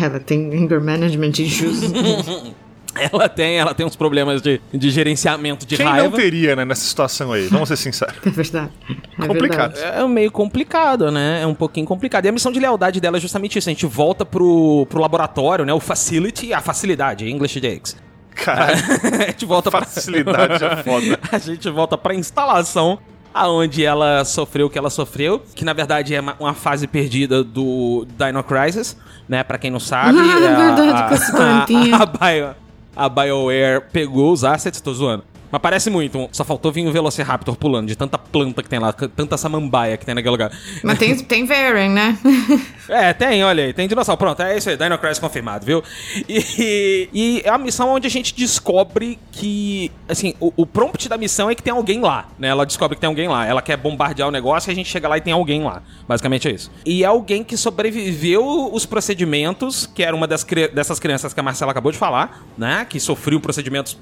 S3: Ela tem anger management issues.
S1: Ela tem, ela tem uns problemas de, de gerenciamento de
S2: Quem
S1: raiva.
S2: não teria, né, nessa situação aí? Vamos ser sinceros.
S3: é verdade. É
S2: Complicado.
S3: verdade.
S1: É meio complicado, né? É um pouquinho complicado. E a missão de lealdade dela é justamente isso. A gente volta pro, pro laboratório, né? O facility, a facilidade, English Jakes.
S2: Caralho,
S1: a gente volta pra...
S2: facilidade é foda.
S1: a gente volta pra instalação aonde ela sofreu o que ela sofreu, que na verdade é uma, fase perdida do Dino Crisis, né? Pra quem não sabe.
S3: Ah, é
S1: a-
S3: verdade,
S1: a-
S3: com esse plantinha.
S1: A, a, Bio, a BioWare pegou os assets, tô zoando. Mas parece muito, só faltou vir um Velociraptor pulando, de tanta planta que tem lá, tanta samambaia que tem naquele lugar.
S3: Mas tem, tem Varen, né?
S1: É, tem, olha aí, tem dinossauro. Pronto, é isso aí, Dino Crisis confirmado, viu? E, e é a missão onde a gente descobre que, assim, o, o prompt da missão é que tem alguém lá, né? Ela descobre que tem alguém lá. Ela quer bombardear o negócio e a gente chega lá e tem alguém lá. Basicamente é isso. E é alguém que sobreviveu os procedimentos, que era uma das, dessas crianças que a Marcela acabou de falar, né? Que sofreu procedimentos,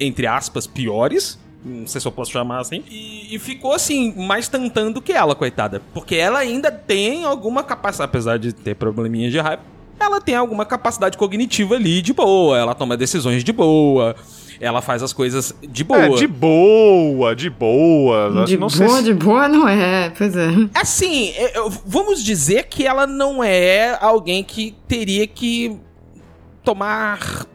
S1: entre aspas, piores. Não sei se eu posso chamar assim. E, e ficou assim, mais tentando que ela, coitada. Porque ela ainda tem alguma capacidade, apesar de ter probleminhas de raiva, ela tem alguma capacidade cognitiva ali de boa. Ela toma decisões de boa. Ela faz as coisas de boa.
S2: É, de boa, de boa.
S3: De
S2: não sei
S3: boa,
S2: se-
S3: de boa não é, pois é.
S1: Assim, é, vamos dizer que ela não é alguém que teria que tomar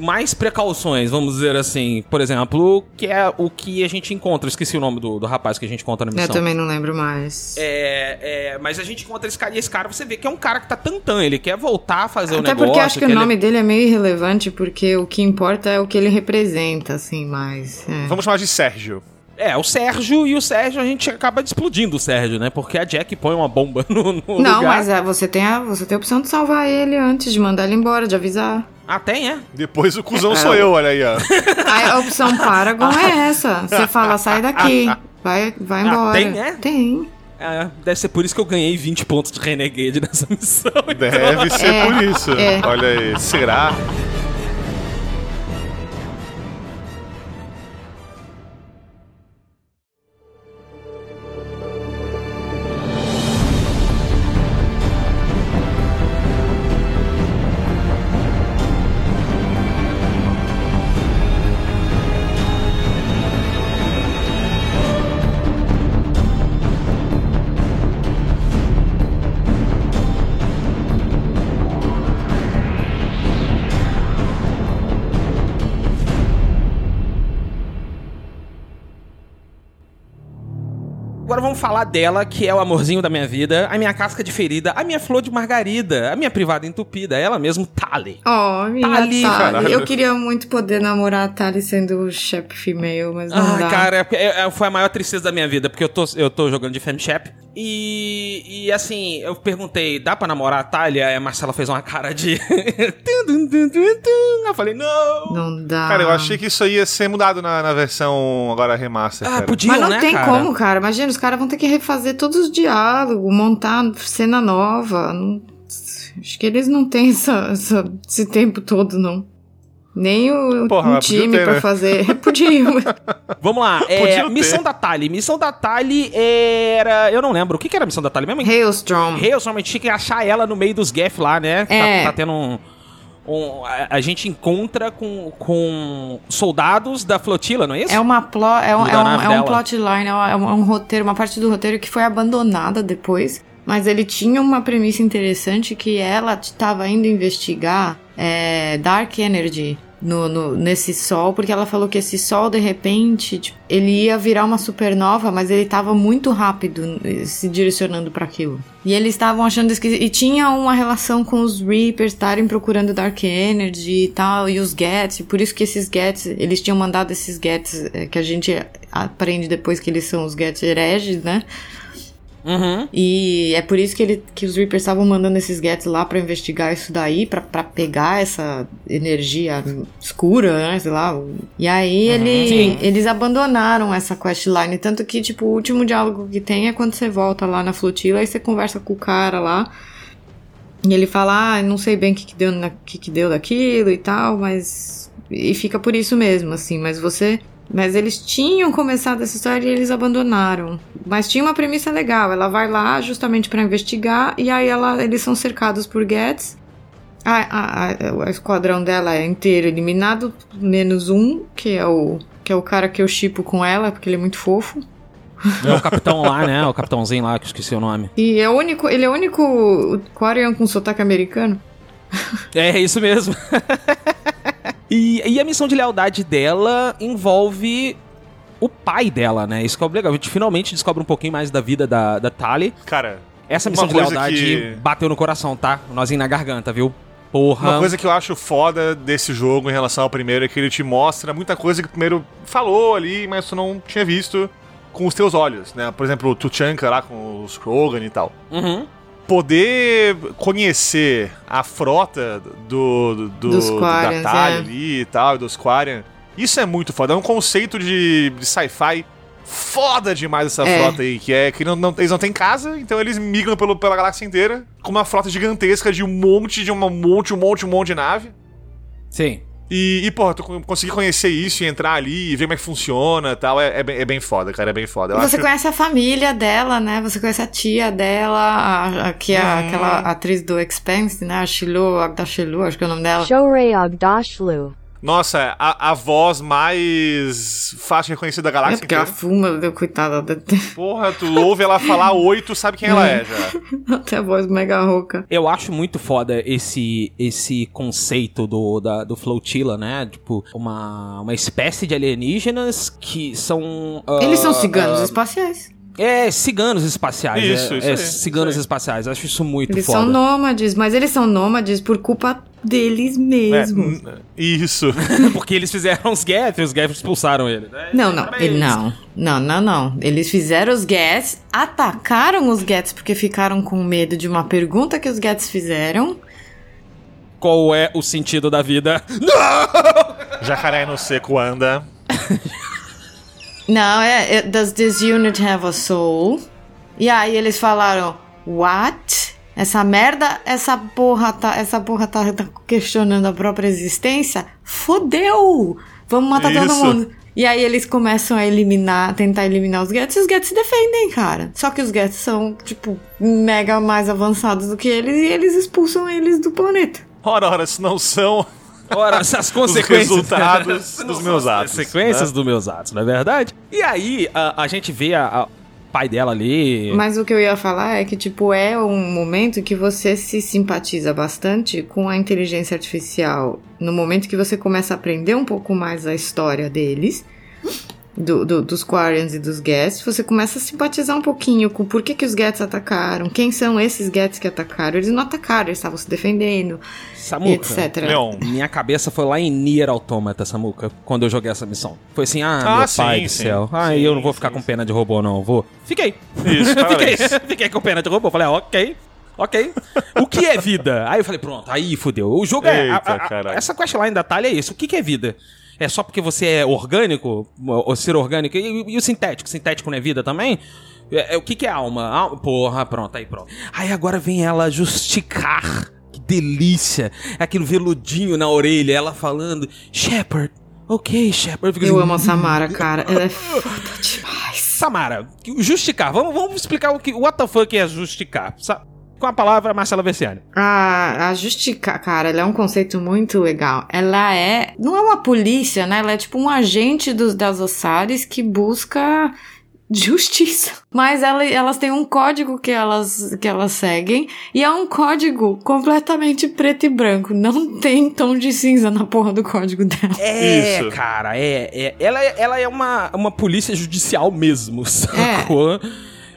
S1: mais precauções, vamos dizer assim. Por exemplo, que é o que a gente encontra. Eu esqueci o nome do, do rapaz que a gente encontra na
S3: Eu
S1: missão.
S3: também não lembro mais.
S1: É, é, mas a gente encontra esse cara e esse cara você vê que é um cara que tá tantando, ele quer voltar a fazer o
S3: Até
S1: negócio.
S3: porque acho que, o
S1: ele-
S3: nome dele é meio irrelevante, porque o que importa é o que ele representa, assim, mais. é.
S2: Vamos chamar de Sérgio.
S1: É, o Sérgio, e o Sérgio a gente acaba explodindo o Sérgio, né? Porque a Jack põe uma bomba no, no
S3: Não,
S1: lugar.
S3: mas é, você, tem a, você tem a opção de salvar ele antes de mandar ele embora, de avisar.
S1: Ah, tem, é?
S2: Depois o cuzão sou eu, olha aí, ó.
S3: A opção Paragon é essa. Você fala, sai daqui. Vai, vai
S1: Ah,
S3: embora.
S1: tem, é?
S3: Tem.
S1: É, deve ser por isso que eu ganhei 20 pontos de Renegade nessa missão. então.
S2: Deve ser
S3: É,
S2: por isso.
S3: é.
S2: Olha aí, será?
S1: Falar dela, que é o amorzinho da minha vida, a minha casca de ferida, a minha flor de margarida, a minha privada entupida, ela mesmo, Tali.
S3: Oh, minha
S1: ali,
S3: Tali.
S2: caralho.
S3: Eu queria muito poder namorar a Tali sendo o chap female, mas não
S1: Ah,
S3: dá.
S1: cara, é- é- foi a maior tristeza da minha vida, porque eu tô, eu tô jogando de FemChap. E, e assim, eu perguntei, dá pra namorar a Thalia? Aí a Marcela fez uma cara de. Eu falei, não.
S3: Não dá.
S2: Cara, eu achei que isso ia ser mudado na, na versão agora remaster,
S1: Ah,
S2: cara.
S1: podiam,
S3: Mas não
S1: né,
S3: tem
S1: cara?
S3: como, cara. Imagina, os caras vão ter que refazer todos os diálogos, montar cena nova. Não- Acho que eles não têm essa, essa- esse tempo todo, não. Nem o
S2: Porra,
S3: um
S2: podia
S3: time
S2: ter,
S3: pra
S2: né?
S3: fazer. Podiam.
S1: Vamos lá, é,
S2: ter.
S1: missão da Tali. Missão da Tali era. Eu não lembro. O que, que era a missão da Tali mesmo?
S3: Hailstorm.
S1: Hailstorm, a gente tinha que achar ela no meio dos Geth lá, né? Tá-
S3: É.
S1: Tá, tendo um. Um- a, a gente encontra com, com soldados da flotila, não é isso?
S3: É uma plo, é um, é um, é um plotline, é um, é é um roteiro, uma parte do roteiro que foi abandonada depois. Mas ele tinha uma premissa interessante que ela estava indo investigar é, Dark Energy no, no- nesse sol, porque ela falou que esse sol, de repente, tipo, ele ia virar uma supernova, mas ele estava muito rápido eh, se direcionando para aquilo. E eles estavam achando esquisito. E tinha uma relação com os Reapers estarem procurando Dark Energy e tal, e os Gets, por isso que esses Gets, eles tinham mandado esses Gets, eh, que a gente aprende depois que eles são os Gets hereges, né?
S1: Uhum.
S3: E é por isso que, ele, que os Reapers estavam mandando esses Gets lá pra investigar isso daí, pra pra pegar essa energia escura, né? Sei lá. E aí ele,
S1: Sim.
S3: eles abandonaram essa questline. Tanto que, tipo, o último diálogo que tem é quando você volta lá na flotila e você conversa com o cara lá. E ele fala, ah, não sei bem o que, que, deu, na, que, que deu daquilo e tal, mas. E fica por isso mesmo, assim. Mas você. Mas eles tinham começado essa história e eles abandonaram. Mas tinha uma premissa legal. Ela vai lá justamente pra investigar e aí ela, eles são cercados por Gets. O esquadrão dela é inteiro eliminado, menos um, que é o que é o cara que eu chipo com ela, porque ele é muito fofo.
S1: É o capitão lá, né? O capitãozinho lá, que eu esqueci o nome.
S3: E é o único, ele é o único Quarian com sotaque americano.
S1: É, isso mesmo. e, e a missão de lealdade dela envolve o pai dela, né? Isso que é legal. A gente finalmente descobre um pouquinho mais da vida da, da Tali.
S2: Cara,
S1: Essa missão de lealdade
S2: que-
S1: bateu no coração, tá? Nozinho na garganta, viu? Porra.
S2: Uma coisa que eu acho foda desse jogo em relação ao primeiro é que ele te mostra muita coisa que o primeiro falou ali, mas tu não tinha visto com os teus olhos, né? Por exemplo, o Tuchanka lá com os Krogan e tal.
S1: Uhum.
S2: Poder conhecer a frota do, do, do-
S3: Dos
S2: do-
S3: Quarians, é.
S2: ali e tal, e dos Quarian, isso é muito foda. É um conceito de, de sci-fi foda demais essa
S3: É.
S2: frota aí, que é que não, não- eles não têm casa, então eles migram pelo, pela galáxia inteira com uma frota gigantesca de um monte, de uma monte, um monte, um monte de nave.
S1: Sim.
S2: E, e porra, tu conseguir conhecer isso e entrar ali e ver como é que funciona e tal, é, é, bem, é bem foda, cara, é bem foda. Eu
S3: E você
S2: acho...
S3: conhece a família dela, né? Você conhece a tia dela, a, a- que é
S2: Uhum.
S3: aquela atriz do Expanse, né? A Shiloh Agdashilu, acho que é o nome dela.
S6: Shorey Agdashlu.
S2: Nossa, a, a voz mais fácil de reconhecer da
S3: É
S2: galáxia
S3: porque ela
S2: inteira.
S3: fuma, deu coitada. da-
S2: Porra, tu ouve ela falar oi, tu sabe quem ela é já.
S3: Até a voz mega rouca.
S1: Eu acho muito foda esse esse conceito do, da, do Flotilla, né? Tipo, uma, uma espécie de alienígenas que são. ah,
S3: Eles são ciganos
S1: ah,
S3: espaciais.
S1: É, ciganos espaciais.
S2: Isso,
S1: é,
S2: isso
S1: é,
S2: aí,
S1: ciganos
S2: isso aí.
S1: espaciais. Acho isso muito
S3: Eles
S1: foda.
S3: são nômades, mas eles são nômades por culpa deles
S2: É,
S3: mesmos.
S2: n- isso.
S1: Porque eles fizeram os Geth e os Geth expulsaram ele. né?
S3: Não, não, ele, não, não, não, não. Eles fizeram os Gets, atacaram os Gets porque ficaram com medo de uma pergunta que os Gets fizeram.
S1: Qual é o sentido da vida?
S2: Jacaré no seco anda.
S3: Não, é, é Does this unit have a soul? E aí eles falaram, what? Essa merda, essa porra tá, essa porra tá, tá questionando a própria existência? Fodeu! Vamos matar todo
S2: Isso.
S3: mundo. E aí eles começam a eliminar, tentar eliminar os Gets, e os Gets se defendem, cara. Só que os Gets são, tipo, mega mais avançados do que eles, e eles expulsam eles do planeta.
S2: Ora, ora, se não são
S1: Ora, essas
S2: os
S1: consequências.
S2: resultados
S1: Não
S2: dos meus
S1: as
S2: atos.
S1: Consequências
S2: né?
S1: dos meus atos, não é verdade? E aí, a, a gente vê a, a- pai dela ali.
S3: Mas o que eu ia falar é que, tipo, é um momento que você se simpatiza bastante com a inteligência artificial. No momento que você começa a aprender um pouco mais a história deles. Do, do- dos Quarians e dos Gets, você começa a simpatizar um pouquinho com por que, que os Gets atacaram, quem são esses Gets que atacaram. Eles não atacaram, eles estavam se defendendo,
S1: Samuca.
S3: etc.
S2: Leon.
S1: Minha cabeça foi lá em Nier Automata, Samuca, quando eu joguei essa missão. Foi assim, ah,
S2: Ah,
S1: meu
S2: sim,
S1: pai do
S2: sim.
S1: céu. Ah,
S2: Sim,
S1: eu não vou
S2: sim,
S1: ficar com pena de robô, não. Vou. Fiquei.
S2: Isso,
S1: fiquei, fiquei com pena de robô. Falei, ah, ok. Ok. O que é vida? Aí eu falei, pronto, aí fudeu. O jogo é. a-
S2: Eita,
S1: a- a-
S2: caralho.
S1: essa questline da Thalia é isso. O que, que é vida? É só porque você é orgânico, ou ser orgânico, e, e o sintético? Sintético não é vida também? É, é, o que, que é alma? Al- Porra, pronto, aí pronto. Aí agora vem ela justicar. Que delícia. Aquele veludinho na orelha, ela falando, Shepard, ok, Shepard. Fica
S3: Eu
S1: assim,
S3: amo a Samara, cara. Ela é foda demais.
S1: Samara, justicar. Vamos, vamos explicar o que. What the fuck é justicar? Sa- Com a palavra Marcela Versiani.
S3: A, a Justica, cara, ela é um conceito muito legal. Ela é. Não é uma polícia, né? Ela é tipo um agente dos, das Ossares que busca justiça. Mas ela- elas têm um código que elas, que elas seguem. E é um código completamente preto e branco. Não tem tom de cinza na porra do código dela.
S1: É,
S2: Isso.
S1: cara, é. é. Ela, é- ela é uma, uma polícia judicial mesmo, sacou?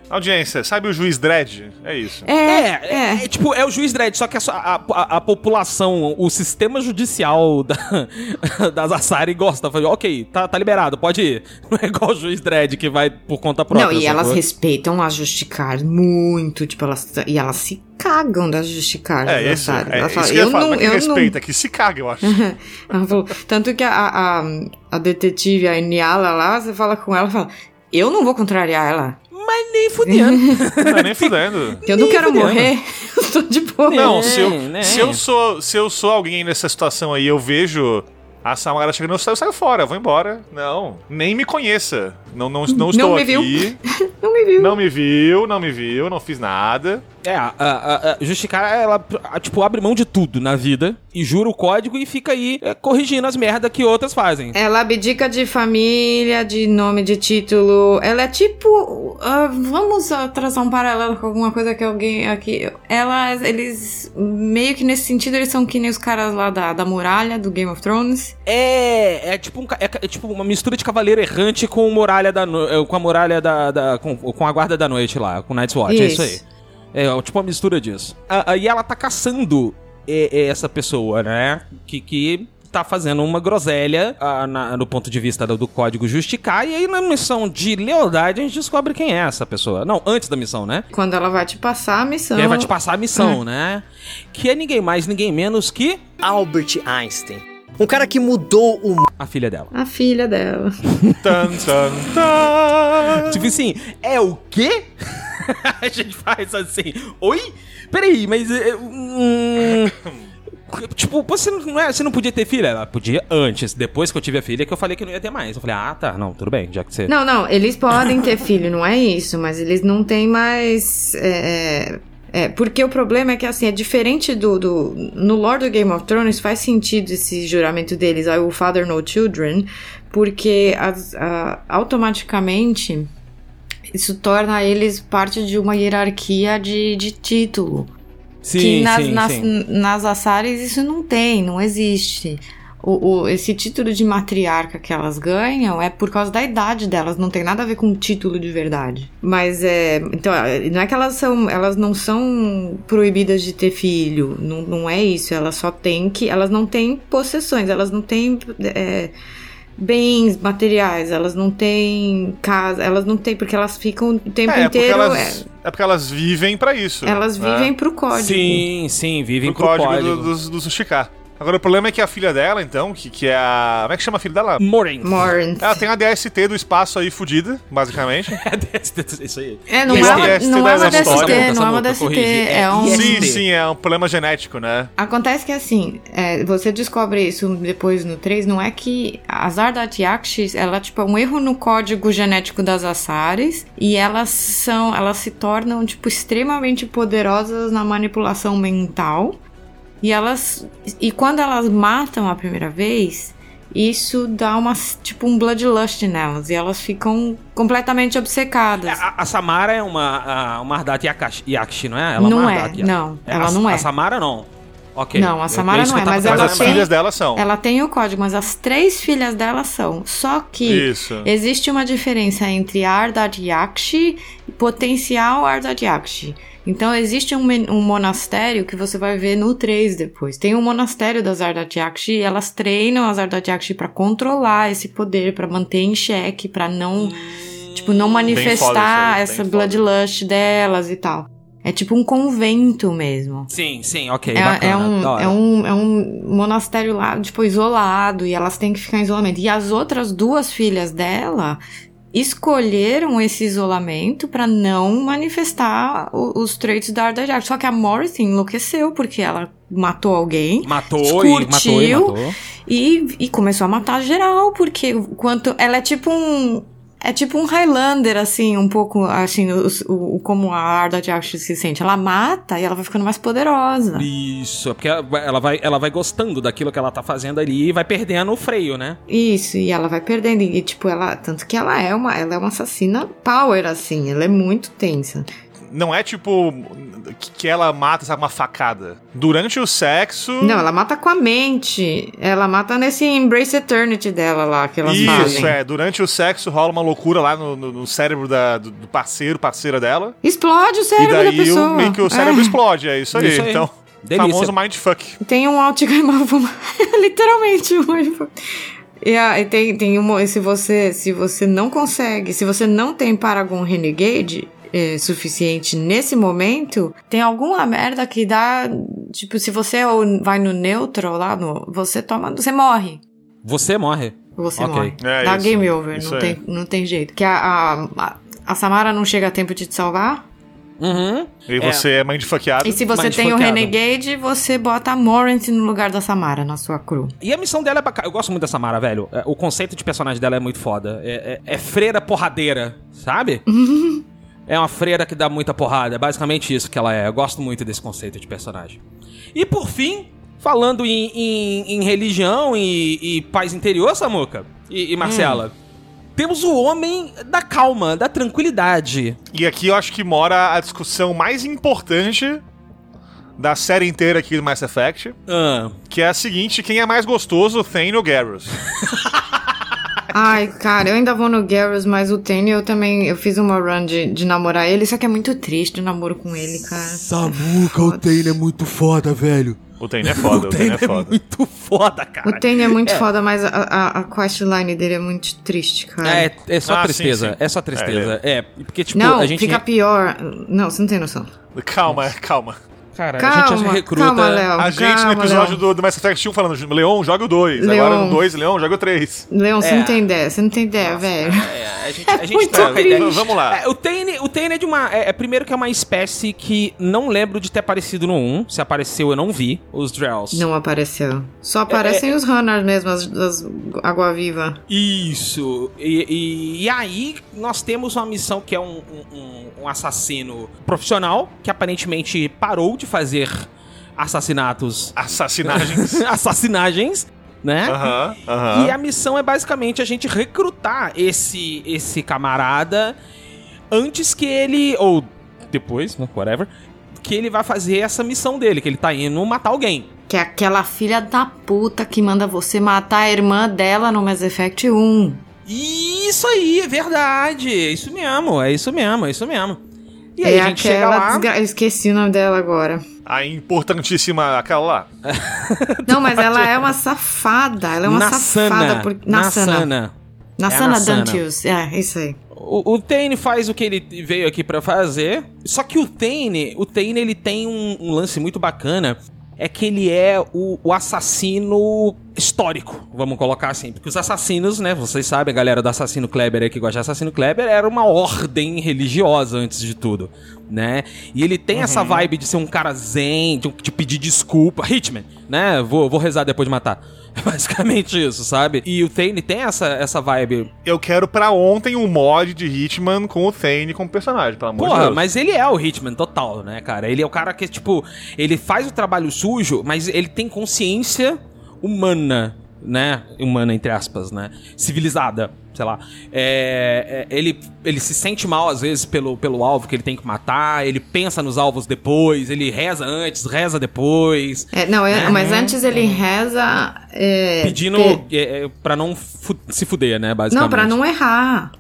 S2: Audiência, sabe o juiz Dredd? É isso.
S3: É,
S1: É,
S3: é.
S1: é, é tipo, é o juiz Dredd, só que a, a, a- a população, o sistema judicial da, das Assari gosta. Fala, ok, tá, tá liberado, pode ir. Não é igual o juiz Dredd que vai por conta própria.
S3: Não, e elas
S1: sacou?
S3: respeitam as Justicar muito, tipo, elas, e elas se cagam das Justicar.
S2: É, isso, é,
S3: Ela
S2: isso
S3: fala,
S2: que eu
S3: eu
S2: falar.
S3: não,
S2: Mas que
S3: eu não
S2: respeita, que se caga, eu acho.
S3: Falou, tanto que a, a, a detetive, a Niala lá, você fala com ela e fala, eu não vou contrariar ela.
S1: Mas nem fudendo.
S2: Não tá nem fudendo.
S3: Eu não
S1: Nem
S3: quero
S1: fudendo.
S3: morrer, eu tô de boa.
S2: Não,
S1: É,
S2: se eu,
S1: né?
S2: se, eu sou, se eu sou alguém nessa situação aí, eu vejo a Samara chegando, eu saio, eu saio fora, eu vou embora. Não, nem me conheça. Não, não, não estou
S3: me
S2: aqui.
S3: viu. Não me viu.
S2: Não me viu, não me viu, não fiz nada.
S1: É, a, a, a Justicar, ela, a, tipo, abre mão de tudo na vida e jura o código e fica aí é, corrigindo as merdas que outras fazem.
S3: Ela abdica de família, de nome, de título. Ela é tipo. ah, vamos traçar um paralelo com alguma coisa que alguém aqui. Ela, eles. Meio que nesse sentido, eles são que nem os caras lá da, da muralha do Game of Thrones.
S1: É, é tipo, um, é, é tipo uma mistura de Cavaleiro Errante com muralha da no- é, com a muralha da, da- com, com a guarda da noite lá, com Night's Watch, é isso aí. É tipo uma mistura disso. E ela tá caçando é, é, essa pessoa, né? Que, que tá fazendo uma groselha ah, na- no ponto de vista do, do código Justicar. E aí na missão de lealdade a gente descobre quem é essa pessoa. Não, antes da missão, né?
S3: Quando ela vai te passar a missão.
S1: E aí vai te passar a missão, né? Que é ninguém mais, ninguém menos que
S7: Albert Einstein. Um cara que mudou o
S1: a filha dela.
S3: A filha dela.
S2: Tan, tan, tan.
S1: Tipo assim, é o quê? a gente faz assim, oi? Peraí, mas. é, hum, tipo, você não, é, você não podia ter filha? Ela podia antes, depois que eu tive a filha, que eu falei que não ia ter mais. Eu falei, ah, tá, não, tudo bem, já que você.
S3: Não, não, eles podem ter filho, não é isso, mas eles não têm mais. É, é, porque o problema é que, assim, é diferente do, do. No lore do Game of Thrones faz sentido esse juramento deles, I will father no children, porque as- a- automaticamente isso torna eles parte de uma hierarquia de, de título. que nas, nas, nas Assares isso não tem, não existe. O, o- esse título de matriarca que elas ganham é por causa da idade delas, não tem nada a ver com o título de verdade. Mas é. Então, é, não é que elas são. Elas não são proibidas de ter filho. Não, não é isso. Elas só têm que. Elas não têm possessões, elas não têm. é, bens materiais, elas não têm casa, elas não têm, porque elas ficam o tempo
S2: É, é porque
S3: inteiro.
S2: elas, é porque elas vivem pra isso.
S3: é, elas
S2: né?
S3: vivem pro código.
S1: Sim, sim, vivem
S2: pro
S1: pro
S2: código,
S1: código.
S2: do, do, do Sushiká. Agora, o problema é que a filha dela, então, que, que é a. Como é que chama a filha dela?
S1: Morin.
S3: Morin.
S2: Ela tem a DST do espaço aí fudida, basicamente.
S1: Isso aí.
S3: É, não é
S2: essa
S3: uma,
S2: DST
S3: não é uma DST,
S2: histórias,
S3: não é uma DST, é
S1: É
S3: um...
S2: Sim, sim, é um problema genético, né?
S3: Acontece que assim, é, você descobre isso depois no 3, não é que a Zardat Yakshis, ela tipo, é um erro no código genético das Assares e elas são, elas se tornam tipo extremamente poderosas na manipulação mental. E elas e quando elas matam a primeira vez, isso dá uma tipo um bloodlust nelas e elas ficam completamente obcecadas.
S1: A, a Samara é uma, a- uma Ardat Yakshi, não é? Ela é
S3: Não
S1: uma
S3: é,
S1: Ardat Yakshi.
S3: não, ela
S1: a,
S3: não é.
S1: A Samara não. Ok.
S3: Não, a Samara
S1: É
S3: não é, mas
S2: Mas
S3: ela
S2: as
S3: tem-
S2: filhas dela são.
S3: Ela tem o código, mas as três filhas dela são. Só que
S2: Isso.
S3: existe uma diferença entre Ardad Yakshi e potencial Ardad Yakshi. Então existe um, um monastério que você vai ver no 3 depois. Tem um monastério das Ardad Yakshi e elas treinam as Ardad Yakshi pra controlar esse poder, pra manter em xeque, pra não, tipo, não manifestar
S2: aí,
S3: essa bloodlust delas e tal. É tipo um convento mesmo.
S1: Sim, sim, ok.
S3: É,
S1: bacana,
S3: é um, é, um, é um monastério lá, tipo, isolado, e elas têm que ficar em isolamento. E as outras duas filhas dela escolheram esse isolamento pra não manifestar o- os traits da Arda Jack. Só que a Morrison enlouqueceu porque ela matou alguém.
S1: Matou e matou e matou.
S3: E, e começou a matar geral, porque quanto ela é tipo um é tipo um Highlander assim, um pouco assim, o, o- como a Arda Jack se sente. Ela mata e ela vai ficando mais poderosa.
S1: Isso, é porque ela vai- ela vai, ela vai gostando daquilo que ela tá fazendo ali e vai perdendo o freio, né?
S3: Isso, e ela vai perdendo. E, tipo, ela. Tanto que ela é uma. Ela é uma assassina power, assim. Ela é muito tensa.
S2: Não é tipo que que ela mata, sabe, uma facada. Durante o sexo.
S3: Não, ela mata com a mente. Ela mata nesse Embrace Eternity dela lá, que elas
S2: Isso,
S3: fazem.
S2: é. Durante o sexo rola uma loucura lá no, no- no cérebro da- do, do parceiro, parceira dela.
S3: Explode o
S2: e
S3: cérebro da
S2: daí
S3: pessoa.
S2: o, meio que o cérebro
S3: É.
S2: explode. É isso aí.
S1: Isso aí.
S2: Então,
S1: Delícia.
S2: famoso mindfuck.
S3: Tem um Altigaimavo. Literalmente um Mindfuck. E, ah, e tem, tem uma. e Se você, se você não consegue, se você não tem Paragon Renegade eh, suficiente nesse momento, tem alguma merda que dá. Tipo, se você ou vai no neutral lá, no, você toma. Você morre.
S1: Você morre.
S3: Você
S1: Ok.
S3: morre.
S2: É
S3: Dá
S2: isso.
S3: game over, não tem, não tem jeito. Que a, a, a- Samara não chega a tempo de te salvar.
S1: Uhum.
S2: E
S1: É.
S2: você é mindfuckado.
S3: E se você tem o. Renegade, você bota a Morant no lugar da Samara na sua crew.
S1: E a missão dela é bacana. Eu gosto muito da Samara, velho. É, O conceito de personagem dela é muito foda. É, é- é freira porradeira, sabe? é uma freira que dá muita porrada. É basicamente isso que ela é. Eu gosto muito desse conceito de personagem. E por fim, falando em, em- em religião e, e paz interior, Samuca e, e Marcela. Temos o homem da calma, da tranquilidade.
S2: E aqui eu acho que mora a discussão mais importante da série inteira aqui do Mass Effect,
S1: Ah,
S2: que é a seguinte, quem é mais gostoso, Thane ou Garrus?
S3: Ai, cara, eu ainda vou no Garrus, mas o Tenny eu também. Eu fiz uma run de, de namorar ele, só que é muito triste o namoro com ele, cara.
S8: Samuca, o Taylor é muito foda, velho.
S2: O Thane é foda, o Thane é
S1: é
S2: foda.
S1: muito foda, cara.
S3: O Tenny é muito foda, mas a, a, a questline dele é muito triste, cara.
S1: É, é só
S2: Ah,
S1: tristeza.
S2: sim, sim.
S1: É só tristeza. É, porque, tipo,
S3: não,
S1: a gente.
S3: fica pior. Não, você não tem noção.
S2: Calma, calma.
S1: Cara, a
S3: Calma,
S1: gente recruta.
S3: calma, Léo.
S2: A gente
S3: calma,
S2: no episódio
S3: Léo.
S2: do, do Mass Effect 1 falando, Leon, joga o 2.
S3: Leon.
S2: Agora no 2, Leon, joga o 3.
S3: Leon, você
S1: É.
S3: não tem ideia, você não tem ideia, velho.
S1: É, a gente, a gente
S3: muito
S1: troca ideia.
S2: Vamos lá.
S1: É, o Tane, o Tane é de uma. É, é primeiro que é uma espécie que não lembro de ter aparecido no 1. Se apareceu, eu não vi. Os Drells.
S3: Não apareceu. Só aparecem os runners mesmo, as, as água-viva.
S1: Isso. E, e- e aí, nós temos uma missão que é um- um- um assassino profissional que aparentemente parou de fazer assassinatos.
S2: Assassinagens.
S1: assassinagens, né? E a missão é basicamente a gente recrutar esse esse camarada antes que ele ou depois, né, whatever, que ele vai fazer essa missão dele, que ele tá indo matar alguém.
S3: Que é aquela filha da puta que manda você matar a irmã dela no Mass Effect 1.
S1: Isso aí, é verdade. É isso mesmo, é isso mesmo, é isso mesmo. E aí
S3: é
S1: a gente chega lá.
S3: desgra... Eu esqueci o nome dela agora.
S2: A importantíssima, aquela lá.
S3: Não, mas ela é uma safada. Ela é uma
S1: Nassana.
S3: safada. Por... Nassana.
S1: Nassana.
S3: Nassana
S1: É.
S3: Dantius. É, isso aí.
S1: O, o Tane faz o que ele veio aqui pra fazer. Só que o Tane, o Tane ele tem um, um lance muito bacana. É que ele é o, o assassino histórico, vamos colocar assim. Porque os assassinos, né? Vocês sabem, a galera do Assassino Kleber aí que gosta de Assassino Kleber, era uma ordem religiosa antes de tudo, né? E ele tem essa vibe de ser um cara zen, de, de pedir desculpa. Hitman, né? Vou, vou rezar depois de matar. É basicamente isso, sabe? E o Thane tem essa, essa vibe
S2: Eu quero pra ontem um mod de Hitman com o Thane como personagem, pelo amor de
S1: Porra,
S2: Deus.
S1: mas ele é o Hitman total, né, cara? Ele é o cara que, tipo, ele faz o trabalho sujo, mas ele tem consciência humana, né? Humana, entre aspas, né? Civilizada, sei lá. É, é, ele, ele se sente mal, às vezes, pelo, pelo alvo que ele tem que matar, ele pensa nos alvos depois, ele reza antes, reza depois.
S3: É, não, é- mas antes ele reza. é,
S1: Pedindo
S3: pe-
S1: é, é, pra não fu- se fuder, né? Basicamente.
S3: Não, pra não errar.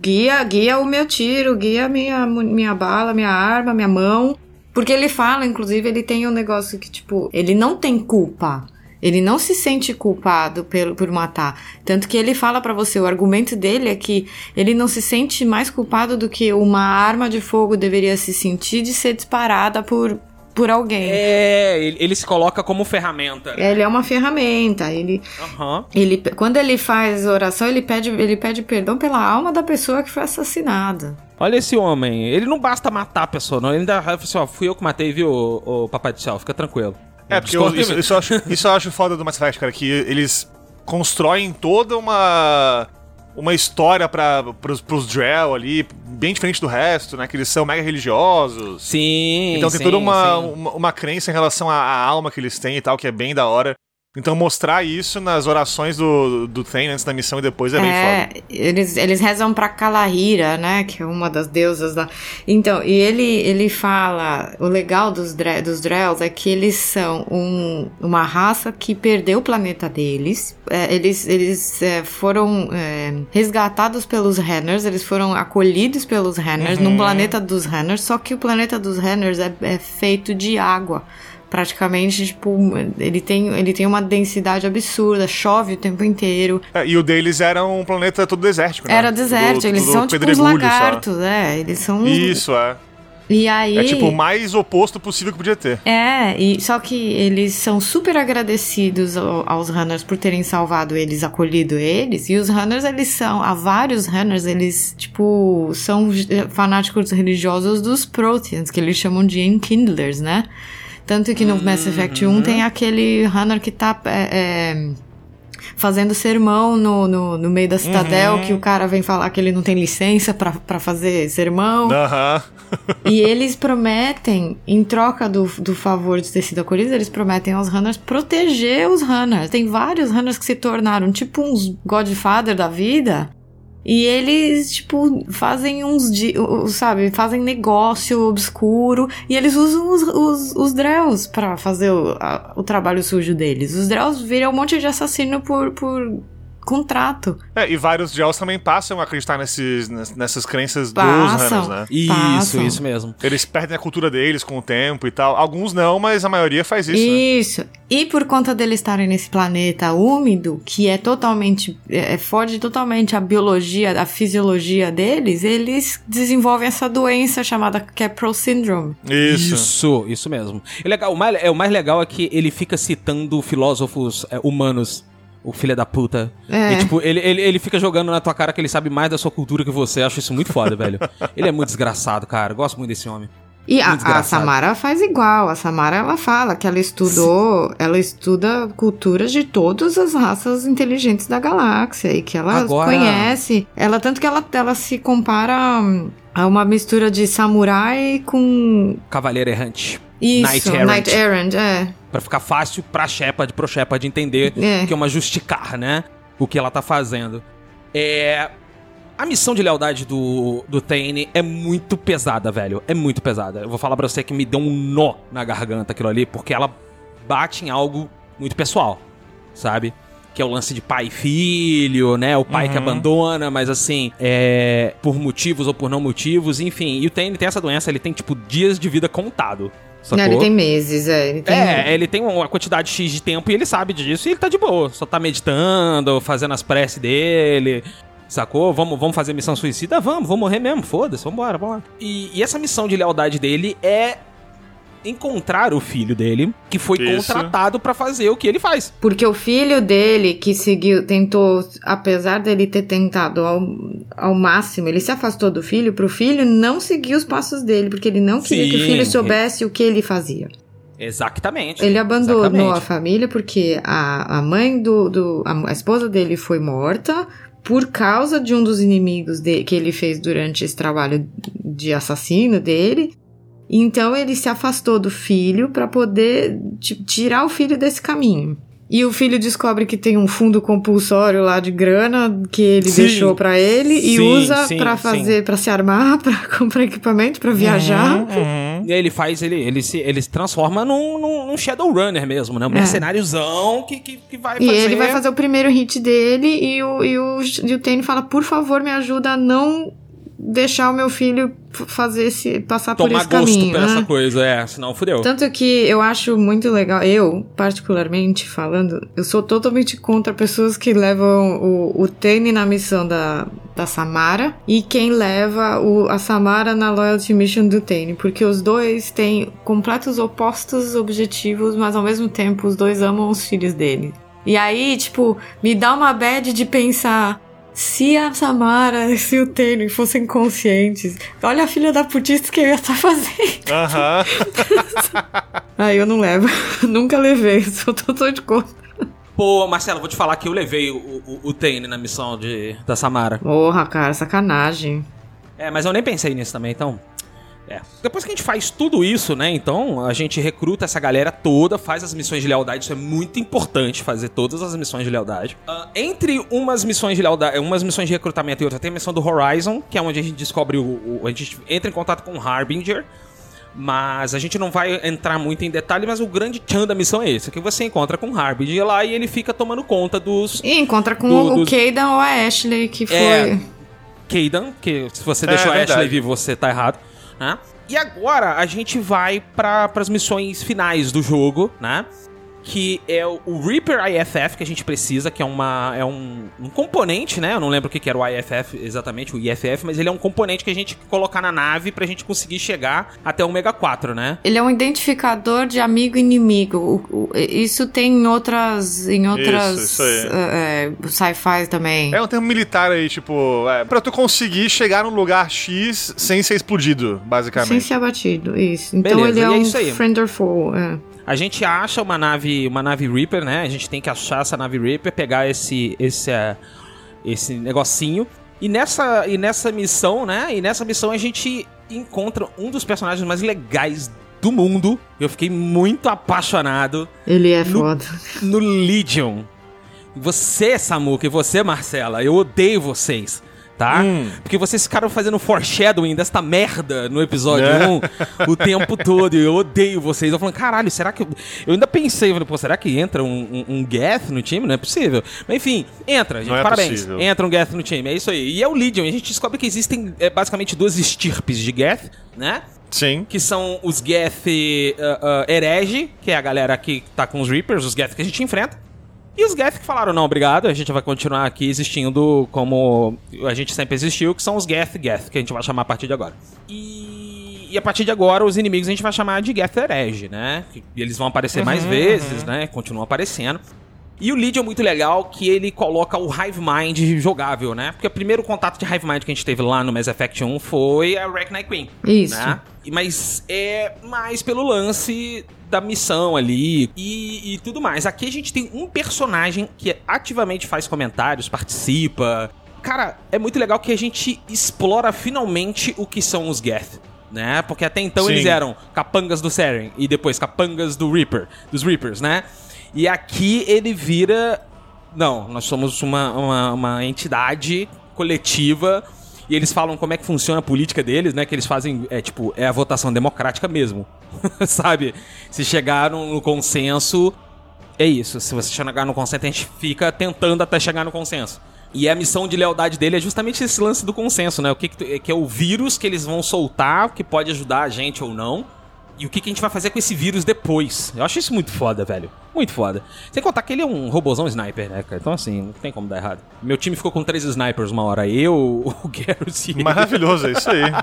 S3: Guia, guia o meu tiro, guia minha, minha bala, minha arma, minha mão. Porque ele fala, inclusive, ele tem um negócio que, tipo, ele não tem culpa. Ele não se sente culpado pelo, por matar. Tanto que ele fala pra você, o argumento dele é que ele não se sente mais culpado do que uma arma de fogo deveria se sentir de ser disparada por, por alguém.
S1: É, ele, ele se coloca como ferramenta.
S3: Ele é uma ferramenta. Ele,
S1: Aham.
S3: ele, quando ele faz oração, ele pede, ele pede perdão pela alma da pessoa que foi assassinada.
S1: Olha esse homem. Ele não basta matar a pessoa, não. Ele ainda fala assim, ó, fui eu que matei, viu, o, papai do céu. Fica tranquilo.
S2: É, porque eu, isso, isso eu acho, isso eu acho foda do Mass Effect, cara, que eles constroem toda uma uma história para pros, pros Drell ali, bem diferente do resto, né? Que eles são mega religiosos.
S1: Sim,
S2: Então tem
S1: sim,
S2: toda uma, uma, uma crença em relação à, à alma que eles têm e tal, que é bem da hora. Então mostrar isso nas orações do, do Thane antes da missão e depois é, bem foda.
S3: eles, eles rezam pra Kalahira, né? Que é uma das deusas lá. Então, e ele, ele fala: o legal dos, Dre- dos Drells é que eles são um- uma raça que perdeu o planeta deles. É, eles eles é, foram é, resgatados pelos Renners, eles foram acolhidos pelos Renners
S2: Uhum.
S3: num planeta dos Renners, só que o planeta dos Renners é, é feito de água. Praticamente, tipo, ele tem, ele tem uma densidade absurda, chove o tempo inteiro.
S2: É, e o deles era um planeta todo desértico, né?
S3: Era deserto,
S2: Tudo-
S3: eles
S2: tudo
S3: são tipo uns lagartos, é, eles são.
S2: Isso, é.
S3: E aí...
S2: É tipo o mais oposto possível que podia ter.
S3: É, e, só que eles são super agradecidos ao- aos Runners por terem salvado eles, acolhido eles. E os Runners, eles são, há vários Runners, eles, tipo, são fanáticos religiosos dos Proteans, que eles chamam de Enkindlers, né? Tanto que no Mass Effect 1 tem aquele Runner que tá é, é, fazendo sermão no, no, no meio da citadel,
S2: Uhum.
S3: que o cara vem falar que ele não tem licença pra, pra fazer sermão.
S2: Aham.
S3: E eles prometem, em troca do, do favor de ter sido acolhidos, eles prometem aos runners proteger os runners. Tem vários runners que se tornaram tipo uns Godfather da vida. E eles, tipo, fazem uns, sabe, fazem negócio obscuro. E eles usam os, os, os Drells pra fazer o, a- o trabalho sujo deles. Os Drells viram um monte de assassino por, por contrato.
S2: É, e vários Gels também passam a acreditar nesses, ness- nessas crenças dos
S3: Passam.
S2: Runners, né?
S1: Isso,
S3: Passam.
S1: isso mesmo.
S2: Eles perdem a cultura deles com o tempo e tal. Alguns não, mas a maioria faz isso. né?
S3: Isso. E por conta deles estarem nesse planeta úmido, que é totalmente. É, foge totalmente a biologia, a fisiologia deles, eles desenvolvem essa doença chamada Capro Syndrome.
S2: Isso.
S1: Isso, isso mesmo. E legal, o, mais, é, o mais legal é que ele fica citando filósofos é, humanos. O filho da puta.
S3: É.
S1: E, tipo, ele, ele, ele fica jogando na tua cara que ele sabe mais da sua cultura que você. Eu acho isso muito foda, velho. Ele é muito desgraçado, cara. Eu Gosto muito desse homem.
S3: E a, a. Samara faz igual. A Samara ela fala que ela estudou, ela estuda culturas de todas as raças inteligentes da galáxia e que ela
S1: Agora-
S3: conhece. Ela tanto que ela, ela se compara a uma mistura de samurai com
S1: Cavaleiro errante.
S3: isso,
S1: Knight Errant.
S3: Knight Errant, é.
S1: Pra ficar fácil pra Shepard, pro Shepard entender
S3: É.
S1: que é uma justicar, né? O que ela tá fazendo. É. A missão de lealdade do, do Thane é muito pesada, velho. É muito pesada. Eu vou falar pra você que me deu um nó na garganta aquilo ali, porque ela bate em algo muito pessoal, sabe? Que é o lance de pai e filho, né? O pai que abandona, mas assim, é. Por motivos ou por não motivos, enfim. E o Thane tem essa doença, ele tem, tipo, dias de vida contado. Sacou?
S3: Não, ele tem meses, é. Ele tem...
S1: É, ele tem uma quantidade X de tempo e ele sabe disso e ele tá de boa. Só tá meditando, fazendo as preces dele. Sacou? Vamos, vamos fazer missão suicida? Vamos, vou morrer mesmo, foda-se, vambora, vambora. E, e essa missão de lealdade dele é encontrar o filho dele, que foi
S2: Isso.
S1: contratado pra fazer o que ele faz.
S3: Porque o filho dele que seguiu, tentou, apesar dele ter tentado ao, ao máximo, ele se afastou do filho pro filho não seguir os passos dele, porque ele não queria que o
S1: Sim.
S3: filho soubesse o que ele fazia.
S1: Exatamente.
S3: Ele abandonou
S1: Exatamente.
S3: a família porque a, a mãe do, do a, a esposa dele foi morta por causa de um dos inimigos de, que ele fez durante esse trabalho de assassino dele. Então ele se afastou do filho para poder ti- tirar o filho desse caminho. E o filho descobre que tem um fundo compulsório lá de grana que ele
S1: Sim.
S3: deixou pra ele e
S1: Sim,
S3: usa
S1: sim,
S3: pra
S1: sim.
S3: fazer, pra se armar, pra comprar equipamento, pra viajar.
S1: E aí ele faz, ele, ele, se, ele se transforma num, num, num Shadowrunner mesmo, né? Um
S3: É.
S1: mercenáriozão que, que, que vai
S3: E
S1: fazer...
S3: ele vai fazer o primeiro hit dele e o, e o, e o Tane fala, por favor, me ajuda a não deixar o meu filho fazer esse, passar por
S1: Tomar
S3: esse
S1: gosto
S3: caminho.
S1: por
S3: né?
S1: essa coisa, é, senão fudeu.
S3: Tanto que eu acho muito legal, eu, particularmente falando, eu sou totalmente contra pessoas que levam o, o Tane na missão da, da Samara e quem leva o, a Samara na Loyalty Mission do Tane, porque os dois têm completos opostos objetivos, mas ao mesmo tempo os dois amam os filhos dele. E aí, tipo, me dá uma bad de pensar. Se a Samara e se o Tane fossem conscientes, olha a filha da putista que eu ia estar fazendo.
S2: Aham.
S3: Ah, eu não levo. Nunca levei, sou totalmente contra.
S1: Pô, Marcelo, vou te falar que eu levei o, o, o Tane na missão de, da Samara.
S3: Porra, cara, sacanagem.
S1: É, mas eu nem pensei nisso também, então. É. Depois que a gente faz tudo isso, né? Então, a gente recruta essa galera toda, faz as missões de lealdade. Isso é muito importante, fazer todas as missões de lealdade. Ah, entre umas missões de lealdade, umas missões de recrutamento e outra, tem a missão do Horizon, que é onde a gente descobre o. o- a gente entra em contato com o Harbinger. Mas a gente não vai entrar muito em detalhe, mas o grande tchan da missão é esse: que você encontra com o Harbinger lá e ele fica tomando conta dos.
S3: E encontra com
S1: Do-
S3: o
S1: dos-
S3: Kaidan ou a Ashley, que foi.
S1: É. Kaidan, que se você
S2: É,
S1: deixou a
S2: verdade.
S1: Ashley vivo, você tá errado, né? E agora a gente vai para as missões finais do jogo, né? Que é o Reaper IFF que a gente precisa, que é, uma, é um, um componente, né? Eu não lembro o que que era o IFF exatamente, o IFF, mas ele é um componente que a gente colocar na nave pra gente conseguir chegar até o Omega 4, né?
S3: Ele é um identificador de amigo e inimigo. O- o- isso tem em outras. Em outras.
S2: Isso, isso aí.
S3: é, é, sci-fi também.
S2: É um termo militar aí, tipo, é, pra tu conseguir chegar num lugar X sem ser explodido,
S3: Sem
S2: basicamente.
S3: ser abatido, isso. Então
S1: Beleza,
S3: ele é
S1: é
S3: um
S1: isso aí.
S3: friend or foe. É.
S1: A gente acha uma nave, uma nave Reaper, né? A gente tem que achar essa nave Reaper, pegar esse esse eh, esse negocinho. E nessa e nessa missão, né? E nessa missão a gente encontra um dos personagens mais legais do mundo. Eu fiquei muito apaixonado
S3: Ele é
S1: No-
S3: foda.
S1: no Legion. Você, Samuca, e você, Marcela, eu odeio vocês. Tá?
S2: Hum.
S1: Porque vocês ficaram fazendo foreshadowing desta merda no episódio
S2: É.
S1: 1 o tempo todo. Eu odeio vocês. Eu falando, caralho, será que. Eu, eu ainda pensei, eu falei, pô, será que entra um, um, um Geth no time? Não é possível. Mas enfim, entra, gente.
S2: Não é
S1: parabéns.
S2: possível.
S1: Entra um Geth no time. É isso aí. E é o Legion. A gente descobre que existem é, basicamente duas estirpes de Geth, né?
S2: Sim.
S1: que são os Geth uh, uh, herege, que é a galera que tá com os Reapers, os Geth que a gente enfrenta. E os Geth que falaram, não, obrigado, a gente vai continuar aqui existindo como a gente sempre existiu, que são os Geth Geth, que a gente vai chamar a partir de agora. E, e a partir de agora, os inimigos a gente vai chamar de Geth herege, né? E eles vão aparecer mais vezes, né? Continuam aparecendo. E o Lead é muito legal que ele coloca o Hive Mind jogável, né? Porque o primeiro contato de Hive Mind que a gente teve lá no Mass Effect 1 foi a Arachne Queen.
S3: Isso.
S1: Né? Mas é mais pelo lance da missão ali e, e tudo mais. Aqui a gente tem um personagem que ativamente faz comentários, participa. Cara, é muito legal que a gente explora finalmente o que são os Geth. Né? Porque até então
S2: Sim.
S1: eles eram capangas do Seren e depois capangas do Reaper, dos Reapers, né? E aqui ele vira. Não, nós somos uma, uma, uma entidade coletiva e eles falam como é que funciona a política deles, né? Que eles fazem, é tipo, é a votação democrática mesmo. Sabe? Se chegar no, consenso, é isso. Se você chegar no consenso, a gente fica tentando até chegar no consenso. E a missão de lealdade dele é justamente esse lance do consenso, né? O que, que, tu- que é o vírus que eles vão soltar, que pode ajudar a gente ou não. E o que, que a gente vai fazer com esse vírus depois. Eu acho isso muito foda, velho. Muito foda. Sem contar que ele é um robôzão sniper, né, cara? Então, assim, não tem como dar errado. Meu time ficou com três snipers uma hora. Eu, o Garrus e ele.
S2: Maravilhoso, é isso aí.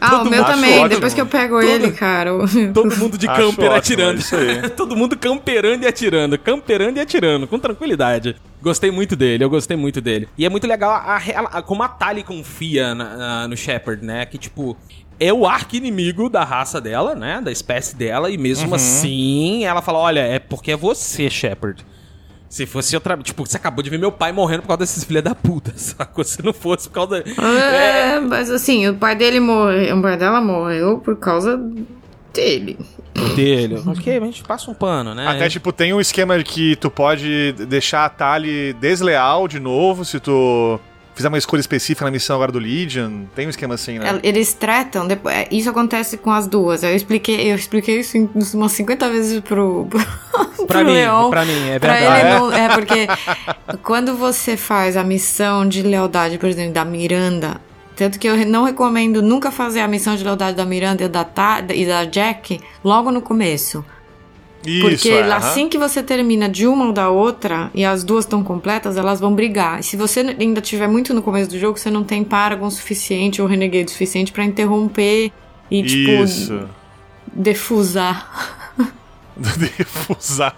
S3: Ah,
S1: Todo
S3: o meu também.
S2: Acho
S3: Depois
S2: ótimo.
S3: que eu pego ele, cara.
S1: Todo mundo de
S2: Acho
S1: camper
S2: ótimo,
S1: atirando.
S2: é isso aí.
S1: Todo mundo camperando e atirando. Camperando e atirando, com tranquilidade. Gostei muito dele, eu gostei muito dele. E é muito legal a, a- a- como a Tali confia na- na- no Shepard, né? Que, tipo, é o arqui-inimigo da raça dela, né? Da espécie dela. E mesmo assim, ela fala: olha, é porque é você, Shepard. Se fosse outra. Tipo, você acabou de ver meu pai morrendo por causa desses filha da puta, sacou? Se não fosse por causa.
S3: É, mas assim, o pai dele morreu. O pai dela morreu por causa Dele.
S1: dele. ok, a gente passa um pano, né?
S2: Até, tipo, tem um esquema que tu pode deixar a Tali desleal de novo se tu fizer uma escolha específica na missão agora do Legion. Tem um esquema assim, né?
S3: El- Eles tratam, depois, é, isso acontece com as duas. Eu expliquei, eu expliquei isso umas 50 vezes pro, pro,
S1: pra
S3: pro
S1: mim,
S3: Leon.
S1: pra mim, é
S3: Pra
S1: verdade.
S3: ele não, é porque quando você faz a missão de lealdade, por exemplo, da Miranda, tanto que eu não recomendo nunca fazer a missão de lealdade da Miranda e da, Ta, e da Jack logo no começo. Porque
S2: Isso, é, aham.
S3: assim que você termina de uma ou da outra e as duas estão completas, elas vão brigar. E se você ainda tiver muito no começo do jogo, você não tem Paragon suficiente ou Renegade suficiente pra interromper e, tipo,
S2: Isso.
S3: defusar.
S2: Defusar.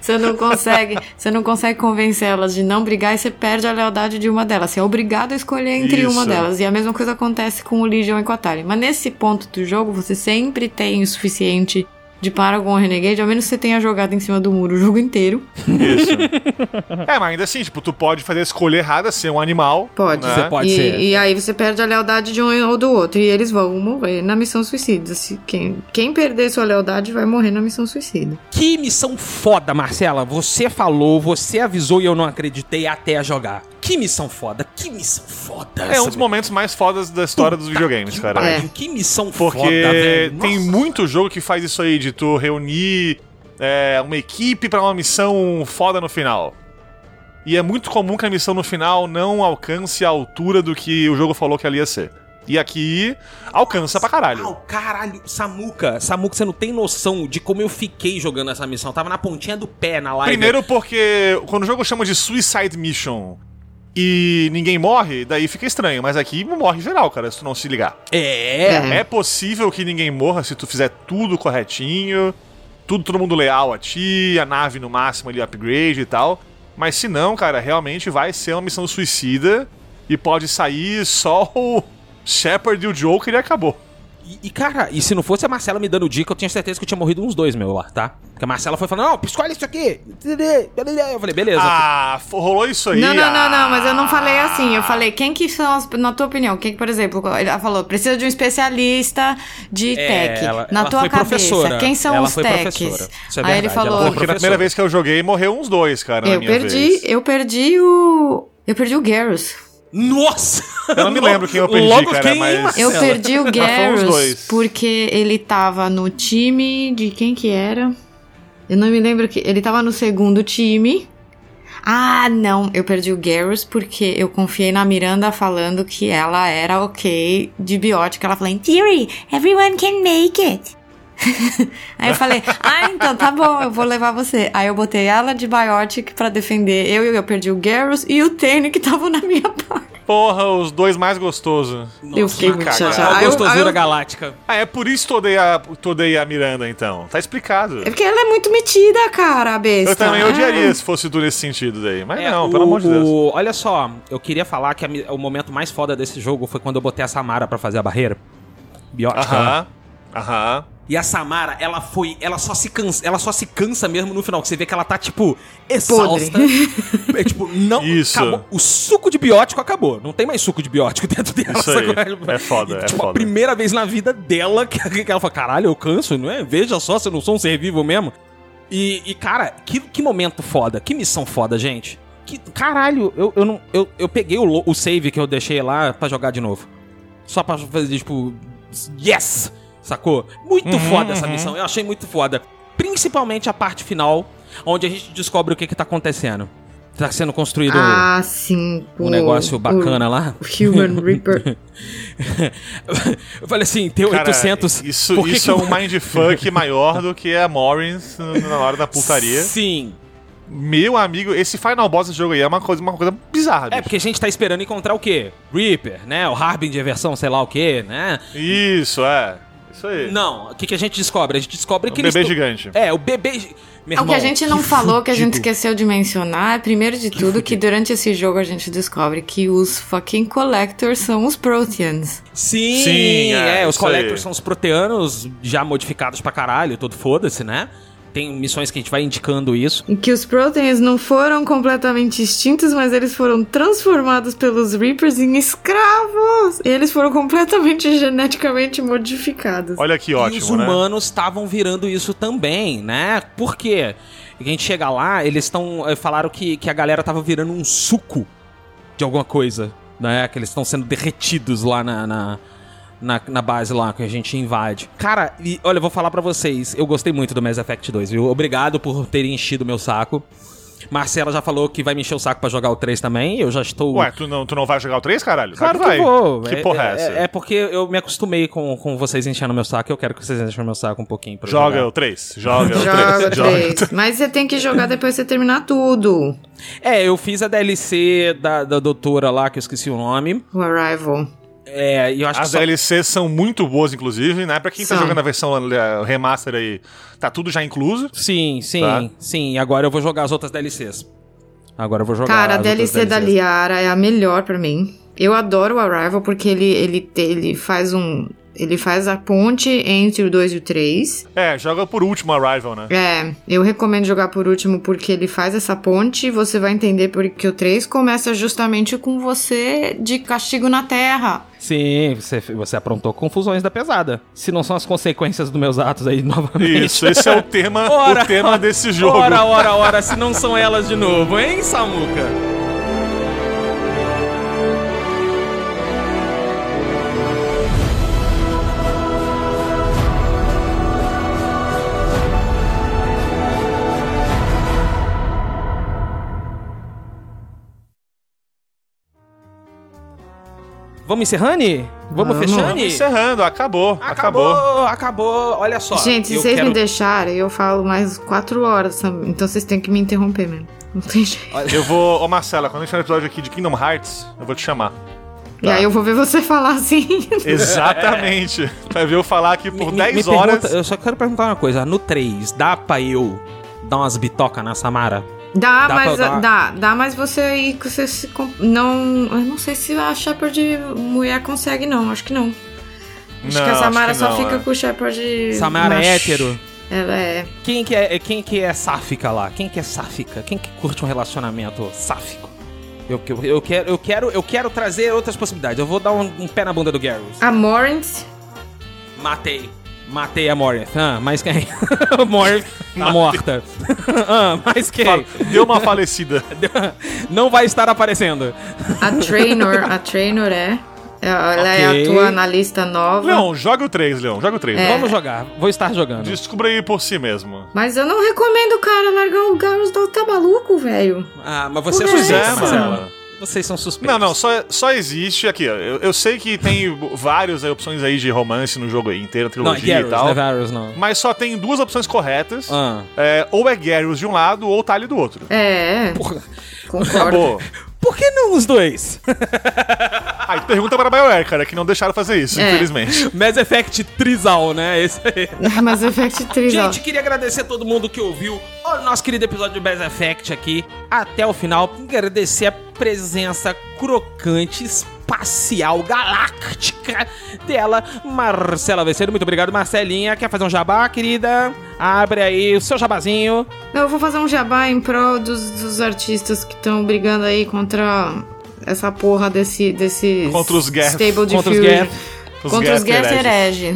S3: Você não consegue, você não consegue convencer elas de não brigar e você perde a lealdade de uma delas. Você é obrigado a escolher entre
S2: Isso.
S3: uma delas. E a mesma coisa acontece com o Legion e com a Tali. Mas nesse ponto do jogo, você sempre tem o suficiente de Paragon Renegade, ao menos você tenha jogado em cima do muro o jogo inteiro.
S2: Isso. é, mas ainda assim, tipo, tu pode fazer a escolha errada, ser um animal.
S3: Pode.
S2: né?
S1: Você pode
S3: e,
S1: ser.
S3: e aí você perde a lealdade de um ou do outro. E eles vão morrer na missão suicida. Se quem, quem perder sua lealdade vai morrer na missão suicida.
S1: Que missão foda, Marcela. Você falou, você avisou e eu não acreditei até a jogar. Que missão foda, que missão foda.
S2: É um dos momentos mais fodas da história dos videogames, cara.
S3: É.
S1: Que missão
S2: Porque
S1: foda, velho.
S2: tem
S1: Nossa.
S2: muito jogo que faz isso aí, de tu reunir é, uma equipe pra uma missão foda no final. E é muito comum que a missão no final não alcance a altura do que o jogo falou que ela ia ser. E aqui alcança pra caralho.
S1: Au, caralho, Samuca, Samuca, você não tem noção de como eu fiquei jogando essa missão. Eu tava na pontinha do pé na live.
S2: Primeiro porque quando o jogo chama de Suicide Mission e ninguém morre, daí fica estranho. Mas aqui morre geral, cara, se tu não se ligar.
S1: É,
S2: É possível que ninguém morra se tu fizer tudo corretinho, tudo todo mundo leal a ti, a nave no máximo ali upgrade e tal. Mas se não, cara, realmente vai ser uma missão suicida e pode sair só o Shepard e o Joker e acabou.
S1: E, e, cara, e se não fosse a Marcela me dando dica, eu tinha certeza que eu tinha morrido uns dois, meu, lá, tá? Porque a Marcela foi falando, não, escolhe isso aqui. Eu falei, beleza.
S2: Ah, rolou isso aí.
S3: Não, não, não,
S2: ah.
S3: não, mas eu não falei assim. Eu falei, quem que são as, na tua opinião, quem que, por exemplo, ela falou, precisa de um especialista de
S1: É,
S3: tech.
S1: ela-
S3: na
S1: ela
S3: tua
S1: foi
S3: cabeça,
S1: professora.
S3: quem são
S1: Ela
S3: os
S1: foi
S3: techs?
S1: professora. Isso é
S3: Aí ele
S1: verdade, ela
S3: falou,
S1: foi
S2: Porque na primeira vez que eu joguei, morreu uns dois, cara, na
S3: eu
S2: minha
S3: perdi,
S2: vez.
S3: eu perdi o... Eu perdi o Garrus.
S1: Nossa!
S2: Eu não me lembro quem eu perdi,
S1: Logo
S2: cara,
S1: quem,
S2: mas-?
S3: Eu perdi o Garrus porque ele tava no time de quem que era? Eu não me lembro que ele tava no segundo time. Ah, não, eu perdi o Garrus porque eu confiei na Miranda falando que ela era ok de biótica. Ela falou, in theory, everyone can make it. Aí eu falei, ah, então tá bom, eu vou levar você. Aí eu botei ela de Biotic pra defender eu e eu perdi o Garrus e o Tane que tava na minha parte.
S2: Porra, os dois mais gostosos.
S3: eu fiquei muito chateada.
S1: A
S3: eu-
S1: gostosura
S3: eu-
S1: galáctica.
S2: Ah, é por isso que tu odeia, tu odeia a Miranda, então. Tá explicado.
S3: É porque ela é muito metida, cara, a besta.
S2: Eu também
S3: É.
S2: odiaria se fosse tu nesse sentido daí. Mas
S1: É,
S2: não,
S1: o-
S2: pelo amor de Deus.
S1: o- olha só, eu queria falar que a o momento mais foda desse jogo foi quando eu botei a Samara pra fazer a barreira. Biótica. né?
S2: Aham. Aham.
S1: E a Samara, ela foi. Ela só se cansa. Ela só se cansa mesmo no final. Que você vê que ela tá, tipo, exausta. é, tipo, não.
S2: Isso.
S1: Acabou. O suco de biótico acabou. Não tem mais suco de biótico dentro dela.
S2: Isso aí. É foda,
S1: E,
S2: é
S1: tipo, a
S2: foda.
S1: primeira vez na vida dela que, que ela fala: caralho, eu canso, não é? Veja só se eu não sou um ser vivo mesmo. E, e, cara, que, que momento foda. Que missão foda, gente. Que, caralho, eu, eu, não, eu, eu peguei o, o save que eu deixei lá pra jogar de novo. Só pra fazer, tipo, yes! Sacou? Muito
S2: Uhum,
S1: foda essa missão. Eu achei muito foda. Principalmente a parte final, onde a gente descobre o que que tá acontecendo. Tá sendo construído
S3: Ah, sim.
S1: um
S3: o-
S1: negócio bacana lá.
S3: O Human Reaper.
S1: eu falei assim, tem
S2: Cara,
S1: 800...
S2: isso,
S1: por que
S2: isso
S1: que-
S2: é um mindfuck maior do que a Morris na hora da putaria.
S1: Sim.
S2: Meu amigo, esse final boss desse jogo aí é uma coisa, uma coisa bizarra,
S1: É,
S2: bicho.
S1: porque a gente tá esperando encontrar o quê? Reaper, né? O Harbinger versão sei lá o quê, né?
S2: Isso, é. Isso aí.
S1: Não, o que, que a gente descobre? A gente descobre
S2: Um
S1: que
S2: bebê
S1: eles... tão-
S2: gigante.
S1: É, o bebê... Meu
S3: o que a
S1: irmão,
S3: gente não falou, que a gente
S1: fudido.
S3: esqueceu de mencionar, é, primeiro de tudo, que durante esse jogo a gente descobre que os fucking collectors são os Proteans.
S1: Sim,
S2: Sim, é,
S1: é, os
S2: isso aí.
S1: Collectors são os proteanos já modificados pra caralho, todo foda-se, né? Tem missões que a gente vai indicando isso.
S3: Que os Proteins não foram completamente extintos, mas eles foram transformados pelos Reapers em escravos. E eles foram completamente geneticamente modificados.
S2: Olha que
S1: e os
S2: ótimo, né?
S1: humanos estavam virando isso também, né? Por quê? A gente chega lá, eles estão. Falaram que, que a galera tava virando um suco de alguma coisa, né? Que eles estão sendo derretidos lá na, na, na, na base lá que a gente invade. Cara, e olha, eu vou falar pra vocês, eu gostei muito do Mass Effect 2, viu? Obrigado por terem enchido meu saco. Marcela já falou que vai me encher o saco pra jogar o 3 também, eu já estou.
S2: Ué, tu não, tu não vai jogar o 3, caralho?
S1: Claro que
S2: vai.
S1: vou.
S2: Que porra é, essa?
S1: É, porque eu me acostumei com, com vocês enchendo meu saco, eu quero que vocês enchem meu saco um pouquinho pra
S2: Joga
S1: jogar.
S2: o 3. Joga o 3.
S3: Joga três. Mas você tem que jogar depois que você terminar tudo.
S1: É, eu fiz a DLC da, da doutora lá, que eu esqueci o nome.
S3: O Arrival.
S1: É, e eu acho
S2: As
S1: que só...
S2: DLCs são muito boas, inclusive, né? Pra quem tá
S3: São.
S2: jogando a versão eh, remaster aí, tá tudo já incluso.
S1: Sim, sim,
S2: Tá.
S1: sim. E agora eu vou jogar as outras DLCs. Agora eu vou jogar
S3: Cara, a
S1: as
S3: DLC da. Liara é a melhor pra mim. Eu adoro o Arrival porque ele, ele, ele faz um. Ele faz a ponte entre o 2 e o 3.
S2: É, joga por último Arrival, né?
S3: É, eu recomendo jogar por último porque ele faz essa ponte e você vai entender porque o 3 começa justamente com você de castigo na Terra.
S1: Sim, você, você aprontou confusões da pesada. Se não são as consequências dos meus atos aí, novamente.
S2: Isso, esse é o tema,
S1: Ora,
S2: o tema desse jogo.
S1: Ora, ora, ora, se não são elas de novo, hein, Samuca? Vamos encerrando? Vamos,
S3: Vamos.
S1: fechando?
S2: Encerrando, acabou, acabou.
S1: Acabou, acabou. Olha só.
S3: Gente, se vocês
S1: quero-
S3: me deixarem, eu falo mais 4 horas. Então vocês têm que me interromper mesmo. Não tem jeito.
S2: Eu vou. Ô Marcela, quando a gente um episódio aqui de Kingdom Hearts, eu vou te chamar.
S3: E aí eu vou ver você falar assim.
S2: Exatamente. Vai ver eu falar aqui por
S1: me-
S2: 10
S1: me
S2: horas.
S1: pergunta- eu só quero perguntar uma coisa. No 3, dá pra eu dar umas bitocas na Samara?
S3: Dá,
S1: Dá
S3: mas
S1: dar-
S3: dá, dá, mas você aí que você se não, eu não sei se a Shepard mulher consegue não, acho que não. Acho
S2: Não,
S3: que a Samara
S2: que
S3: só
S2: não,
S3: fica
S2: é.
S3: com o Shepard
S1: Samara é
S3: macho.
S1: hétero?
S3: Ela é.
S1: Quem que é, quem que é sáfica lá? Quem que é sáfica? Quem que curte um relacionamento sáfico? Eu, eu, eu, quero, eu, quero, eu quero trazer outras possibilidades. Eu vou dar um, um pé na bunda do Garrus.
S3: A Morant,
S1: Matei. Matei a Morith. Ah, mas quem? Morith tá morta. ah, mas quem?
S2: Deu uma falecida.
S1: Não vai estar aparecendo.
S3: a Trainor, a Trainor é. Ela é
S1: Ok.
S3: a tua analista nova.
S2: Leão, joga o 3, Leão, joga o 3.
S3: É.
S1: Vamos jogar. Vou estar jogando.
S2: Descubra aí por si mesmo.
S3: Mas eu não recomendo o cara largar o Garrus do tá maluco, velho.
S1: Ah, mas você é
S2: é,
S1: Marcela.
S2: mano.
S1: Vocês são suspeitos.
S2: Não, não, só, só existe aqui, ó. Eu, eu sei que tem várias opções aí de romance no jogo aí inteiro,
S1: Não,
S2: trilogia
S1: Garrus,
S2: e tal.
S1: não é Varus, não.
S2: Mas só tem duas opções corretas.
S1: Ah.
S2: É, ou é Garrus de um lado, ou Tali do outro.
S3: É,
S1: Porra.
S3: concordo.
S2: Acabou.
S1: Por que não os dois?
S2: Aí pergunta para a BioWare, cara, que não deixaram fazer isso,
S3: É.
S2: infelizmente.
S1: Mass Effect Trizal, né? Esse aí.
S3: Mas Effect 3, ó.
S1: Gente, queria agradecer a todo mundo que ouviu o nosso querido episódio de Mass Effect aqui até o final. Agradecer a presença crocante, espacial, galáctica dela, Marcela Veceiro. Muito obrigado, Marcelinha. Quer fazer um jabá, querida? Abre aí o seu jabazinho.
S3: Não, eu vou fazer um jabá em prol dos, dos artistas que estão brigando aí contra essa porra desse, desse
S2: Contra os Geth.
S3: Stable
S1: Contra os. Geth.
S3: Contra os
S2: Geth
S3: Geth herege.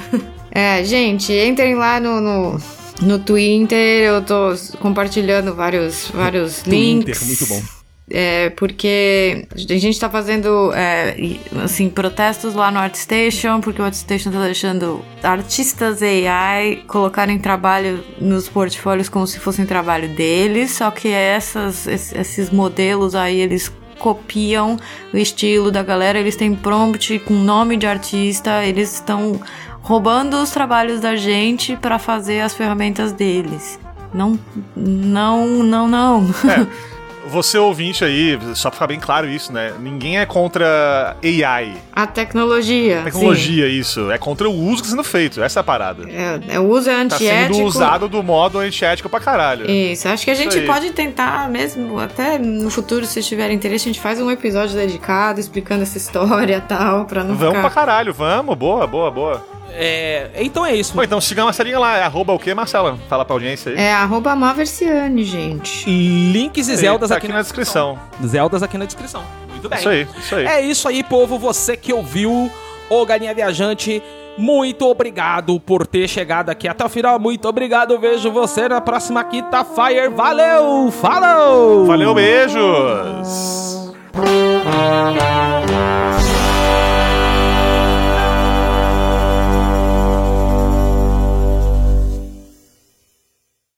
S3: é, gente, entrem lá no, no, no Twitter, eu tô compartilhando vários, vários links.
S1: muito bom.
S3: É, porque a gente tá fazendo, é, assim, protestos lá no ArtStation, porque o ArtStation tá deixando artistas AI colocarem trabalho nos portfólios como se fossem trabalho deles, só que essas, es- esses modelos aí, eles copiam o estilo da galera, eles têm prompt com nome de artista, eles estão roubando os trabalhos da gente para fazer as ferramentas deles. Não, não, não, não.
S2: Você ouvinte aí, só pra ficar bem claro isso, né? Ninguém é contra AI,
S3: A tecnologia. sim.
S2: tecnologia, isso. É contra o uso que está sendo feito. Essa é a parada.
S3: É, é, o uso é
S2: Tá sendo
S3: antiético.
S2: usado do modo antiético pra caralho.
S3: Isso, acho que a gente pode tentar mesmo, até no futuro, se tiver interesse, a gente faz um episódio dedicado explicando essa história e tal, pra não
S2: Vamos
S3: ficar...
S2: pra caralho, vamos. Boa, boa, boa.
S1: É, então é isso.
S2: Pô, então siga a Marcelinha lá, é arroba o quê, Marcela? Fala pra audiência aí.
S3: É arroba Maversiane, gente.
S1: Links e Zeldas
S2: tá
S1: aqui,
S2: aqui na descrição.
S1: Zeldas aqui na descrição. Muito bem.
S2: Isso aí, isso aí.
S1: É isso aí, povo. Você que ouviu o Galinha Viajante, muito obrigado por ter chegado aqui até o final. Muito obrigado. Vejo você na próxima Quinta Fire. Valeu! Falou!
S2: Valeu, beijos!